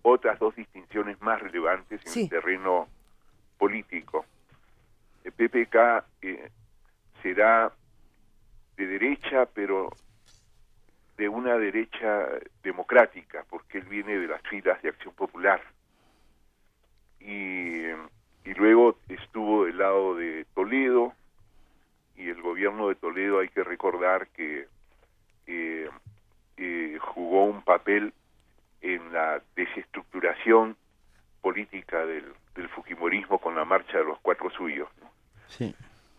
otras dos distinciones más relevantes en el terreno político? El PPK eh, será de derecha, pero de una derecha democrática, porque él viene de las filas de Acción Popular. Y y luego estuvo del lado de Toledo y el gobierno de Toledo hay que recordar que eh, eh, jugó un papel en la desestructuración política del, del, Fujimorismo con la marcha de los cuatro suyos. Sí.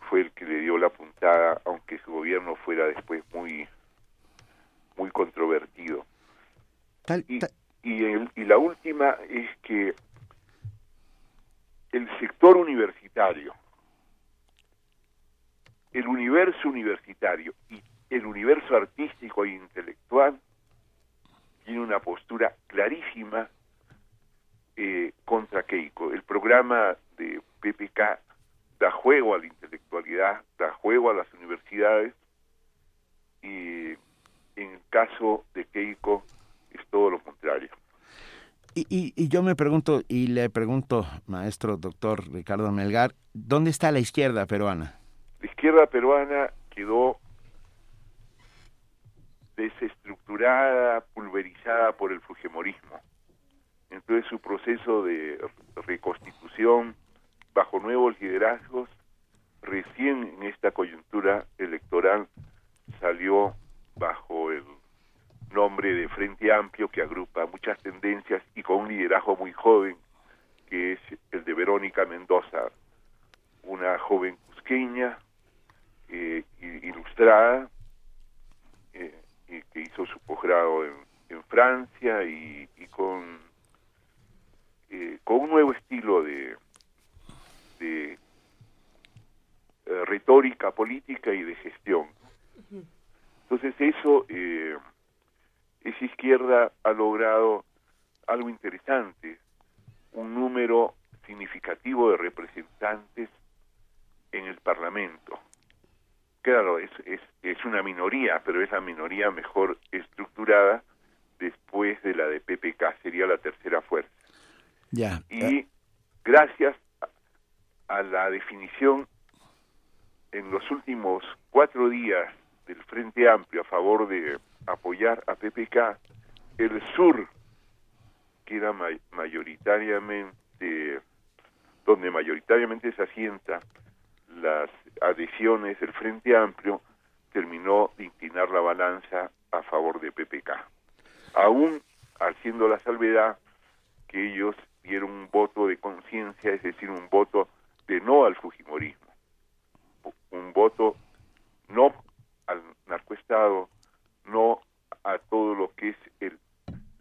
Fue el que le dio la puntada, aunque su gobierno fuera después muy muy controvertido. y, y, el, y la última es que el sector universitario, el universo universitario y el universo artístico e intelectual tiene una postura clarísima eh, contra Keiko. El programa de PPK da juego a la intelectualidad, da juego a las universidades y en el caso de Keiko es todo lo contrario. Y, y, yo me pregunto, y le pregunto, maestro doctor Ricardo Melgar, ¿dónde está la izquierda peruana? La izquierda peruana quedó desestructurada, pulverizada por el fujimorismo. Entonces su proceso de reconstitución bajo nuevos liderazgos, recién en esta coyuntura electoral salió bajo el nombre de Frente Amplio que agrupa muchas tendencias y con un liderazgo muy joven, que es el de Verónica Mendoza, una joven cusqueña, eh, ilustrada, eh, que hizo su posgrado en, Francia y, con, eh, con un nuevo estilo de, de retórica política y de gestión. Entonces eso esa izquierda ha logrado algo interesante, un número significativo de representantes en el Parlamento. claro, es, es, es una minoría, pero es la minoría mejor estructurada después de la de PPK, sería la tercera fuerza. Ya. Y gracias a, a la definición en los últimos cuatro días del Frente Amplio a favor de apoyar a PPK, el sur queda ma- mayoritariamente, donde mayoritariamente se asienta las adhesiones del Frente Amplio, terminó de inclinar la balanza a favor de PPK. Aún haciendo la salvedad que ellos dieron un voto de conciencia, es decir, un voto de no al Fujimorismo, un voto no al narcoestado, no a todo lo que es el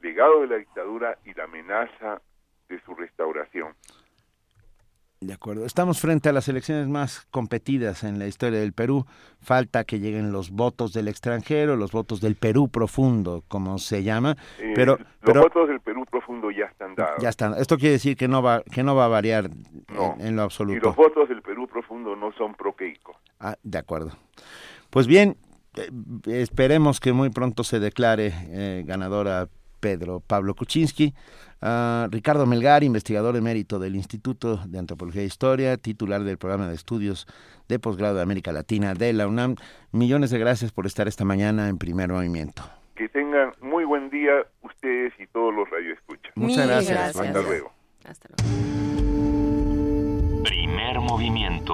legado de la dictadura y la amenaza de su restauración. De acuerdo. Estamos frente a las elecciones más competidas en la historia del Perú. Falta que lleguen los votos del extranjero, los votos del Perú profundo, como se llama. Eh, pero, los pero votos del Perú profundo ya están dados. ya está. Esto quiere decir que no va, que no va a variar No. en, en lo Y absoluto. los votos del Perú profundo no son pro-Keiko. Ah, de acuerdo. Pues bien, eh, esperemos que muy pronto se declare eh, ganadora Pedro Pablo Kuczynski. Ricardo Melgar, investigador emérito del Instituto de Antropología e Historia, titular del programa de estudios de posgrado de América Latina de la UNAM. Millones de gracias por estar esta mañana en primer movimiento. Que tengan muy buen día ustedes y todos los radioescuchas. Muchas gracias. gracias. Hasta luego. Primer movimiento.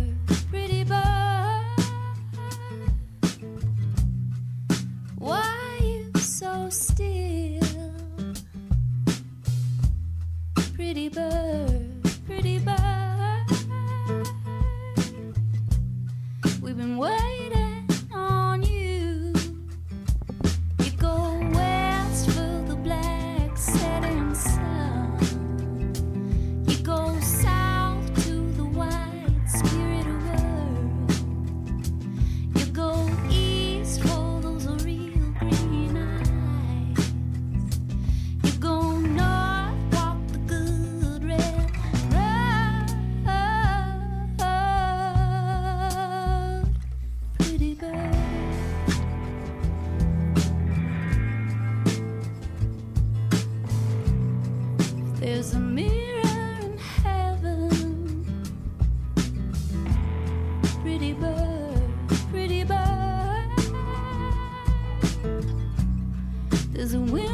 Pretty bird, pretty bird. We've been waiting There's a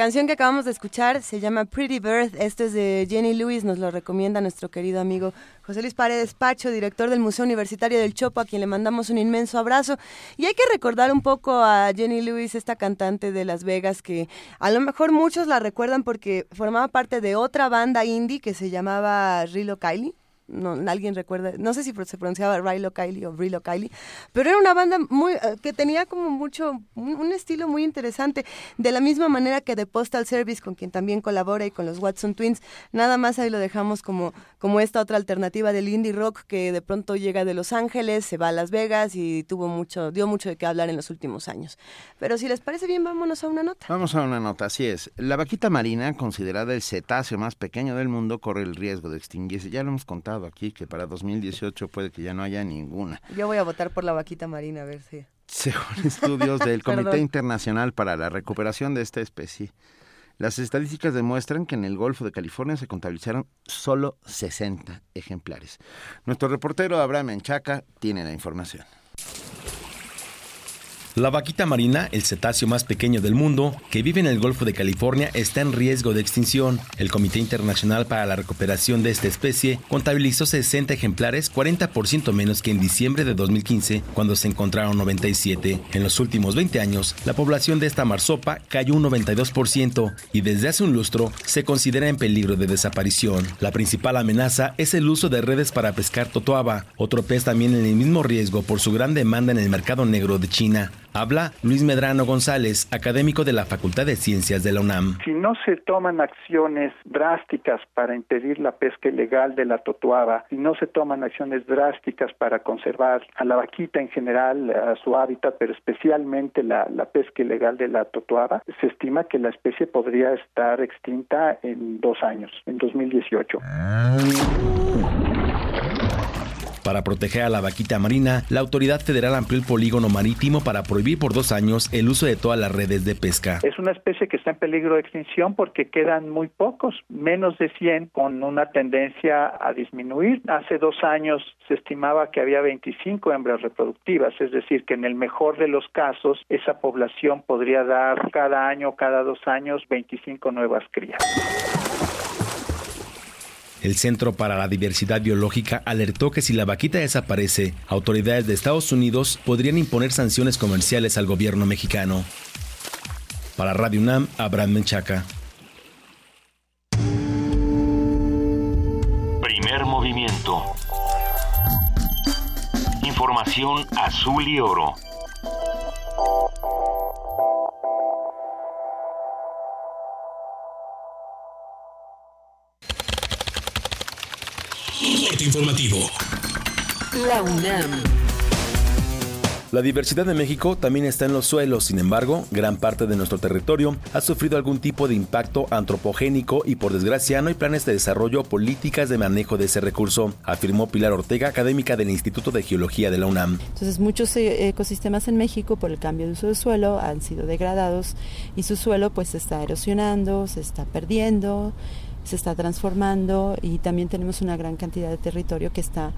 canción que acabamos de escuchar se llama Pretty Bird. Esto es de Jenny Lewis, nos lo recomienda nuestro querido amigo José Luis Paredes Pacho, director del Museo Universitario del Chopo, a quien le mandamos un inmenso abrazo. Y hay que recordar un poco a Jenny Lewis, esta cantante de Las Vegas, que a lo mejor muchos la recuerdan porque formaba parte de otra banda indie que se llamaba Rilo Kylie no, alguien recuerda, no sé si se pronunciaba Rilo Kiley o Rilo Kiley, pero era una banda muy eh, que tenía como mucho, un, un, estilo muy interesante, de la misma manera que The Postal Service, con quien también colabora, y con los Watson Twins, nada más ahí lo dejamos como, como esta otra alternativa del indie rock que de pronto llega de Los Ángeles, se va a Las Vegas y tuvo mucho, dio mucho de qué hablar en los últimos años. Pero si les parece bien, vámonos a una nota. Vamos a una nota, así es. La vaquita marina, considerada el cetáceo más pequeño del mundo, corre el riesgo de extinguirse. Ya lo hemos contado aquí que para 2018 puede que ya no haya ninguna. Yo voy a votar por la vaquita marina, a ver si. Según estudios del Comité Internacional para la Recuperación de esta especie, las estadísticas demuestran que en el Golfo de California se contabilizaron solo 60 ejemplares. Nuestro reportero Abraham Enchaca tiene la información. La vaquita marina, el cetáceo más pequeño del mundo, que vive en el Golfo de California, está en riesgo de extinción. El Comité Internacional para la Recuperación de esta especie contabilizó 60 ejemplares, 40% menos que en diciembre de 2015, cuando se encontraron 97. En los últimos 20 años, la población de esta marsopa cayó un 92% y desde hace un lustro se considera en peligro de desaparición. La principal amenaza es el uso de redes para pescar totoaba, otro pez también en el mismo riesgo por su gran demanda en el mercado negro de China. Habla Luis Medrano González, académico de la Facultad de Ciencias de la UNAM. Si no se toman acciones drásticas para impedir la pesca ilegal de la totuaba, si no se toman acciones drásticas para conservar a la vaquita en general, a su hábitat, pero especialmente la, la pesca ilegal de la totuaba, se estima que la especie podría estar extinta en dos años, en 2018. Para proteger a la vaquita marina, la autoridad federal amplió el polígono marítimo para prohibir por dos años el uso de todas las redes de pesca. Es una especie que está en peligro de extinción porque quedan muy pocos, menos de 100, con una tendencia a disminuir. Hace dos años se estimaba que había 25 hembras reproductivas, es decir, que en el mejor de los casos esa población podría dar cada año, cada dos años, 25 nuevas crías. El Centro para la Diversidad Biológica alertó que si la vaquita desaparece, autoridades de Estados Unidos podrían imponer sanciones comerciales al gobierno mexicano. Para Radio UNAM, Abraham Menchaca. Primer movimiento. Información azul y oro. Corte informativo. La UNAM. La diversidad de México también está en los suelos, sin embargo, gran parte de nuestro territorio ha sufrido algún tipo de impacto antropogénico y por desgracia no hay planes de desarrollo o políticas de manejo de ese recurso, afirmó Pilar Ortega, académica del Instituto de Geología de la UNAM. Entonces muchos eh, ecosistemas en México por el cambio de uso de suelo han sido degradados y su suelo pues se está erosionando, se está perdiendo, se está transformando y también tenemos una gran cantidad de territorio que está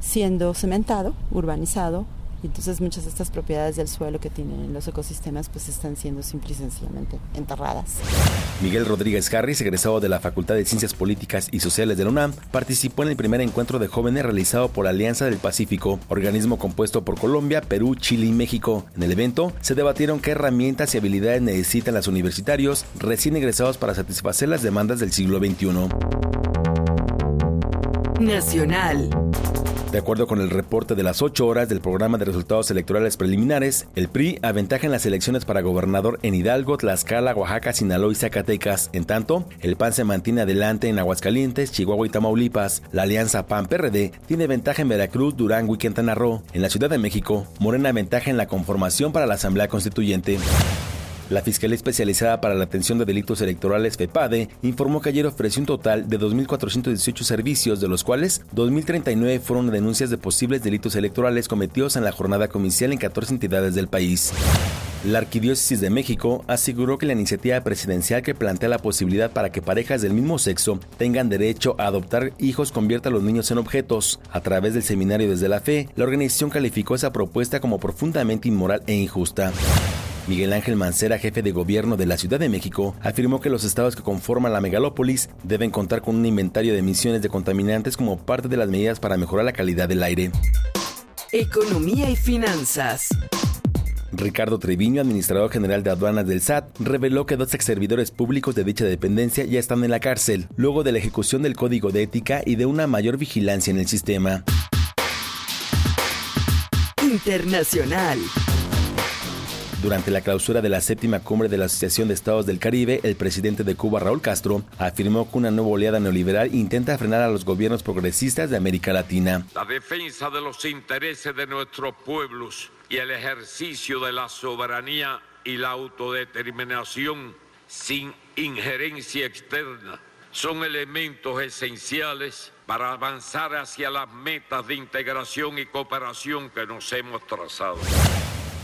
siendo cementado, urbanizado, y entonces muchas de estas propiedades del suelo que tienen los ecosistemas pues están siendo simple y sencillamente enterradas. Miguel Rodríguez Harris, egresado de la Facultad de Ciencias Políticas y Sociales de la UNAM, participó en el primer encuentro de jóvenes realizado por Alianza del Pacífico, organismo compuesto por Colombia, Perú, Chile y México. En el evento se debatieron qué herramientas y habilidades necesitan los universitarios recién egresados para satisfacer las demandas del siglo XXI. Nacional. De acuerdo con el reporte de las 8 horas del programa de resultados electorales preliminares, el PRI aventaja en las elecciones para gobernador en Hidalgo, Tlaxcala, Oaxaca, Sinaloa y Zacatecas. En tanto, el PAN se mantiene adelante en Aguascalientes, Chihuahua y Tamaulipas. La alianza PAN-PRD tiene ventaja en Veracruz, Durango y Quintana Roo. En la Ciudad de México, Morena ventaja en la conformación para la Asamblea Constituyente. La Fiscalía Especializada para la Atención de Delitos Electorales, FEPADE, informó que ayer ofreció un total de 2.418 servicios, de los cuales 2.039 fueron denuncias de posibles delitos electorales cometidos en la jornada comicial en 14 entidades del país. La Arquidiócesis de México aseguró que la iniciativa presidencial que plantea la posibilidad para que parejas del mismo sexo tengan derecho a adoptar hijos convierta a los niños en objetos. A través del seminario Desde la Fe, la organización calificó esa propuesta como profundamente inmoral e injusta. Miguel Ángel Mancera, jefe de gobierno de la Ciudad de México, afirmó que los estados que conforman la megalópolis deben contar con un inventario de emisiones de contaminantes como parte de las medidas para mejorar la calidad del aire. Economía y finanzas. Ricardo Treviño, administrador general de aduanas del SAT, reveló que dos exservidores públicos de dicha dependencia ya están en la cárcel, luego de la ejecución del código de ética y de una mayor vigilancia en el sistema. Internacional. Durante la clausura de la séptima cumbre de la Asociación de Estados del Caribe, el presidente de Cuba, Raúl Castro, afirmó que una nueva oleada neoliberal intenta frenar a los gobiernos progresistas de América Latina. La defensa de los intereses de nuestros pueblos y el ejercicio de la soberanía y la autodeterminación sin injerencia externa son elementos esenciales para avanzar hacia las metas de integración y cooperación que nos hemos trazado.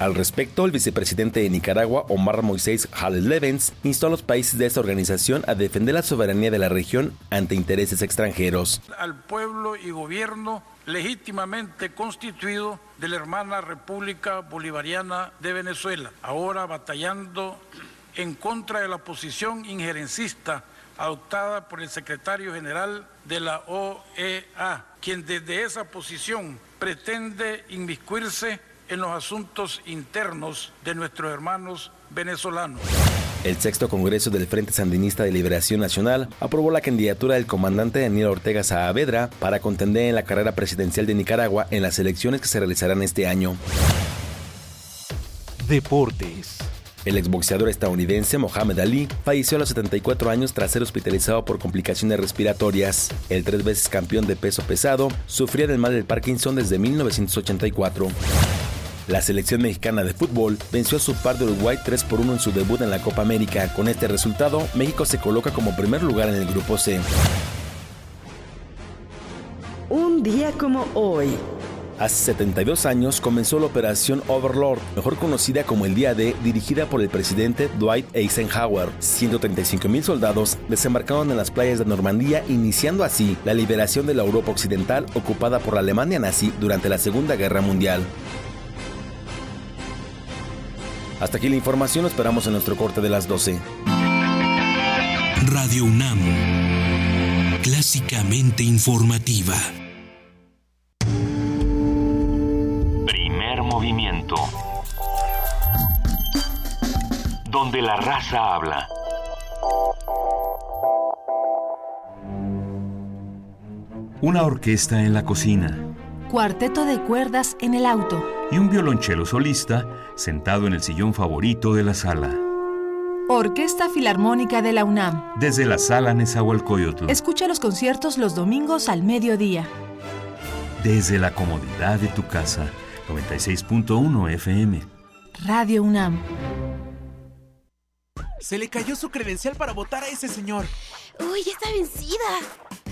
Al respecto, el vicepresidente de Nicaragua, Omar Moisés Hales Levens, instó a los países de esta organización a defender la soberanía de la región ante intereses extranjeros. Al pueblo y gobierno legítimamente constituido de la hermana República Bolivariana de Venezuela, ahora batallando en contra de la posición injerencista adoptada por el secretario general de la OEA, quien desde esa posición pretende inmiscuirse en los asuntos internos de nuestros hermanos venezolanos. El sexto Congreso del Frente Sandinista de Liberación Nacional aprobó la candidatura del comandante Daniel Ortega Saavedra para contender en la carrera presidencial de Nicaragua en las elecciones que se realizarán este año. Deportes. El exboxeador estadounidense Mohamed Ali falleció a los 74 años tras ser hospitalizado por complicaciones respiratorias. El tres veces campeón de peso pesado sufría del mal del Parkinson desde 1984. La selección mexicana de fútbol venció a su par de Uruguay 3 por 1 en su debut en la Copa América. Con este resultado, México se coloca como primer lugar en el grupo C. Un día como hoy. Hace 72 años comenzó la Operación Overlord, mejor conocida como el Día D, dirigida por el presidente Dwight Eisenhower. 135 mil soldados desembarcaron en las playas de Normandía, iniciando así la liberación de la Europa Occidental ocupada por la Alemania nazi durante la Segunda Guerra Mundial. Hasta aquí la información, esperamos en nuestro corte de las 12. Radio UNAM. Clásicamente informativa. Primer movimiento. Donde la raza habla. Una orquesta en la cocina Cuarteto de cuerdas en el auto. y un violonchelo solista sentado en el sillón favorito de la sala. Orquesta Filarmónica de la UNAM. Desde la sala Nezahualcóyotl, Escucha los conciertos los domingos al mediodía. desde la comodidad de tu casa. 96.1 FM. Radio UNAM. Se le cayó su credencial para votar a ese señor. Uy, ya está vencida.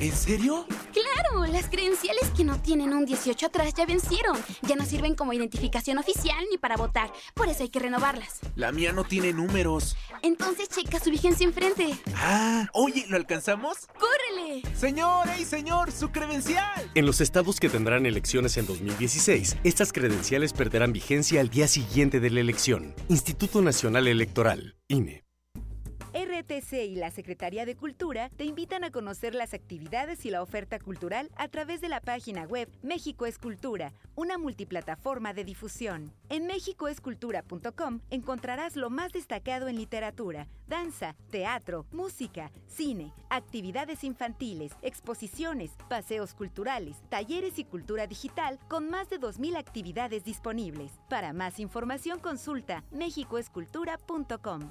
¿En serio? Claro, las credenciales que no tienen un 18 atrás ya vencieron. Ya no sirven como identificación oficial ni para votar. Por eso hay que renovarlas. La mía no tiene números. Entonces checa su vigencia enfrente. Ah, oye, ¿lo alcanzamos? ¡Córrele! Señor, ey, señor, su credencial. En los estados que tendrán elecciones en 2016, estas credenciales perderán vigencia al día siguiente de la elección. Instituto Nacional Electoral, INE. RTC y la Secretaría de Cultura te invitan a conocer las actividades y la oferta cultural a través de la página web México es Cultura, una multiplataforma de difusión. En mexicoescultura.com encontrarás lo más destacado en literatura, danza, teatro, música, cine, actividades infantiles, exposiciones, paseos culturales, talleres y cultura digital con más de 2.000 actividades disponibles. Para más información consulta mexicoescultura.com.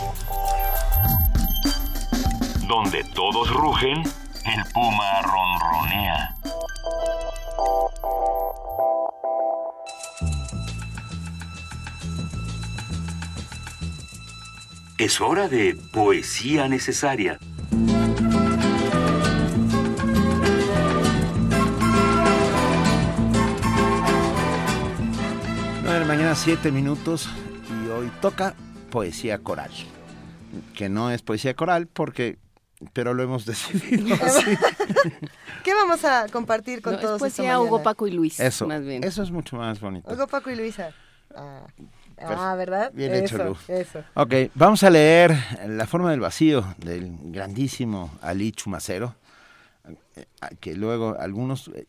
Donde todos rugen, el puma ronronea. Es hora de poesía necesaria. Nueve de la mañana, siete minutos, y hoy toca poesía coral. Que no es poesía coral porque, pero lo hemos decidido así. ¿Qué vamos a compartir con No, es todos esta poesía Hugo? Paco y Luis, Eso, más bien. eso es mucho más bonito. Hugo, Paco y Luisa. Ah. Ah, ¿verdad? Bien eso, hecho, Lu. Eso. Ok, vamos a leer La forma del vacío del grandísimo Ali Chumacero, eh, que luego algunos, eh,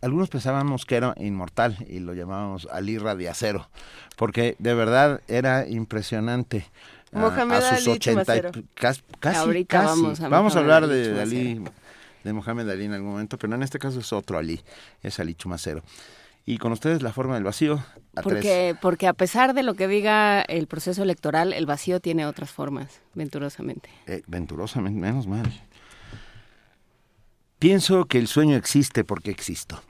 algunos pensábamos que era inmortal y lo llamábamos Ali Radiacero, porque de verdad era impresionante. Ah, Mohamed a sus Ali 80 y- casi, Ahorita casi. vamos a Vamos a hablar Ali de Ali, de Mohamed Ali en algún momento, pero en este caso es otro Ali, es Ali Chumacero. Y con ustedes La forma del vacío, a tres. Porque, porque a pesar de lo que diga el proceso electoral, el vacío tiene otras formas, venturosamente. Eh, venturosamente, menos mal. Pienso que el sueño existe porque existo.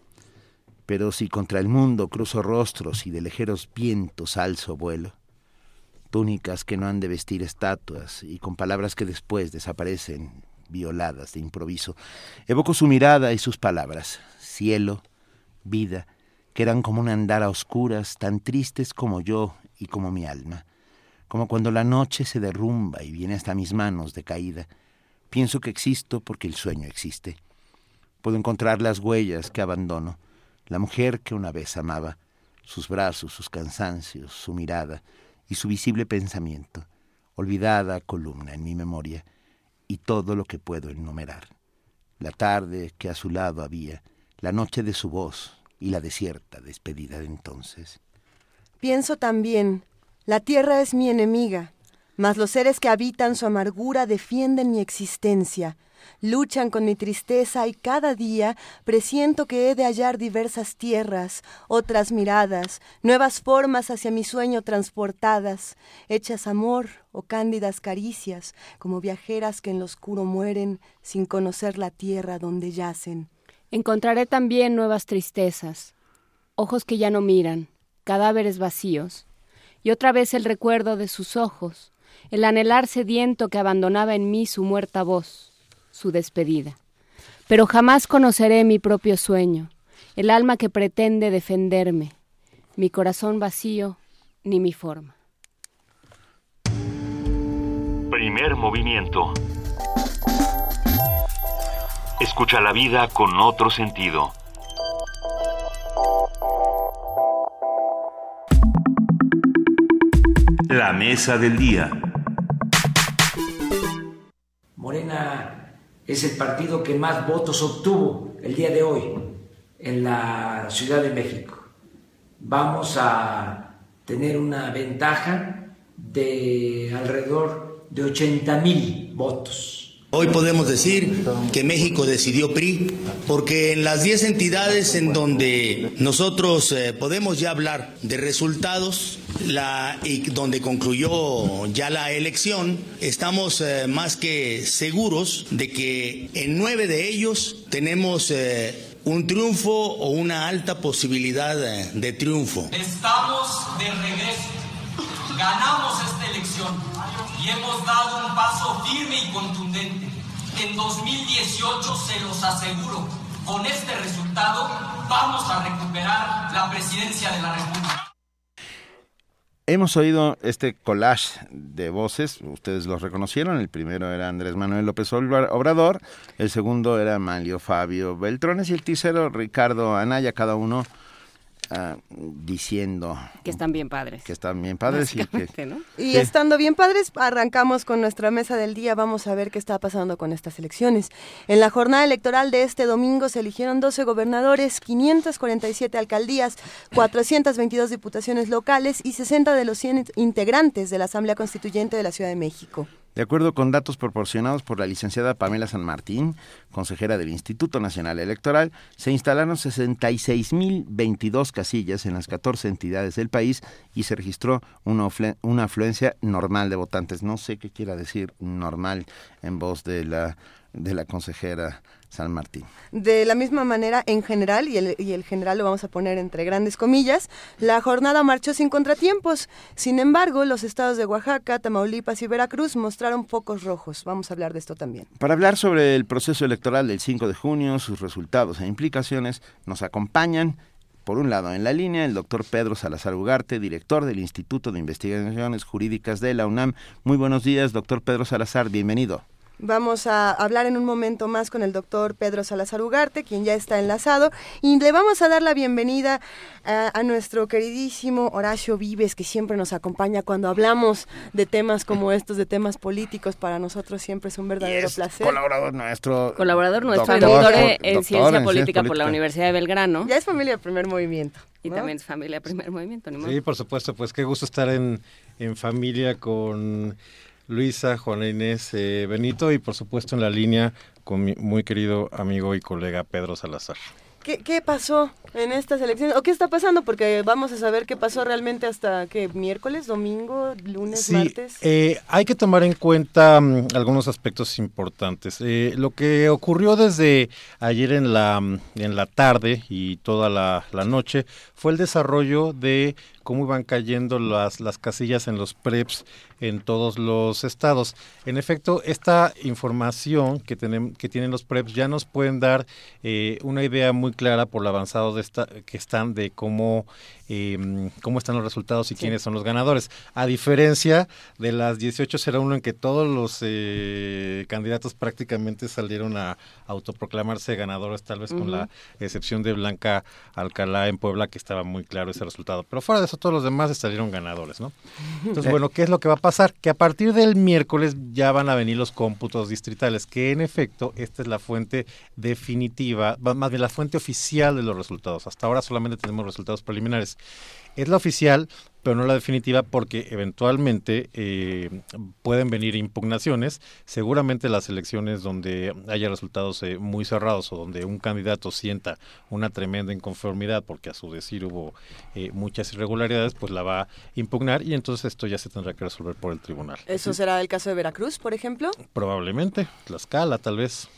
Pero si contra el mundo cruzo rostros y de ligeros vientos alzo vuelo, túnicas que no han de vestir estatuas y con palabras que después desaparecen violadas de improviso, evoco su mirada y sus palabras, cielo, vida, que eran como un andar a oscuras, tan tristes como yo y como mi alma. Como cuando la noche se derrumba y viene hasta mis manos de caída. Pienso que existo porque el sueño existe. Puedo encontrar las huellas que abandono, la mujer que una vez amaba, sus brazos, sus cansancios, su mirada y su visible pensamiento, olvidada columna en mi memoria, y todo lo que puedo enumerar. La tarde que a su lado había, la noche de su voz y la desierta despedida de entonces. Pienso también, la tierra es mi enemiga, mas los seres que habitan su amargura defienden mi existencia, luchan con mi tristeza y cada día presiento que he de hallar diversas tierras, otras miradas, nuevas formas hacia mi sueño transportadas, hechas amor o cándidas caricias, como viajeras que en lo oscuro mueren sin conocer la tierra donde yacen. Encontraré también nuevas tristezas, ojos que ya no miran, cadáveres vacíos, y otra vez el recuerdo de sus ojos, el anhelar sediento que abandonaba en mí su muerta voz, su despedida. Pero jamás conoceré mi propio sueño, el alma que pretende defenderme, mi corazón vacío, ni mi forma. Primer movimiento. Escucha la vida con otro sentido. La mesa del día. Morena es el partido que más votos obtuvo el día de hoy en la Ciudad de México. Vamos a tener una ventaja de alrededor de 80 mil votos. Hoy podemos decir que México decidió PRI porque en las 10 entidades en donde nosotros eh, podemos ya hablar de resultados y donde concluyó ya la elección, estamos eh, más que seguros de que en nueve de ellos tenemos eh, un triunfo o una alta posibilidad de triunfo. Estamos de regreso. Ganamos esta elección y hemos dado un paso firme y contundente. En 2018, se los aseguro, con este resultado vamos a recuperar la presidencia de la República. Hemos oído este collage de voces, ustedes los reconocieron, el primero era Andrés Manuel López Obra- Obrador, el segundo era Manlio Fabio Beltrones y el tercero Ricardo Anaya, cada uno ah, diciendo que están bien padres. Que están bien padres y que, ¿no? Y estando bien padres, arrancamos con nuestra mesa del día. Vamos a ver qué está pasando con estas elecciones. En la jornada electoral de este domingo se eligieron 12 gobernadores, 547 alcaldías, 422 diputaciones locales y 60 de los 100 integrantes de la Asamblea Constituyente de la Ciudad de México. De acuerdo con datos proporcionados por la licenciada Pamela San Martín, consejera del Instituto Nacional Electoral, se instalaron 66.022 casillas en las 14 entidades del país y se registró una, una afluencia normal de votantes. No sé qué quiera decir normal en voz de la, de la consejera San Martín. De la misma manera, en general, y el, y el, general lo vamos a poner entre grandes comillas, la jornada marchó sin contratiempos. Sin embargo, los estados de Oaxaca, Tamaulipas y Veracruz mostraron pocos rojos. Vamos a hablar de esto también. Para hablar sobre el proceso electoral del 5 de junio, sus resultados e implicaciones, nos acompañan por un lado, en la línea, el doctor Pedro Salazar Ugarte, director del Instituto de Investigaciones Jurídicas de la UNAM. Muy buenos días, doctor Pedro Salazar, bienvenido. Vamos a hablar en un momento más con el doctor Pedro Salazar Ugarte, quien ya está enlazado, y le vamos a dar la bienvenida a, a, nuestro queridísimo Horacio Vives, que siempre nos acompaña cuando hablamos de temas como estos, de temas políticos. Para nosotros siempre es un verdadero es placer. Colaborador nuestro. Colaborador nuestro, doctor, doctor, en, doctor Ciencia en Ciencia Política por la Universidad de Belgrano. Ya es familia del primer movimiento. Y ¿no? también es familia Primer Movimiento. Modo. Sí, por supuesto, pues qué gusto estar en, en familia con Luisa, Juana Inés, eh, Benito y por supuesto en la línea con mi muy querido amigo y colega Pedro Salazar. ¿Qué, ¿Qué pasó en estas elecciones? ¿O qué está pasando? Porque vamos a saber qué pasó realmente hasta que miércoles, domingo, lunes, Sí, martes. eh, hay que tomar en cuenta mm, algunos aspectos importantes. Eh, lo que ocurrió desde ayer en la, mm, en la tarde y toda la, la noche fue el desarrollo de cómo iban cayendo las, las casillas en los PREPs en todos los estados. En efecto, esta información que, tenem- que tienen los PREPs ya nos pueden dar eh, una idea muy clara por lo avanzado de esta, que están de cómo, eh, cómo están los resultados y quiénes son los ganadores. A diferencia de las 18.01 en que todos los eh, candidatos prácticamente salieron a autoproclamarse ganadores, tal vez con la excepción de Blanca Alcalá en Puebla, que estaba muy claro ese resultado. Pero fuera de eso, todos los demás salieron ganadores, ¿no? Entonces, bueno, ¿qué es lo que va a pasar? Que a partir del miércoles ya van a venir los cómputos distritales, que en efecto esta es la fuente definitiva, va- más bien la fuente oficial de los resultados. Hasta ahora solamente tenemos resultados preliminares. Es la oficial, pero no la definitiva porque eventualmente eh, pueden venir impugnaciones. Seguramente las elecciones donde haya resultados eh, muy cerrados o donde un candidato sienta una tremenda inconformidad porque a su decir hubo eh, muchas irregularidades, pues la va a impugnar y entonces esto ya se tendrá que resolver por el tribunal. ¿Eso será el caso de Veracruz, por ejemplo? Probablemente, Tlaxcala tal vez.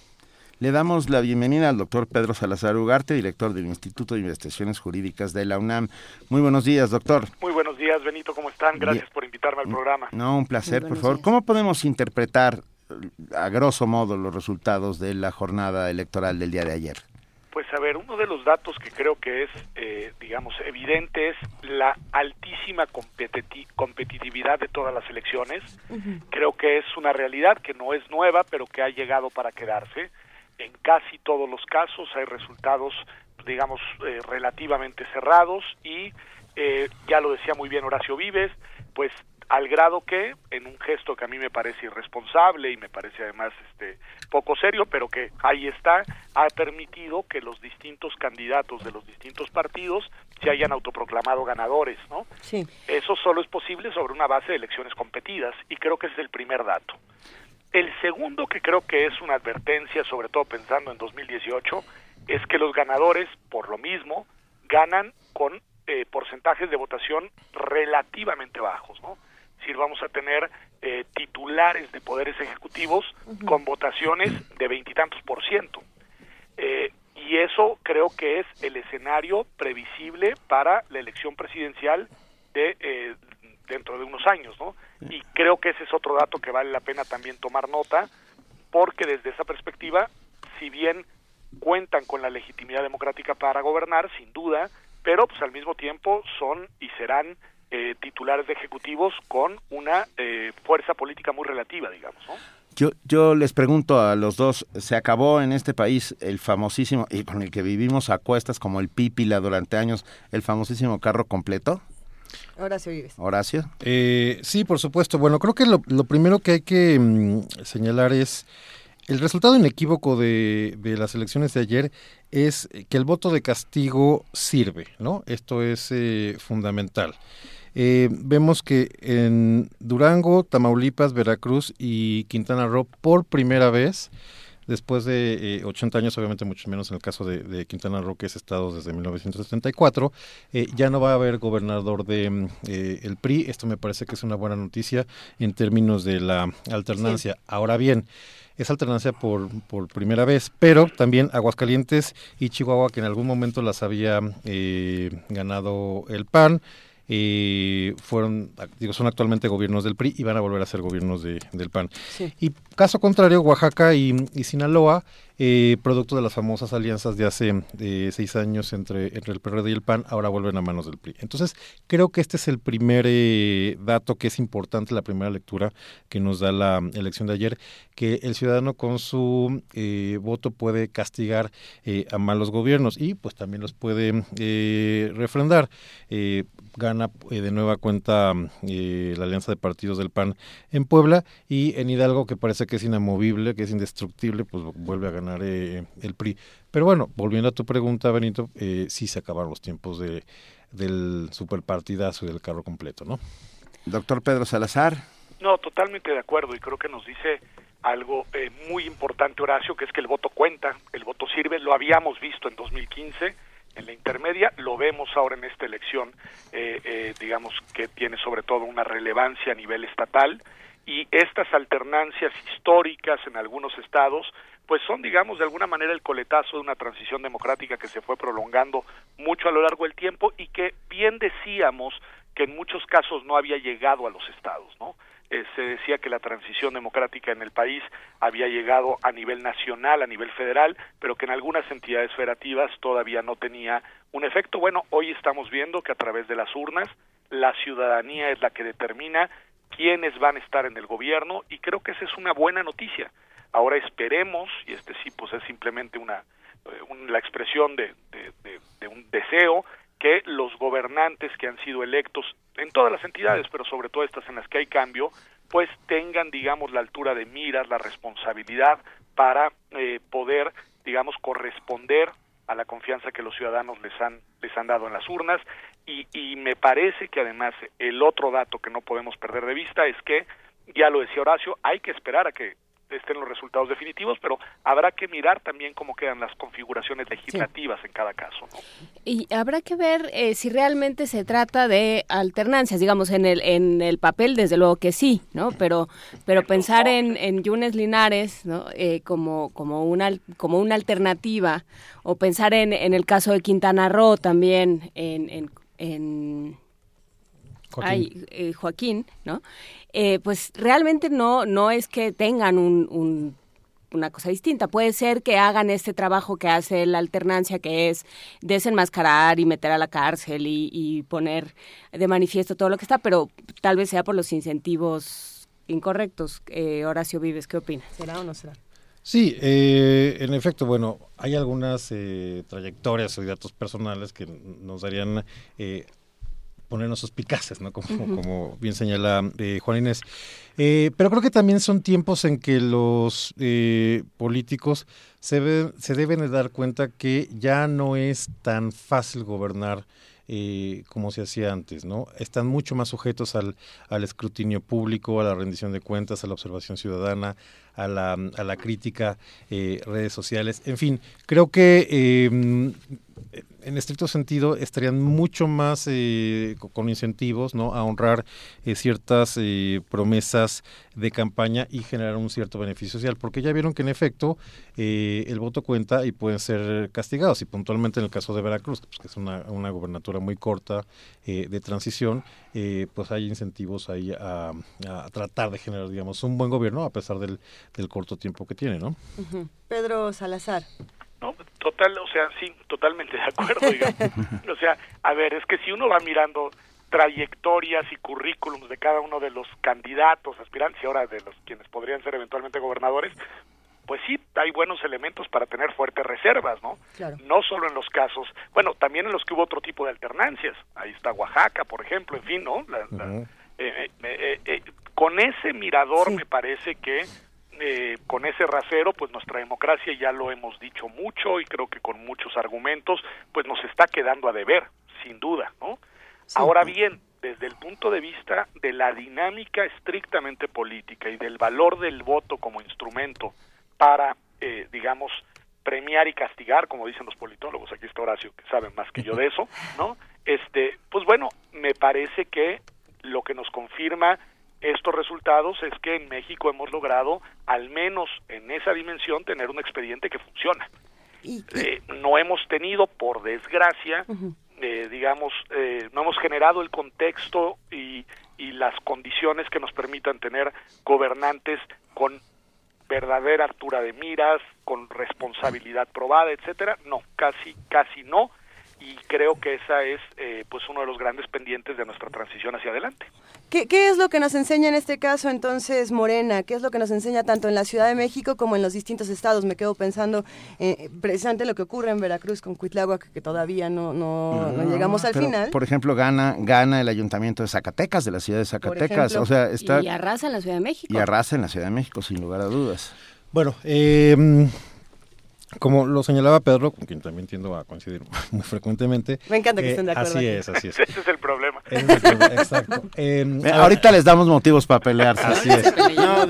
Le damos la bienvenida al doctor Pedro Salazar Ugarte, director del Instituto de Investigaciones Jurídicas de la UNAM. Muy buenos días, doctor. Muy buenos días, Benito, ¿cómo están? Gracias Bien. por invitarme al programa. No, un placer, por favor. días. ¿Cómo podemos interpretar eh, a grosso modo los resultados de la jornada electoral del día de ayer? Pues a ver, uno de los datos que creo que es, eh, digamos, evidente es la altísima competiti- competitividad de todas las elecciones. Creo que es una realidad que no es nueva, pero que ha llegado para quedarse. En casi todos los casos hay resultados, digamos, eh, relativamente cerrados y eh, ya lo decía muy bien Horacio Vives, pues al grado que, en un gesto que a mí me parece irresponsable y me parece además este poco serio, pero que ahí está, ha permitido que los distintos candidatos de los distintos partidos se hayan autoproclamado ganadores, ¿no? Sí. Eso solo es posible sobre una base de elecciones competidas y creo que ese es el primer dato. El segundo que creo que es una advertencia, sobre todo pensando en 2018, es que los ganadores, por lo mismo, ganan con eh, porcentajes de votación relativamente bajos, ¿no? Es decir, vamos a tener eh, titulares de poderes ejecutivos con votaciones de veintitantos por ciento. Eh, y eso creo que es el escenario previsible para la elección presidencial de eh, dentro de unos años, ¿no? Y creo que ese es otro dato que vale la pena también tomar nota, porque desde esa perspectiva, si bien cuentan con la legitimidad democrática para gobernar, sin duda, pero pues al mismo tiempo son y serán eh, titulares de ejecutivos con una eh, fuerza política muy relativa, digamos. Yo, yo les pregunto a los dos, ¿se acabó en este país el famosísimo, y con el que vivimos a cuestas como el Pípila durante años, el famosísimo carro completo? Horacio Vives. Horacio. Eh, sí, por supuesto. Bueno, creo que lo, lo primero que hay que mm, señalar es el resultado inequívoco de, de las elecciones de ayer es que el voto de castigo sirve, ¿no? Esto es eh, fundamental. Eh, vemos que en Durango, Tamaulipas, Veracruz y Quintana Roo, por primera vez, después de eh, 80 años, obviamente mucho menos en el caso de, de Quintana Roo, que es estado desde 1974, eh, ya no va a haber gobernador de mm, eh, el PRI. Esto me parece que es una buena noticia en términos de la alternancia. Ahora bien, es alternancia por, por primera vez, pero también Aguascalientes y Chihuahua, que en algún momento las había eh, ganado el PAN, eh, fueron, digo, son actualmente gobiernos del PRI y van a volver a ser gobiernos de, del PAN. Sí. Y caso contrario, Oaxaca y, y Sinaloa, eh, producto de las famosas alianzas de hace eh, seis años entre, entre el PRD y el PAN, ahora vuelven a manos del PRI. Entonces, creo que este es el primer eh, dato que es importante, la primera lectura que nos da la elección de ayer, que el ciudadano con su eh, voto puede castigar eh, a malos gobiernos y pues también los puede eh, refrendar. Gana eh, de nueva cuenta eh, la alianza de partidos del PAN en Puebla y en Hidalgo, que parece que es inamovible, que es indestructible, pues vuelve a ganar eh, el PRI. Pero bueno, volviendo a tu pregunta, Benito, eh, sí se acabaron los tiempos de, del superpartidazo y del carro completo, ¿no? Doctor Pedro Salazar. No, totalmente de acuerdo y creo que nos dice algo eh, muy importante, Horacio, que es que el voto cuenta, el voto sirve, lo habíamos visto en 2015 en la intermedia, lo vemos ahora en esta elección, eh, eh, digamos que tiene sobre todo una relevancia a nivel estatal y estas alternancias históricas en algunos estados pues son digamos de alguna manera el coletazo de una transición democrática que se fue prolongando mucho a lo largo del tiempo y que bien decíamos que en muchos casos no había llegado a los estados, ¿no? Eh, se decía que la transición democrática en el país había llegado a nivel nacional, a nivel federal, pero que en algunas entidades federativas todavía no tenía un efecto. Bueno, hoy estamos viendo que a través de las urnas la ciudadanía es la que determina quiénes van a estar en el gobierno y creo que esa es una buena noticia. Ahora esperemos, y este sí pues es simplemente una, eh, la expresión de un deseo, que los gobernantes que han sido electos en todas las entidades, pero sobre todo estas en las que hay cambio, pues tengan, digamos, la altura de miras, la responsabilidad para eh, poder, digamos, corresponder a la confianza que los ciudadanos les han les han dado en las urnas. Y, y me parece que además el otro dato que no podemos perder de vista es que ya lo decía Horacio, hay que esperar a que estén los resultados definitivos, pero habrá que mirar también cómo quedan las configuraciones legislativas sí. en cada caso. ¿no? Y habrá que ver eh, si realmente se trata de alternancias, digamos, en el, en el papel, desde luego que sí, ¿no? Pero, pero pensar en, en Yunes Linares, ¿no? Eh, como, como, una, como una alternativa, o pensar en, en el caso de Quintana Roo también, en, en, en Joaquín. Ay, eh, Joaquín, ¿no? Eh, pues realmente no, no es que tengan un, un, una cosa distinta. Puede ser que hagan este trabajo que hace la alternancia, que es desenmascarar y meter a la cárcel y, y poner de manifiesto todo lo que está, pero tal vez sea por los incentivos incorrectos. Eh, Horacio Vives, ¿qué opinas? ¿Será o no será? Sí, eh, en efecto, bueno, hay algunas eh, trayectorias y datos personales que nos darían eh, ponernos suspicaces, ¿no? Como, uh -huh. como bien señala eh, Juan Inés. Eh, pero creo que también son tiempos en que los eh, políticos se, ve, se deben de dar cuenta que ya no es tan fácil gobernar eh, como se hacía antes, ¿no? Están mucho más sujetos al, al, escrutinio público, a la rendición de cuentas, a la observación ciudadana, a la, a la crítica, eh, redes sociales, en fin, creo que eh, en estricto sentido estarían mucho más eh, con incentivos no a honrar eh, ciertas eh, promesas de campaña y generar un cierto beneficio social porque ya vieron que en efecto eh, el voto cuenta y pueden ser castigados y puntualmente en el caso de Veracruz pues, que es una, una gobernatura muy corta eh, de transición pues hay incentivos ahí a, tratar de generar digamos un buen gobierno a pesar del, del corto tiempo que tiene no. Pedro Salazar no, total, o sea, sí, totalmente de acuerdo, digamos. o sea, a ver, es que si uno va mirando trayectorias y currículums de cada uno de los candidatos, aspirantes y ahora de los quienes podrían ser eventualmente gobernadores, pues sí, hay buenos elementos para tener fuertes reservas, ¿no? No solo en los casos, bueno, también en los que hubo otro tipo de alternancias. Ahí está Oaxaca, por ejemplo, en fin, ¿no? La- la- eh, eh, eh, eh, con ese mirador me parece que eh, con ese rasero, pues nuestra democracia ya lo hemos dicho mucho y creo que con muchos argumentos, pues nos está quedando a deber, sin duda, ¿no? Ahora bien, desde el punto de vista de la dinámica estrictamente política y del valor del voto como instrumento para, eh, digamos, premiar y castigar, como dicen los politólogos, aquí está Horacio, que sabe más que yo de eso, ¿no? Este, pues bueno, me parece que lo que nos confirma estos resultados es que en México hemos logrado, al menos en esa dimensión, tener un expediente que funciona. Eh, no hemos tenido, por desgracia, eh, digamos, eh, no hemos generado el contexto y, y las condiciones que nos permitan tener gobernantes con verdadera altura de miras, con responsabilidad probada, etcétera. No, casi, casi no. Y creo que esa es, eh, pues, uno de los grandes pendientes de nuestra transición hacia adelante. ¿Qué, qué es lo que nos enseña en este caso entonces Morena? ¿Qué es lo que nos enseña tanto en la Ciudad de México como en los distintos estados? Me quedo pensando eh, precisamente lo que ocurre en Veracruz con Cuitláhuac, que todavía no, no, no llegamos al Pero, final. Por ejemplo, gana, gana el ayuntamiento de Zacatecas, de la ciudad de Zacatecas. ejemplo. o sea, está Y arrasa en la Ciudad de México. y arrasa en la Ciudad de México, sin lugar a dudas. Bueno, eh, como lo señalaba Pedro, con quien también tiendo a coincidir muy frecuentemente. Me encanta que eh, estén de acuerdo Así aquí. es, así es. Ese es el problema. Ese es el problema, exacto. Eh, ver, ahorita les damos motivos para pelearse. Así es.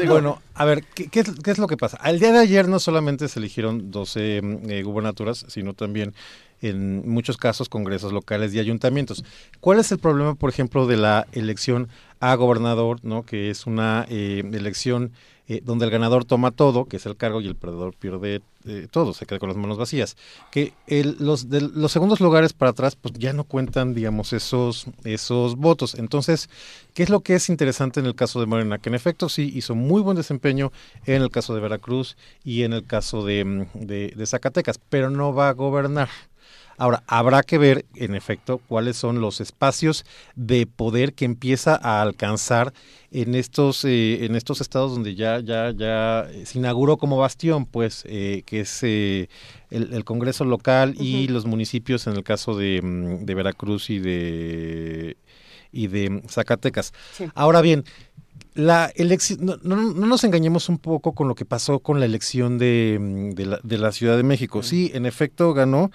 bueno, a ver, ¿qué, qué es, qué es lo que pasa? Al día de ayer no solamente se eligieron 12 mm, eh, gubernaturas, sino también en muchos casos congresos locales y ayuntamientos. ¿Cuál es el problema, por ejemplo, de la elección a gobernador, no que es una eh, elección eh, donde el ganador toma todo, que es el cargo, y el perdedor pierde eh, todo, se queda con las manos vacías? Que el- los, de, los segundos lugares para atrás, pues ya no cuentan, digamos, esos, esos votos. Entonces, ¿qué es lo que es interesante en el caso de Morena? Que en efecto sí hizo muy buen desempeño en el caso de Veracruz y en el caso de, de- de Zacatecas, pero no va a gobernar. Ahora, habrá que ver, en efecto, cuáles son los espacios de poder que empieza a alcanzar en estos, eh, en estos estados donde ya, ya, ya se inauguró como bastión, pues, eh, que es eh, el, el Congreso local y los municipios en el caso de, mm, de Veracruz y de y de Zacatecas. Sí. Ahora bien, la elección, no, no- no nos engañemos un poco con lo que pasó con la elección de, mm, de la, de la Ciudad de México. Sí, en efecto ganó,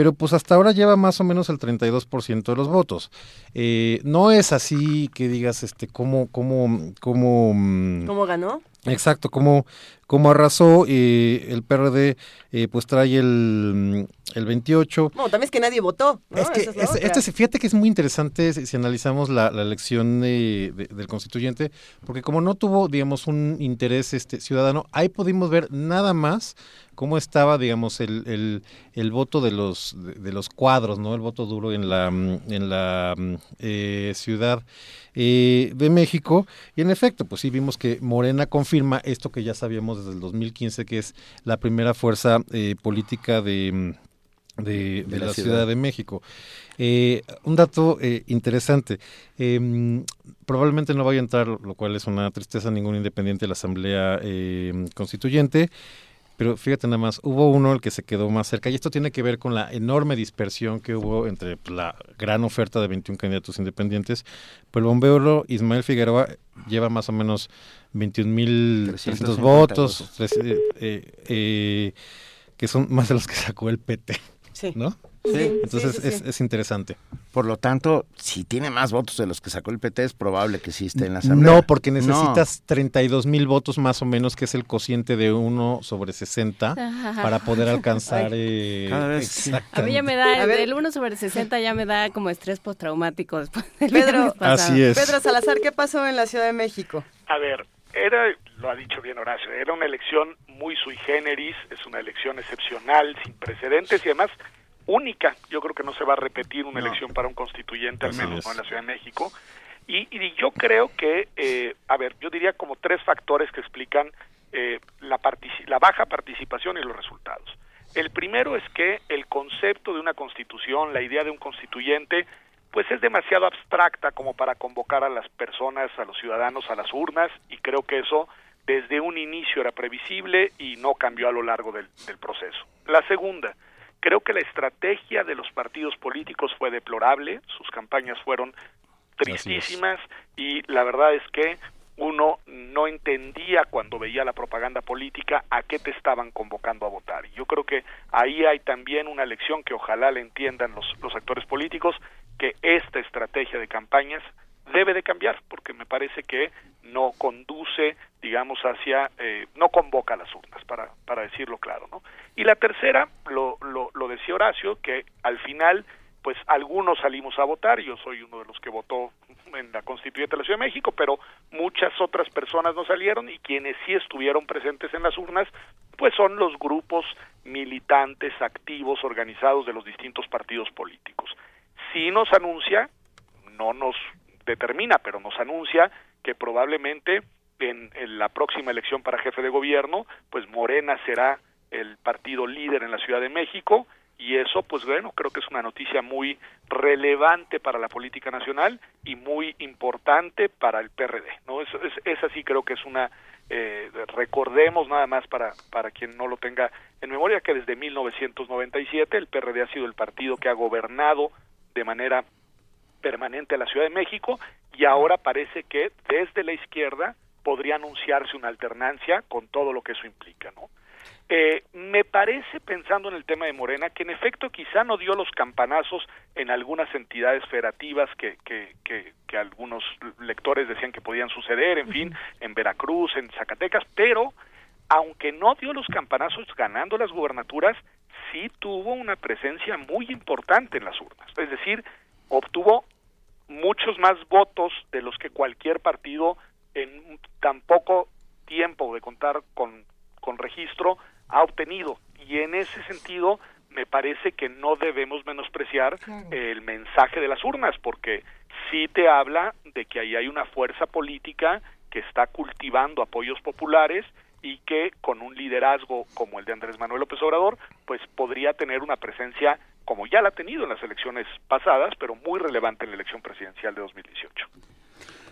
pero pues hasta ahora lleva más o menos el 32% de los votos. Eh, no es así que digas, este, cómo, cómo, cómo, mm, ¿Cómo ganó? Exacto, como, como arrasó eh, el PRD, eh, pues trae el, el 28. No, también es que nadie votó. ¿no? Es que es este, fíjate que es muy interesante si, si analizamos la, la elección de- de- del constituyente, porque como no tuvo, digamos, un interés este ciudadano, ahí pudimos ver nada más cómo estaba, digamos, el, el, el voto de los de, de los cuadros, ¿no? El voto duro en la mm, en la mm, eh, ciudad eh, de México y en efecto, pues sí vimos que Morena confirma esto que ya sabíamos desde el 2015, que es la primera fuerza eh, política de mm, de, de la la, ciudad. ciudad. de México. Eh, un dato eh, interesante. eh, probablemente no vaya a entrar, lo cual es una tristeza, ningún independiente de la Asamblea eh, Constituyente. Pero fíjate nada más, hubo uno el que se quedó más cerca y esto tiene que ver con la enorme dispersión que hubo entre pues, la gran oferta de 21 candidatos independientes. Pues el bombero Ismael Figueroa lleva más o menos 21.300 350 votos, tres- eh, eh, eh, que son más de los que sacó el PT. Sí. ¿No? Sí. Entonces Sí, sí, es, sí. es interesante. Por lo tanto, si tiene más votos de los que sacó el PT, es probable que sí esté en la Asamblea. No, porque No. necesitas 32 mil votos más o menos, que es el cociente de 1 sobre 60, para poder alcanzar... Ay. eh, Cada vez, sí. A mí ya me da, del 1 sobre 60 ya me da como estrés postraumático después del Pedro. Así es. Pedro Salazar, ¿qué pasó en la Ciudad de México? A ver, era, lo ha dicho bien Horacio, era una elección muy sui generis, es una elección excepcional, sin precedentes y además única. Yo creo que no se va a repetir una elección para un constituyente, al menos no en la Ciudad de México. Y, y yo creo que, eh, a ver, yo diría como tres factores que explican eh, la, la baja participación y los resultados. El primero es que el concepto de una constitución, la idea de un constituyente, pues es demasiado abstracta como para convocar a las personas, a los ciudadanos a las urnas y creo que eso desde un inicio era previsible y no cambió a lo largo del, del proceso. La segunda, creo que la estrategia de los partidos políticos fue deplorable, sus campañas fueron tristísimas y la verdad es que uno no entendía cuando veía la propaganda política a qué te estaban convocando a votar. Y yo creo que ahí hay también una lección que ojalá le entiendan los, los actores políticos, que esta estrategia de campañas debe de cambiar, porque me parece que no conduce, digamos, hacia, eh, no convoca las urnas, para, para decirlo claro, ¿no? Y la tercera, lo, lo, lo decía Horacio, que al final pues algunos salimos a votar, yo soy uno de los que votó en la Constituyente de la Ciudad de México, pero muchas otras personas no salieron y quienes sí estuvieron presentes en las urnas, pues son los grupos militantes, activos, organizados de los distintos partidos políticos. Sí nos anuncia, no nos determina, pero nos anuncia que probablemente en, en la próxima elección para jefe de gobierno, pues Morena será el partido líder en la Ciudad de México, y eso pues bueno creo que es una noticia muy relevante para la política nacional y muy importante para el PRD no es, es, esa sí creo que es una eh, recordemos nada más para para quien no lo tenga en memoria que desde 1997 el PRD ha sido el partido que ha gobernado de manera permanente a la Ciudad de México y ahora parece que desde la izquierda podría anunciarse una alternancia con todo lo que eso implica no eh, me parece, pensando en el tema de Morena, que en efecto quizá no dio los campanazos en algunas entidades federativas que, que, que, que algunos lectores decían que podían suceder, en fin, en Veracruz, en Zacatecas, pero aunque no dio los campanazos ganando las gubernaturas, sí tuvo una presencia muy importante en las urnas. Es decir, obtuvo muchos más votos de los que cualquier partido en tan poco tiempo de contar con, con registro ha obtenido y en ese sentido me parece que no debemos menospreciar claro. el mensaje de las urnas porque sí te habla de que ahí hay una fuerza política que está cultivando apoyos populares y que con un liderazgo como el de Andrés Manuel López Obrador, pues podría tener una presencia como ya la ha tenido en las elecciones pasadas, pero muy relevante en la elección presidencial de 2018.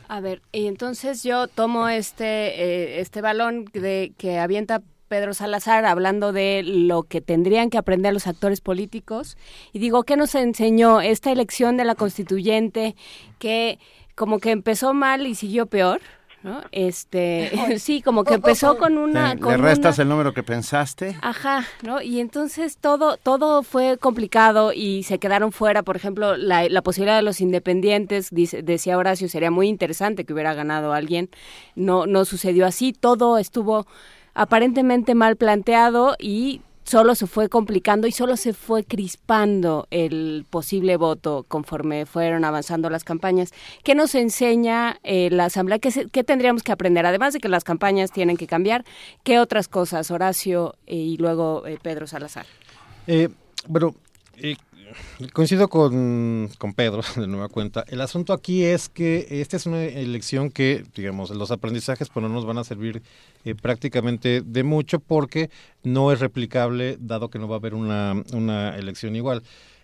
A ver, y entonces yo tomo este eh, este balón de que avienta Pedro Salazar hablando de lo que tendrían que aprender los actores políticos y digo, ¿qué nos enseñó esta elección de la constituyente que como que empezó mal y siguió peor? ¿No? Este, sí, como que empezó con una... ¿Le, con ¿le restas una... el número que pensaste? Ajá, ¿no? Y entonces todo, todo fue complicado y se quedaron fuera, por ejemplo, la, la posibilidad de los independientes, dice, decía Horacio, sería muy interesante que hubiera ganado alguien. No, no sucedió así, todo estuvo aparentemente mal planteado y solo se fue complicando y solo se fue crispando el posible voto conforme fueron avanzando las campañas. ¿Qué nos enseña eh, la Asamblea? ¿Qué, se, ¿Qué, tendríamos que aprender? Además de que las campañas tienen que cambiar, ¿qué otras cosas, Horacio eh, y luego eh, Pedro Salazar? bueno, coincido con, con, Pedro, de nueva cuenta. El asunto aquí es que esta es una elección que, digamos, los aprendizajes pues, no nos van a servir eh, prácticamente de mucho porque no es replicable, dado que no va a haber una, una elección igual.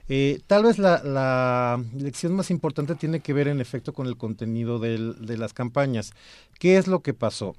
Eh, tal vez la, la, lección más importante tiene que ver en efecto con el contenido de las campañas. ¿Qué es lo que pasó?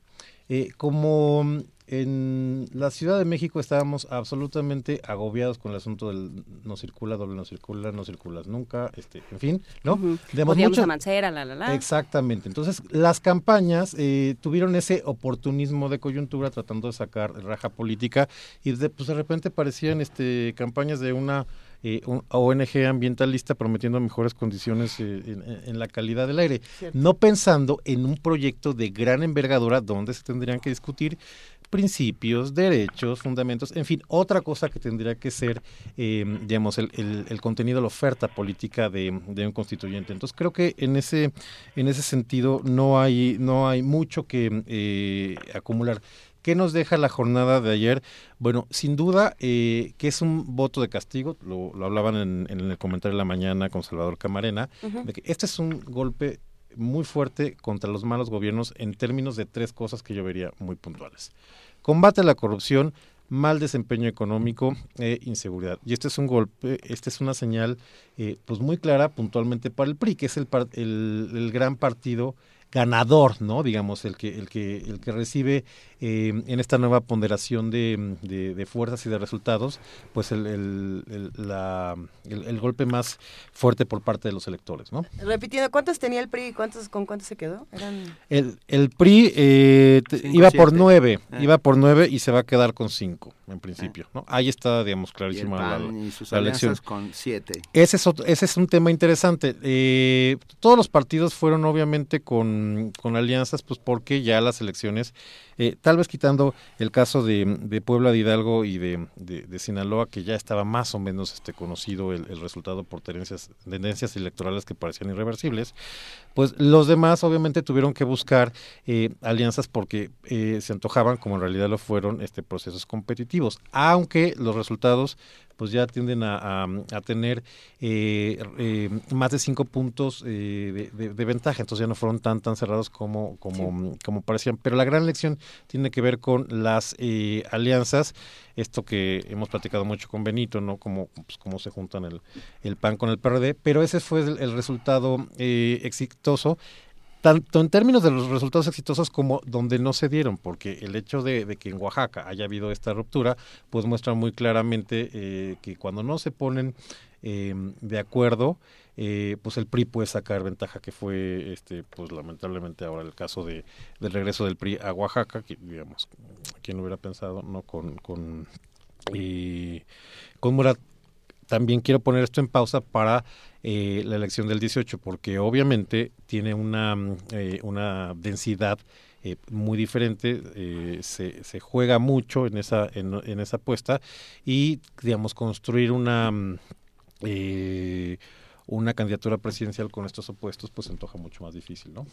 Eh, como en la Ciudad de México estábamos absolutamente agobiados con el asunto del no circula, doble no circula, no circulas nunca, este, en fin, ¿no? Uh -huh. Digamos, mucho... a Mancera, la, la, la. Exactamente. Entonces, las campañas eh, tuvieron ese oportunismo de coyuntura tratando de sacar raja política y de, pues, de repente parecían este, campañas de una eh, un ONG ambientalista prometiendo mejores condiciones eh, en, en, la calidad del aire, Cierto. no pensando en un proyecto de gran envergadura donde se tendrían que discutir principios, derechos, fundamentos, en fin, otra cosa que tendría que ser, eh, digamos, el, el, el, contenido, la oferta política de, de, un constituyente. Entonces creo que en ese, en ese sentido no hay, no hay mucho que eh, acumular. ¿Qué nos deja la jornada de ayer? Bueno, sin duda eh, que es un voto de castigo, lo, lo hablaban en, en, el comentario de la mañana con Salvador Camarena, uh -huh. de que este es un golpe muy fuerte contra los malos gobiernos en términos de tres cosas que yo vería muy puntuales. Combate a la corrupción, mal desempeño económico e inseguridad. Y este es un golpe, este es una señal eh, pues muy clara puntualmente para el PRI, que es el, el, el gran partido ganador, ¿no? Digamos, el que, el que, el que recibe eh, en esta nueva ponderación de, de, fuerzas y de resultados, pues el, el, la, el, golpe más fuerte por parte de los electores, ¿no? Repitiendo, ¿cuántos tenía el PRI y cuántos, con cuántos se quedó? El, el PRI eh, iba por nueve, ah. iba por nueve y se va a quedar con cinco, en principio, ¿no? Ahí está, digamos, clarísima la, sus elección. con siete. Ese es, ese es un tema interesante. Eh, todos los partidos fueron obviamente con con, alianzas, pues porque ya las elecciones, eh, tal vez quitando el caso de, Puebla de Hidalgo y de, Sinaloa, que ya estaba más o menos este, conocido el, resultado por tendencias, tendencias electorales que parecían irreversibles, pues los demás obviamente tuvieron que buscar eh, alianzas porque eh, se antojaban, como en realidad lo fueron, este procesos competitivos, aunque los resultados pues ya tienden a, tener eh, eh, más de cinco puntos eh, de, ventaja, entonces ya no fueron tan tan cerrados como como, como parecían. Pero la gran lección tiene que ver con las alianzas, esto que hemos platicado mucho con Benito, ¿no? Como pues, cómo se juntan el, el PAN con el PRD, pero ese fue el resultado exitoso tanto en términos de los resultados exitosos como donde no se dieron, porque el hecho de, que en Oaxaca haya habido esta ruptura, pues muestra muy claramente eh, que cuando no se ponen em, de acuerdo, eh, pues el PRI puede sacar ventaja, que fue, este, pues lamentablemente ahora el caso de, del regreso del PRI a Oaxaca, que digamos, quien hubiera pensado, no con, con, con Murat. También quiero poner esto en pausa para eh, la elección del 18, porque obviamente tiene una, mm, eh, una densidad eh, muy diferente, se, se, juega mucho en esa, en, en, esa apuesta y, digamos, construir una... Mm, una candidatura presidencial con estos opuestos pues se antoja mucho más difícil, ¿no?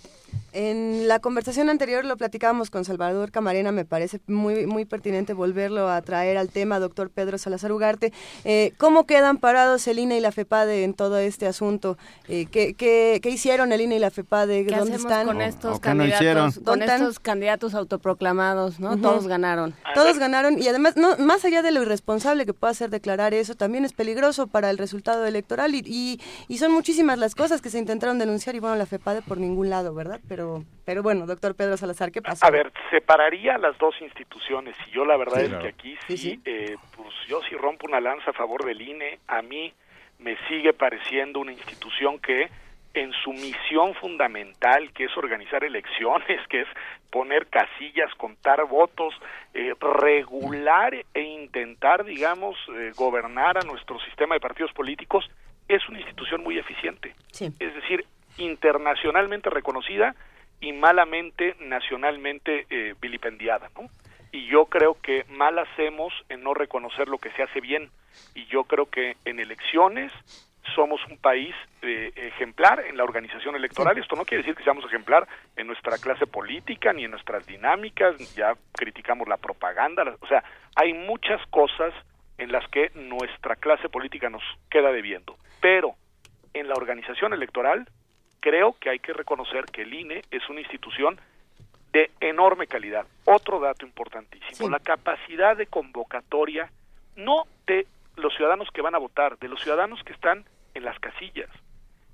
En la conversación anterior lo platicábamos con Salvador Camarena, me parece muy muy pertinente volverlo a traer al tema, doctor Pedro Salazar Ugarte. Eh, ¿Cómo quedan parados el INE y la FEPADE en todo este asunto? Eh, ¿qué, qué, qué, hicieron el INE y la FEPADE? ¿Qué ¿Dónde están? con estos candidatos, con estos candidatos autoproclamados, ¿no? Todos ganaron. Todos ganaron y además, no, más allá de lo irresponsable que pueda ser declarar eso, también es peligroso para el resultado electoral y y son muchísimas las cosas que se intentaron denunciar y bueno, la FEPADE por ningún lado, ¿verdad? Pero, pero bueno, doctor Pedro Salazar, ¿qué pasa? A ver, separaría las dos instituciones y yo la verdad es que aquí sí, Eh, pues yo sí rompo una lanza a favor del INE, a mí me sigue pareciendo una institución que en su misión fundamental, que es organizar elecciones, que es poner casillas, contar votos, eh, regular e intentar, digamos, eh, gobernar a nuestro sistema de partidos políticos, es una institución muy eficiente. Es decir, internacionalmente reconocida y malamente nacionalmente eh, vilipendiada, ¿no? Y yo creo que mal hacemos en no reconocer lo que se hace bien. Y yo creo que en elecciones somos un país eh, ejemplar en la organización electoral. Esto no quiere decir que seamos ejemplar en nuestra clase política ni en nuestras dinámicas. Ya criticamos la propaganda. o sea, hay muchas cosas en las que nuestra clase política nos queda debiendo. Pero en la organización electoral creo que hay que reconocer que el INE es una institución de enorme calidad. Otro dato importantísimo, la capacidad de convocatoria no de los ciudadanos que van a votar, de los ciudadanos que están en las casillas.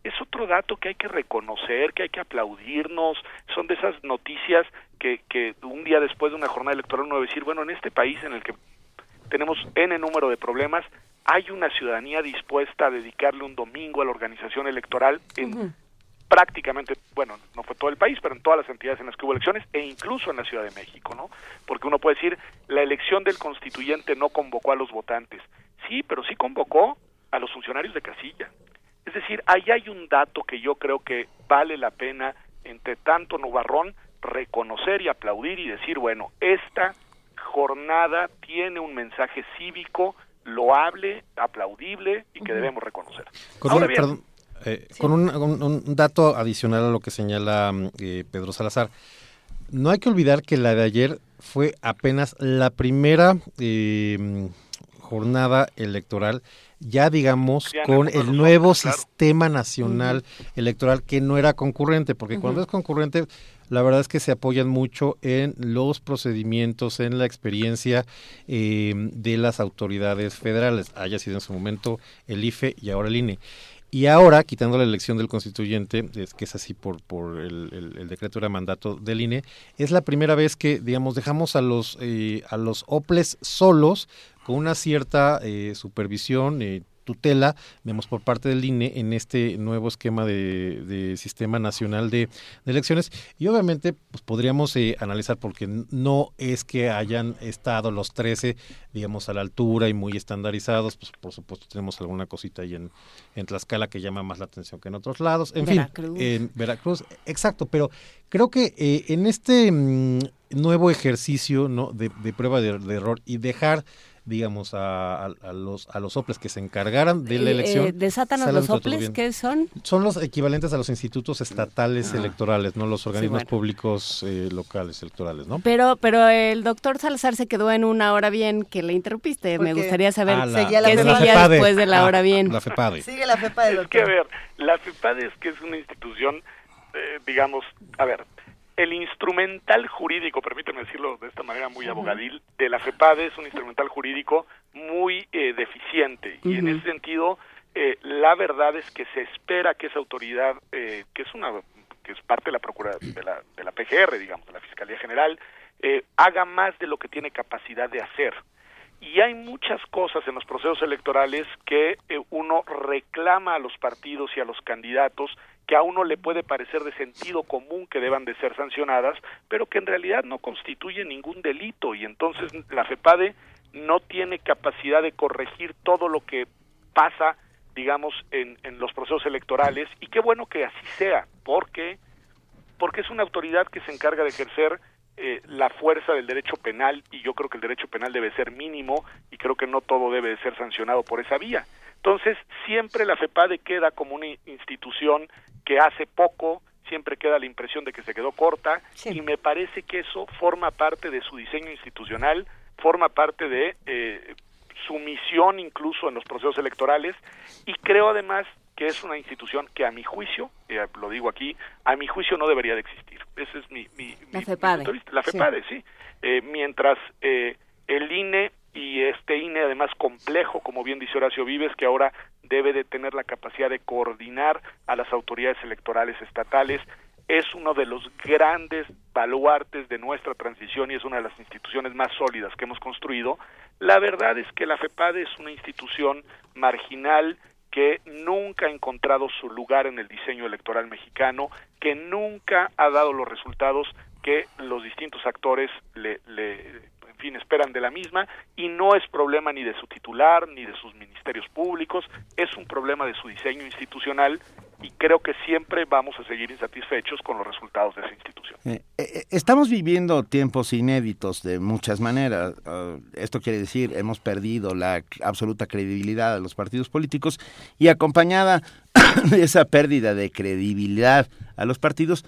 Es otro dato que hay que reconocer, que hay que aplaudirnos, son de esas noticias que, que un día después de una jornada electoral uno debe decir, bueno, en este país en el que tenemos N número de problemas, hay una ciudadanía dispuesta a dedicarle un domingo a la organización electoral en prácticamente, bueno, no fue todo el país, pero en todas las entidades en las que hubo elecciones e incluso en la Ciudad de México, ¿no? Porque uno puede decir, la elección del constituyente no convocó a los votantes. Sí, pero sí convocó a los funcionarios de casilla. Es decir, ahí hay un dato que yo creo que vale la pena, entre tanto nubarrón, reconocer y aplaudir y decir, bueno, esta jornada tiene un mensaje cívico loable, aplaudible y que debemos reconocer. Con, un, eh, con un, dato adicional a lo que señala eh, Pedro Salazar, no hay que olvidar que la de ayer fue apenas la primera eh, jornada electoral ya digamos con el nuevo sistema nacional electoral que no era concurrente, porque cuando es concurrente la verdad es que se apoyan mucho en los procedimientos, en la experiencia eh, de las autoridades federales, haya sido en su momento el IFE y ahora el INE. Y ahora, quitando la elección del constituyente, es que es así por, por el, el- el decreto de mandato del INE, es la primera vez que, digamos, dejamos a los, eh, a los OPLES solos con una cierta eh, supervisión, eh, tutela, vemos por parte del INE en este nuevo esquema de, de sistema nacional de, de elecciones. Y obviamente, pues podríamos eh, analizar, porque no es que hayan estado los 13, digamos, a la altura y muy estandarizados, pues por supuesto tenemos alguna cosita ahí en, en Tlaxcala que llama más la atención que en otros lados. En Veracruz. fin, en Veracruz, exacto, pero creo que eh, en este mm, nuevo ejercicio ¿no? de, de prueba de, de error y dejar digamos a, a- a los a los soples que se encargaran de la Eh, elección eh, desátanos sale los soples. ¿qué son? son los equivalentes a los institutos estatales Ah. electorales no los organismos bueno. públicos eh, locales electorales no Pero, pero el doctor Salazar se quedó en una hora bien que le interrumpiste. Me gustaría saber Ah, la- Seguía la qué FEPADE. seguía FEPADE. después de la Ah, hora bien. la FEPADE Sigue la FEPA del Es que, a doctor. ver, la FEPADE es que es una institución, eh, digamos, a ver, el instrumental jurídico, permíteme decirlo de esta manera muy abogadil, de la FEPADE es un instrumental jurídico muy eh, deficiente. Y en ese sentido eh, la verdad es que se espera que esa autoridad, eh, que es una que es parte de la procura de la, de la PGR, digamos, de la Fiscalía General, eh, haga más de lo que tiene capacidad de hacer. Y hay muchas cosas en los procesos electorales que eh, uno reclama a los partidos y a los candidatos que a uno le puede parecer de sentido común que deban de ser sancionadas, pero que en realidad no constituyen ningún delito. Y entonces la FEPADE no tiene capacidad de corregir todo lo que pasa, digamos, en, en los procesos electorales. Y qué bueno que así sea, porque porque es una autoridad que se encarga de ejercer eh, la fuerza del derecho penal y yo creo que el derecho penal debe ser mínimo y creo que no todo debe de ser sancionado por esa vía. Entonces, siempre la FEPADE queda como una institución que hace poco, siempre queda la impresión de que se quedó corta y me parece que eso forma parte de su diseño institucional, forma parte de eh, su misión incluso en los procesos electorales y creo además que es una institución que a mi juicio, eh, lo digo aquí, a mi juicio no debería de existir. Ese es mi, mi, La mi- FEPADE. mi. La Sí. FEPADE, sí. Eh, mientras eh, el INE y este INE además complejo, como bien dice Horacio Vives, que ahora debe de tener la capacidad de coordinar a las autoridades electorales estatales, es uno de los grandes baluartes de nuestra transición y es una de las instituciones más sólidas que hemos construido. La verdad es que la FEPADE es una institución marginal que nunca ha encontrado su lugar en el diseño electoral mexicano, que nunca ha dado los resultados que los distintos actores le, le en fin, esperan de la misma y no es problema ni de su titular ni de sus ministerios públicos, es un problema de su diseño institucional y creo que siempre vamos a seguir insatisfechos con los resultados de esa institución. Eh, estamos viviendo tiempos inéditos de muchas maneras. Ah, esto quiere decir, hemos perdido la absoluta credibilidad de los partidos políticos y acompañada de esa pérdida de credibilidad a los partidos,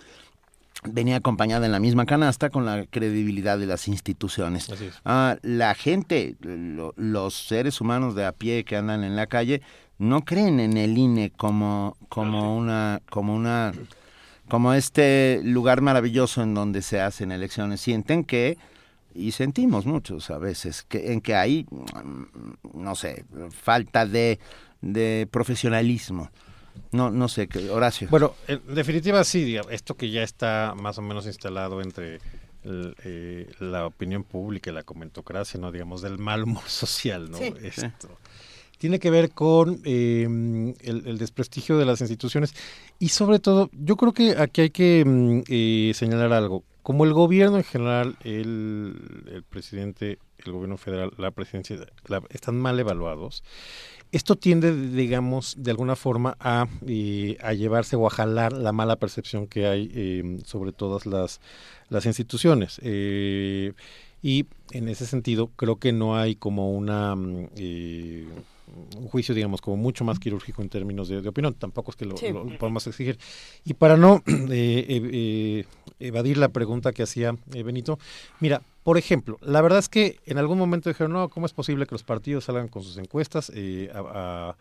venía acompañada en la misma canasta con la credibilidad de las instituciones. Ah, la gente, lo- los seres humanos de a pie que andan en la calle, no creen en el INE como, como una, como una, como este lugar maravilloso en donde se hacen elecciones. Sienten que, y sentimos muchos a veces, que, en que hay, mm, no sé, falta de, de profesionalismo. No, no sé, que- Horacio. Bueno, en definitiva sí, esto que ya está más o menos instalado entre el, eh, la opinión pública y la comentocracia, ¿no? Digamos, del mal humor social, ¿no? Sí. Esto. Tiene que ver con eh, el, el desprestigio de las instituciones y sobre todo, yo creo que aquí hay que mm, eh, señalar algo. Como el gobierno en general, el, presidente, el gobierno federal, la presidencia, están mal evaluados, esto tiende, digamos, de alguna forma a, eh, llevarse o a jalar la mala percepción que hay eh, sobre todas las, instituciones. Eh, y en ese sentido, creo que no hay como una mm, un juicio, digamos, como mucho más quirúrgico en términos de, de opinión. Tampoco es que lo, Sí. lo podamos exigir. Y para no eh, eh, eh, evadir la pregunta que hacía eh, Benito, mira, Por ejemplo, la verdad es que en algún momento dijeron, no, ¿cómo es posible que los partidos salgan con sus encuestas eh, a, a-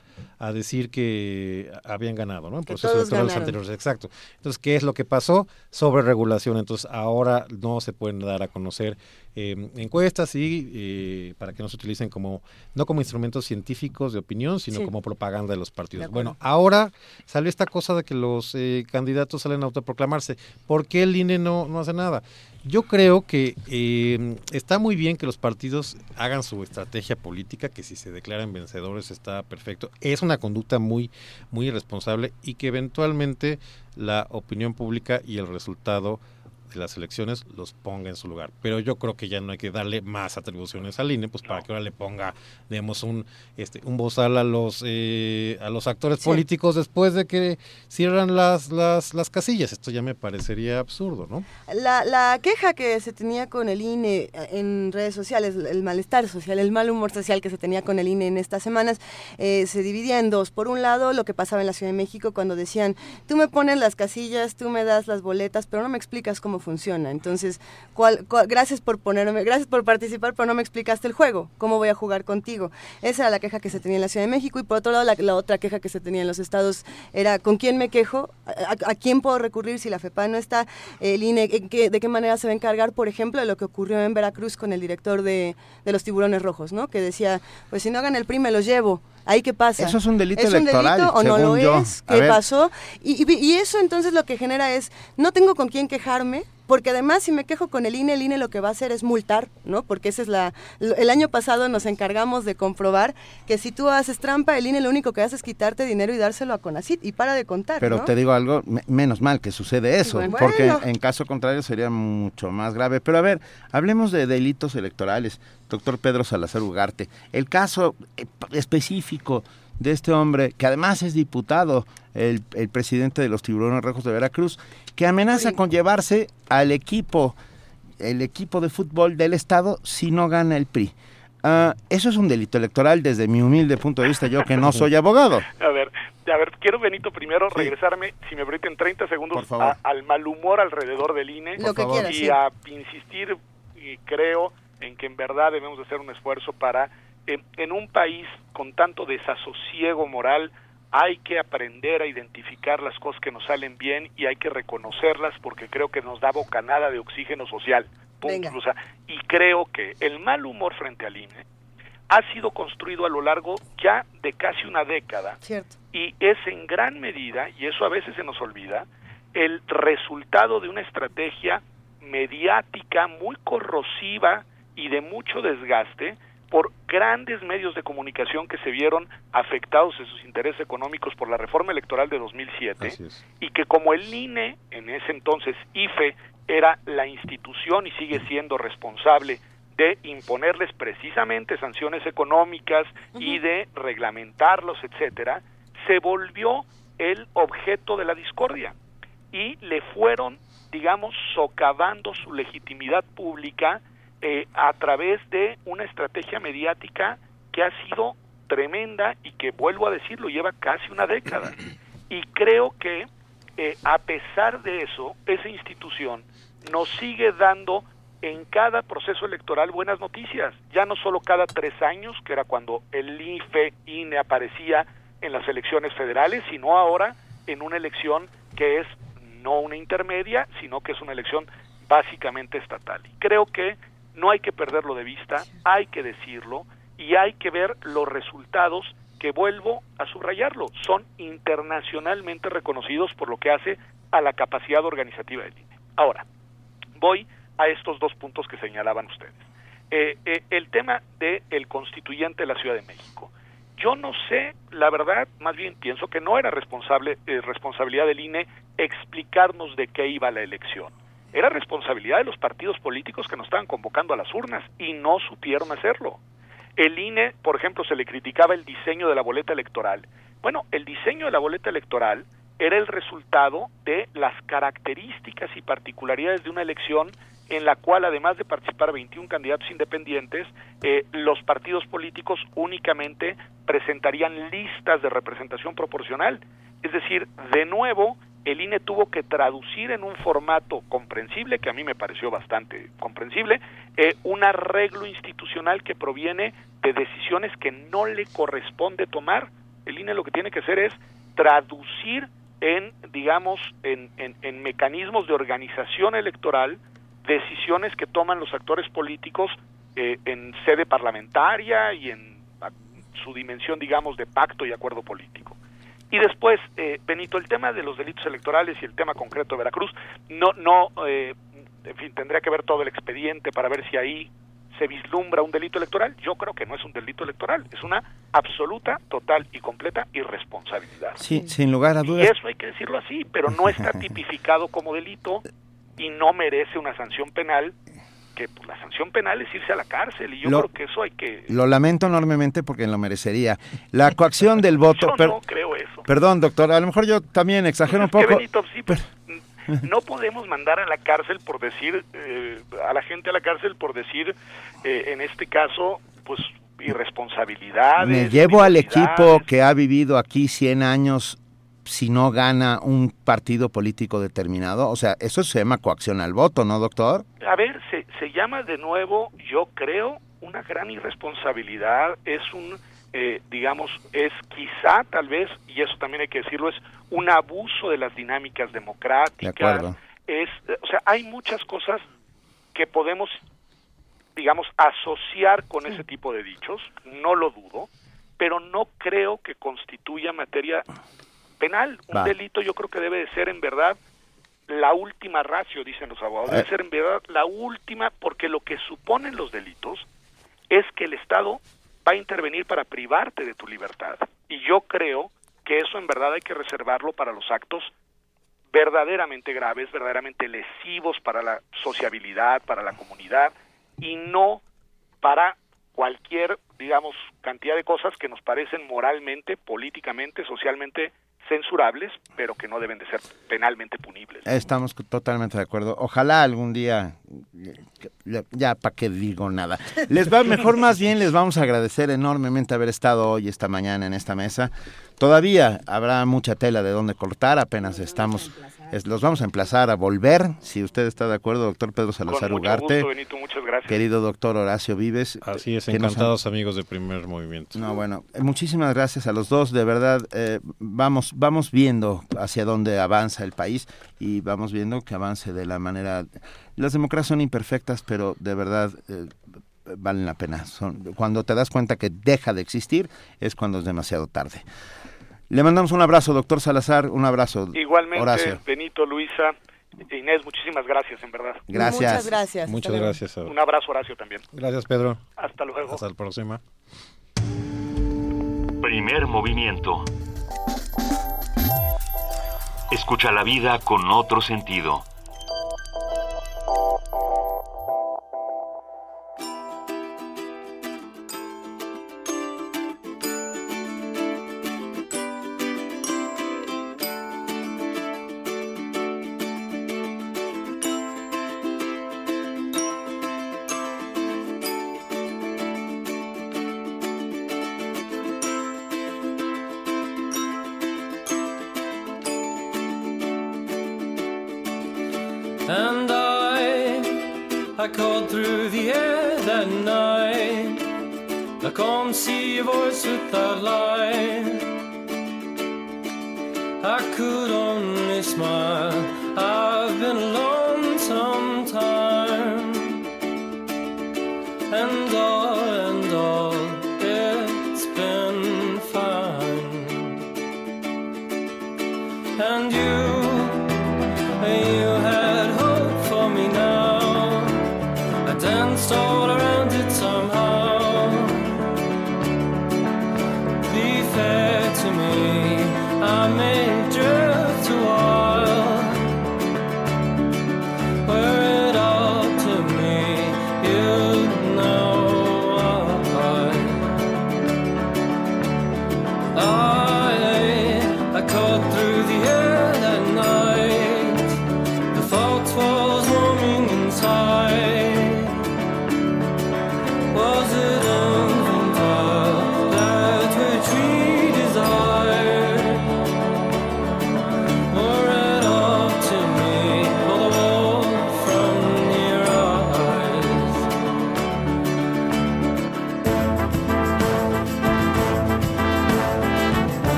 a decir que habían ganado, ¿no? En procesos electorales anteriores, exacto. Entonces, ¿qué es lo que pasó? Sobre regulación. Entonces, ahora no se pueden dar a conocer eh, encuestas y eh, para que no se utilicen como, no como instrumentos científicos de opinión, sino Sí. como propaganda de los partidos. De bueno, ahora salió esta cosa de que los eh, candidatos salen a autoproclamarse. ¿Por qué el INE no, no hace nada? Yo creo que eh, está muy bien que los partidos hagan su estrategia política, que si se declaran vencedores está perfecto. Es una conducta muy, muy irresponsable y que eventualmente la opinión pública y el resultado de las elecciones los ponga en su lugar. Pero yo creo que ya no hay que darle más atribuciones al INE, pues para que ahora le ponga, digamos, un este un bozal a los eh, a los actores Sí. políticos después de que cierran las, las las casillas. Esto ya me parecería absurdo, ¿no? La, la queja que se tenía con el INE en redes sociales, el malestar social, el mal humor social que se tenía con el INE en estas semanas, eh, se dividía en dos. Por un lado, lo que pasaba en la Ciudad de México cuando decían, tú me pones las casillas, tú me das las boletas, pero no me explicas cómo funciona. Entonces, ¿cuál, gracias por ponerme, gracias por participar, pero no me explicaste el juego. ¿Cómo voy a jugar contigo? Esa era la queja que se tenía en la Ciudad de México y por otro lado, la, la otra queja que se tenía en los estados era, ¿con quién me quejo? ¿A, a- a quién puedo recurrir si la FEPA no está? El INE, ¿en qué- ¿de qué manera se va a encargar, por ejemplo, de lo que ocurrió en Veracruz con el director de, de los tiburones rojos, ¿no? Que decía, pues si no hagan el PRI me los llevo. ¿Ahí qué pasa? Eso es un delito ¿Es electoral, un delito o no lo yo. es? ¿Qué pasó? Y, y- y eso entonces lo que genera es, no tengo con quién quejarme, porque además si me quejo con el INE, el INE lo que va a hacer es multar, ¿no? Porque esa es la... El año pasado nos encargamos de comprobar que si tú haces trampa, el INE lo único que hace es quitarte dinero y dárselo a Conacit y para de contar, Pero ¿no? te digo algo, me- menos mal que sucede eso, Bueno. porque Bueno. en caso contrario sería mucho más grave. Pero a ver, hablemos de delitos electorales, doctor Pedro Salazar Ugarte. El caso eh, específico de este hombre, que además es diputado, el, el presidente de los tiburones rojos de Veracruz, que amenaza con llevarse al equipo, el equipo de fútbol del Estado si no gana el PRI. Ah, eso es un delito electoral desde mi humilde punto de vista, yo que no soy abogado. A ver, a ver, quiero Benito primero regresarme, si me permiten 30 segundos, a- al mal humor alrededor del INE Lo que quieras, y sí. a insistir, y creo, en que en verdad debemos de hacer un esfuerzo para, eh, en un país con tanto desasosiego moral, hay que aprender a identificar las cosas que nos salen bien y hay que reconocerlas porque creo que nos da bocanada de oxígeno social. Punto. Venga. O sea, y creo que el mal humor frente al INE ha sido construido a lo largo ya de casi una década Cierto. y es en gran medida, y eso a veces se nos olvida, el resultado de una estrategia mediática muy corrosiva y de mucho desgaste por grandes medios de comunicación que se vieron afectados en sus intereses económicos por la reforma electoral de 2007 Así es. y que como el INE, en ese entonces IFE, era la institución y sigue siendo responsable de imponerles precisamente sanciones económicas y de reglamentarlos, etcétera, se volvió el objeto de la discordia y le fueron, digamos, socavando su legitimidad pública eh, a través de una estrategia mediática que ha sido tremenda y que, vuelvo a decirlo, lleva casi una década. Y creo que, eh, a pesar de eso, esa institución nos sigue dando en cada proceso electoral buenas noticias, ya no solo cada tres años, que era cuando el IFE, INE aparecía en las elecciones federales, sino ahora en una elección que es no una intermedia, sino que es una elección básicamente estatal. Y creo que no hay que perderlo de vista, hay que decirlo y hay que ver los resultados que vuelvo a subrayarlo, son internacionalmente reconocidos por lo que hace a la capacidad organizativa del INE. Ahora, voy a estos dos puntos que señalaban ustedes. Eh, eh, el tema del el constituyente de la Ciudad de México. Yo no sé, la verdad, más bien pienso que no era responsable, eh, responsabilidad del INE explicarnos de qué iba la elección. Era responsabilidad de los partidos políticos que nos estaban convocando a las urnas y no supieron hacerlo. El INE, por ejemplo, se le criticaba el diseño de la boleta electoral. Bueno, el diseño de la boleta electoral era el resultado de las características y particularidades de una elección en la cual, además de participar 21 candidatos independientes, eh, los partidos políticos únicamente presentarían listas de representación proporcional. Es decir, de nuevo, el INE tuvo que traducir en un formato comprensible, que a mí me pareció bastante comprensible, eh, un arreglo institucional que proviene de decisiones que no le corresponde tomar. El INE lo que tiene que hacer es traducir en, digamos, en, en, en mecanismos de organización electoral decisiones que toman los actores políticos eh, en sede parlamentaria y en su dimensión, digamos, de pacto y acuerdo político. Y después, eh, Benito, el tema de los delitos electorales y el tema concreto de Veracruz, no, no, eh, en fin, tendría que ver todo el expediente para ver si ahí se vislumbra un delito electoral. Yo creo que no es un delito electoral, es una absoluta, total y completa irresponsabilidad. Sí, sin lugar a Y dudas. eso hay que decirlo así, pero no está tipificado como delito y no merece una sanción penal, que pues, la sanción penal es irse a la cárcel y yo Lo- creo que eso hay que... Lo lamento enormemente porque lo merecería. La coacción del voto. Yo per- no creo eso. Perdón, doctor, a lo mejor yo también exagero un poco. Benito, sí, pues, no podemos mandar a la cárcel por decir, eh, a la gente a la cárcel por decir, eh, en este caso, pues irresponsabilidades. Me llevo al equipo que ha vivido aquí 100 años si no gana un partido político determinado. O sea, eso se llama coacción al voto, ¿no, doctor? A ver, se, se llama de nuevo, yo creo, una gran irresponsabilidad, es un, eh, digamos, es quizá tal vez, y eso también hay que decirlo, es un abuso de las dinámicas De democráticas, acuerdo. es, o sea, hay muchas cosas que podemos, digamos, asociar con ese tipo de dichos, no lo dudo, pero no creo que constituya materia penal. Un delito yo creo que debe de ser en verdad la última ratio, dicen los abogados, debe Eh. ser en verdad la última porque lo que suponen los delitos es que el Estado va a intervenir para privarte de tu libertad. Y yo creo que eso en verdad hay que reservarlo para los actos verdaderamente graves, verdaderamente lesivos para la sociabilidad, para la comunidad, y no para cualquier, digamos, cantidad de cosas que nos parecen moralmente, políticamente, socialmente censurables, pero que no deben de ser penalmente punibles. Estamos totalmente de acuerdo. Ojalá algún día, ya, ya para qué digo nada. Les va mejor más bien, les vamos a agradecer enormemente haber estado hoy, esta mañana en esta mesa. Todavía habrá mucha tela de donde cortar, apenas estamos, es- los vamos a emplazar a volver, si usted está de acuerdo, doctor Pedro Salazar Con mucho Ugarte. gusto, Benito, muchas gracias. Querido doctor Horacio Vives. Así es, han- encantados amigos de primer movimiento. No, bueno, eh, muchísimas gracias a los dos, de verdad, eh, vamos, vamos viendo hacia dónde avanza el país y vamos viendo que avance de la manera... Las democracias son imperfectas, pero de verdad eh, valen la pena. Son, cuando te das cuenta que deja de existir es cuando es demasiado tarde. Le mandamos un abrazo, doctor Salazar, un abrazo. Igualmente, Horacio. Benito, Luisa, Inés, muchísimas gracias, en verdad. Gracias. Muchas gracias. Muchas gracias. a- Un abrazo, Horacio, también. Gracias, Pedro. Hasta luego. Hasta la próxima. Primer movimiento. Escucha la vida con otro sentido.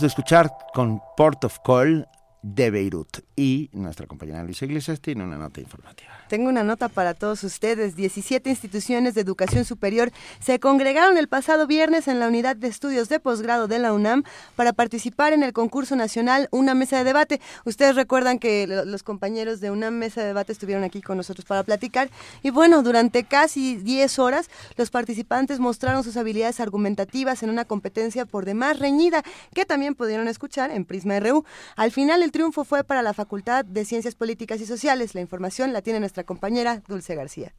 De escuchar con Port of Call de Beirut y nuestra compañera Luisa Iglesias tiene una nota informativa. Tengo una nota para todos ustedes. 17 instituciones de educación superior se congregaron el pasado viernes en la unidad de estudios de posgrado de la UNAM para participar en el concurso nacional Una Mesa de Debate. Ustedes recuerdan que lo- los compañeros de Una Mesa de Debate estuvieron aquí con nosotros para platicar. Y bueno, durante casi 10 horas, los participantes mostraron sus habilidades argumentativas en una competencia por demás reñida, que también pudieron escuchar en Prisma RU. Al final, el triunfo fue para la Facultad de Ciencias Políticas y Sociales. La información la tiene nuestra compañera Dulce García.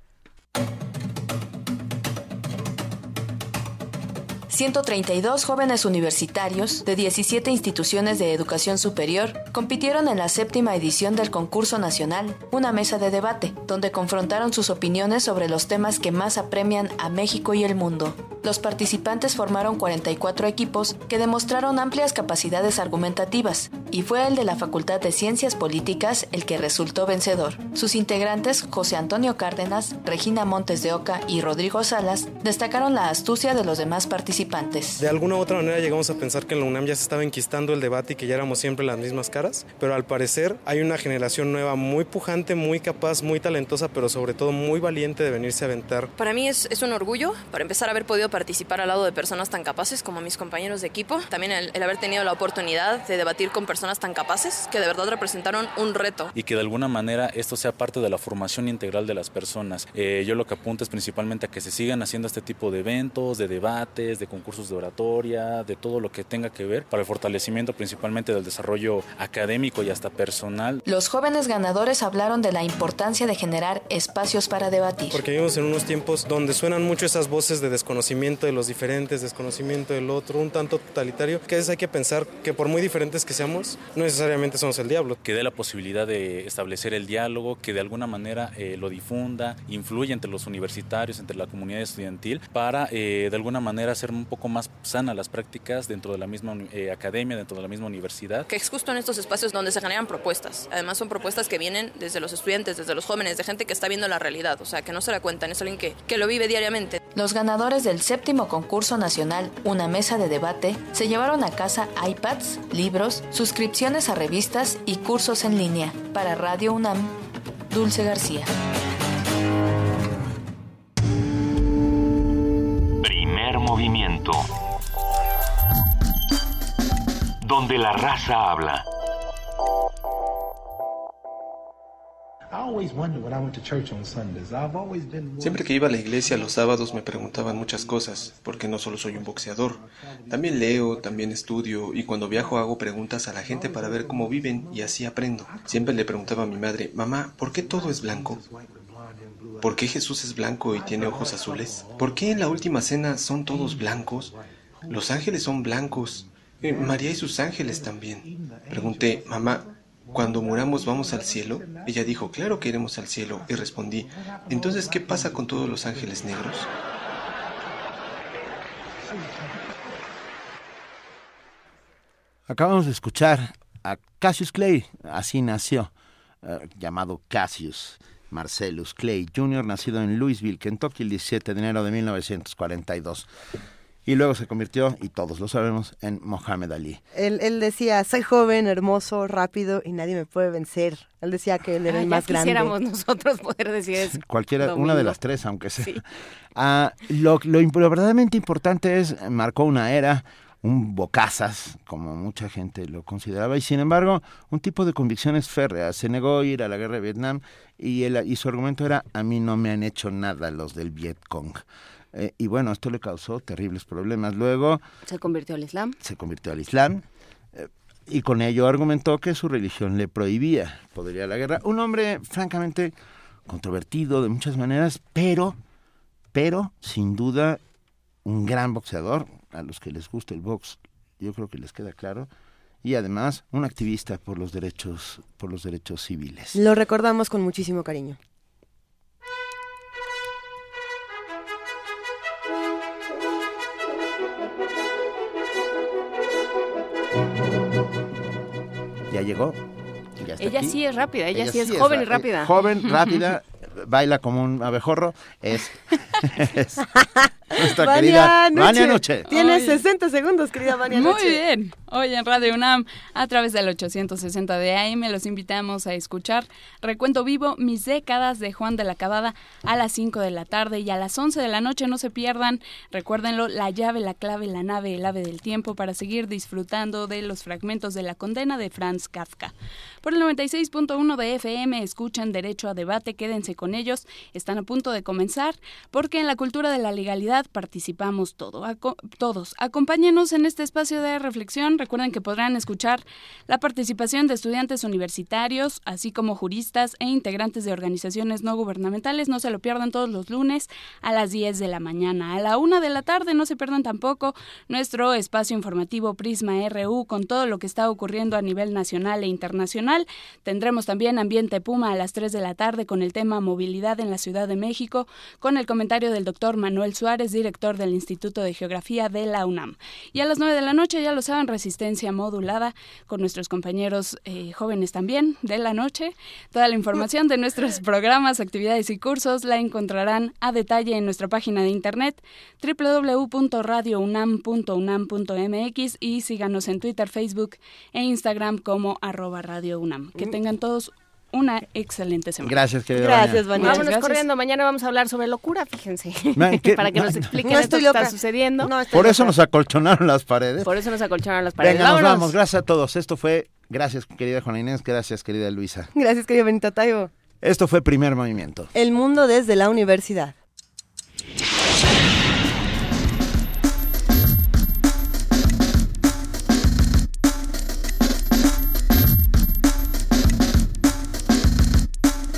132 jóvenes universitarios de 17 instituciones de educación superior compitieron en la séptima edición del concurso nacional Una Mesa de Debate, donde confrontaron sus opiniones sobre los temas que más apremian a México y el mundo. Los participantes formaron 44 equipos que demostraron amplias capacidades argumentativas, y fue el de la Facultad de Ciencias Políticas el que resultó vencedor. Sus integrantes, José Antonio Cárdenas, Regina Montes de Oca y Rodrigo Salas, destacaron la astucia de los demás participantes. De alguna u otra manera llegamos a pensar que en la UNAM ya se estaba enquistando el debate y que ya éramos siempre las mismas caras, pero al parecer hay una generación nueva muy pujante, muy capaz, muy talentosa, pero sobre todo muy valiente de venirse a aventar. Para mí es, es un orgullo, para empezar, haber podido participar al lado de personas tan capaces como mis compañeros de equipo. También el, el haber tenido la oportunidad de debatir con personas tan capaces que de verdad representaron un reto. y que de alguna manera esto sea parte de la formación integral de las personas. Eh, yo lo que apunto es principalmente a que se sigan haciendo este tipo de eventos, de debates, de concursos de oratoria, de todo lo que tenga que ver para el fortalecimiento principalmente del desarrollo académico y hasta personal. Los jóvenes ganadores hablaron de la importancia de generar espacios para debatir. Porque vivimos en unos tiempos donde suenan mucho esas voces de desconocimiento de los diferentes, desconocimiento del otro, un tanto totalitario, que a veces hay que pensar que por muy diferentes que seamos, no necesariamente somos el diablo. Que dé la posibilidad de establecer el diálogo, que de alguna manera eh, lo difunda, influya entre los universitarios, entre la comunidad estudiantil, para eh, de alguna manera hacer un poco más sana las prácticas dentro de la misma eh, academia, dentro de la misma universidad. Que es justo en estos espacios donde se generan propuestas. Además son propuestas que vienen desde los estudiantes, desde los jóvenes, de gente que está viendo la realidad, o sea, que no se la cuentan, es alguien que, que lo vive diariamente. Los ganadores del séptimo concurso nacional Una Mesa de Debate se llevaron a casa iPads, libros, suscripciones a revistas y cursos en línea. Para Radio UNAM, Dulce García. Donde la raza habla. Siempre que iba a la iglesia los sábados me preguntaban muchas cosas, porque no solo soy un boxeador. También leo, también estudio y cuando viajo hago preguntas a la gente para ver cómo viven y así aprendo. Siempre le preguntaba a mi madre, mamá, ¿por qué todo es blanco? ¿Por qué Jesús es blanco y tiene ojos azules? ¿Por qué en la última cena son todos blancos? Los ángeles son blancos. Eh, María y sus ángeles también. Pregunté, mamá, cuando muramos vamos al cielo? Ella dijo, claro que iremos al cielo. Y respondí, entonces, ¿qué pasa con todos los ángeles negros? Acabamos de escuchar a Cassius Clay, así nació, eh, llamado Cassius Marcellus Clay Jr., nacido en Louisville, Kentucky, el 17 de enero de 1942. Y luego se convirtió, y todos lo sabemos, en Mohamed Ali. Él, él decía, soy joven, hermoso, rápido y nadie me puede vencer. Él decía que él era Ah, el más grande. quisiéramos nosotros poder decir eso. Cualquiera, Domingo. una de las tres, aunque sea. Ah, lo, lo verdaderamente importante es, marcó una era, un bocazas, como mucha gente lo consideraba, y sin embargo, un tipo de convicciones férreas. Se negó a ir a la guerra de Vietnam y, el- y su argumento era, a mí no me han hecho nada los del Vietcong. Eh, y bueno, esto le causó terribles problemas. Luego Se convirtió al Islam. se convirtió al Islam eh, y con ello argumentó que su religión le prohibía poder ir a la guerra. Un hombre francamente controvertido de muchas maneras, pero, pero sin duda un gran boxeador. A los que les gusta el box, yo creo que les queda claro. Y además un activista por los derechos, por los derechos civiles. Lo recordamos con muchísimo cariño. Ya llegó. ya está Ella aquí. sí es rápida, ella sí es joven y rápida. Joven, rápida, baila como un abejorro. Es, es nuestra Vania querida Nuche. Vania Nuche. Tienes 60 segundos, querida Vania Muy Nuche. bien. Hoy en Radio UNAM, a través del 860 de AM, los invitamos a escuchar Recuento Vivo, Mis Décadas de Juan de la Cabada a las 5 de la tarde y a las 11 de la noche. No se pierdan, recuérdenlo, La llave, la clave, la nave, el ave del tiempo para seguir disfrutando de los fragmentos de la condena de Franz Kafka. Por el 96.1 de FM, escuchan Derecho a Debate, quédense con ellos, están a punto de comenzar, porque en la cultura de la legalidad participamos todo, aco- todos. Acompáñenos en este espacio de reflexión. Recuerden que podrán escuchar la participación de estudiantes universitarios, así como juristas e integrantes de organizaciones no gubernamentales. No se lo pierdan todos los lunes a las 10 de la mañana. A la 1 de la tarde no se pierdan tampoco nuestro espacio informativo Prisma RU con todo lo que está ocurriendo a nivel nacional e internacional. Tendremos también Ambiente Puma a las 3 de la tarde con el tema Movilidad en la Ciudad de México, con el comentario del doctor Manuel Suárez, director del Instituto de Geografía de la UNAM. Y a las 9 de la noche, ya lo saben, resistencia modulada con nuestros compañeros eh, jóvenes también de la noche. Toda la información de nuestros programas, actividades y cursos la encontrarán a detalle en nuestra página de internet www.radiounam.unam.mx y síganos en Twitter, Facebook e Instagram como arroba Radio UNAM. Que tengan todos una excelente semana. Gracias, querida Gracias, Vania. Vámonos corriendo. Mañana vamos a hablar sobre locura, fíjense. Para que nos No, expliquen no esto que está sucediendo. Por eso nos acolchonaron las paredes. Por eso nos acolcharon las paredes. Venga, nos vamos. Gracias a todos. Esto fue, gracias querida Juana Inés, gracias querida Luisa. Gracias, querida Benita Taibo. Esto fue Primer Movimiento. El mundo desde la universidad.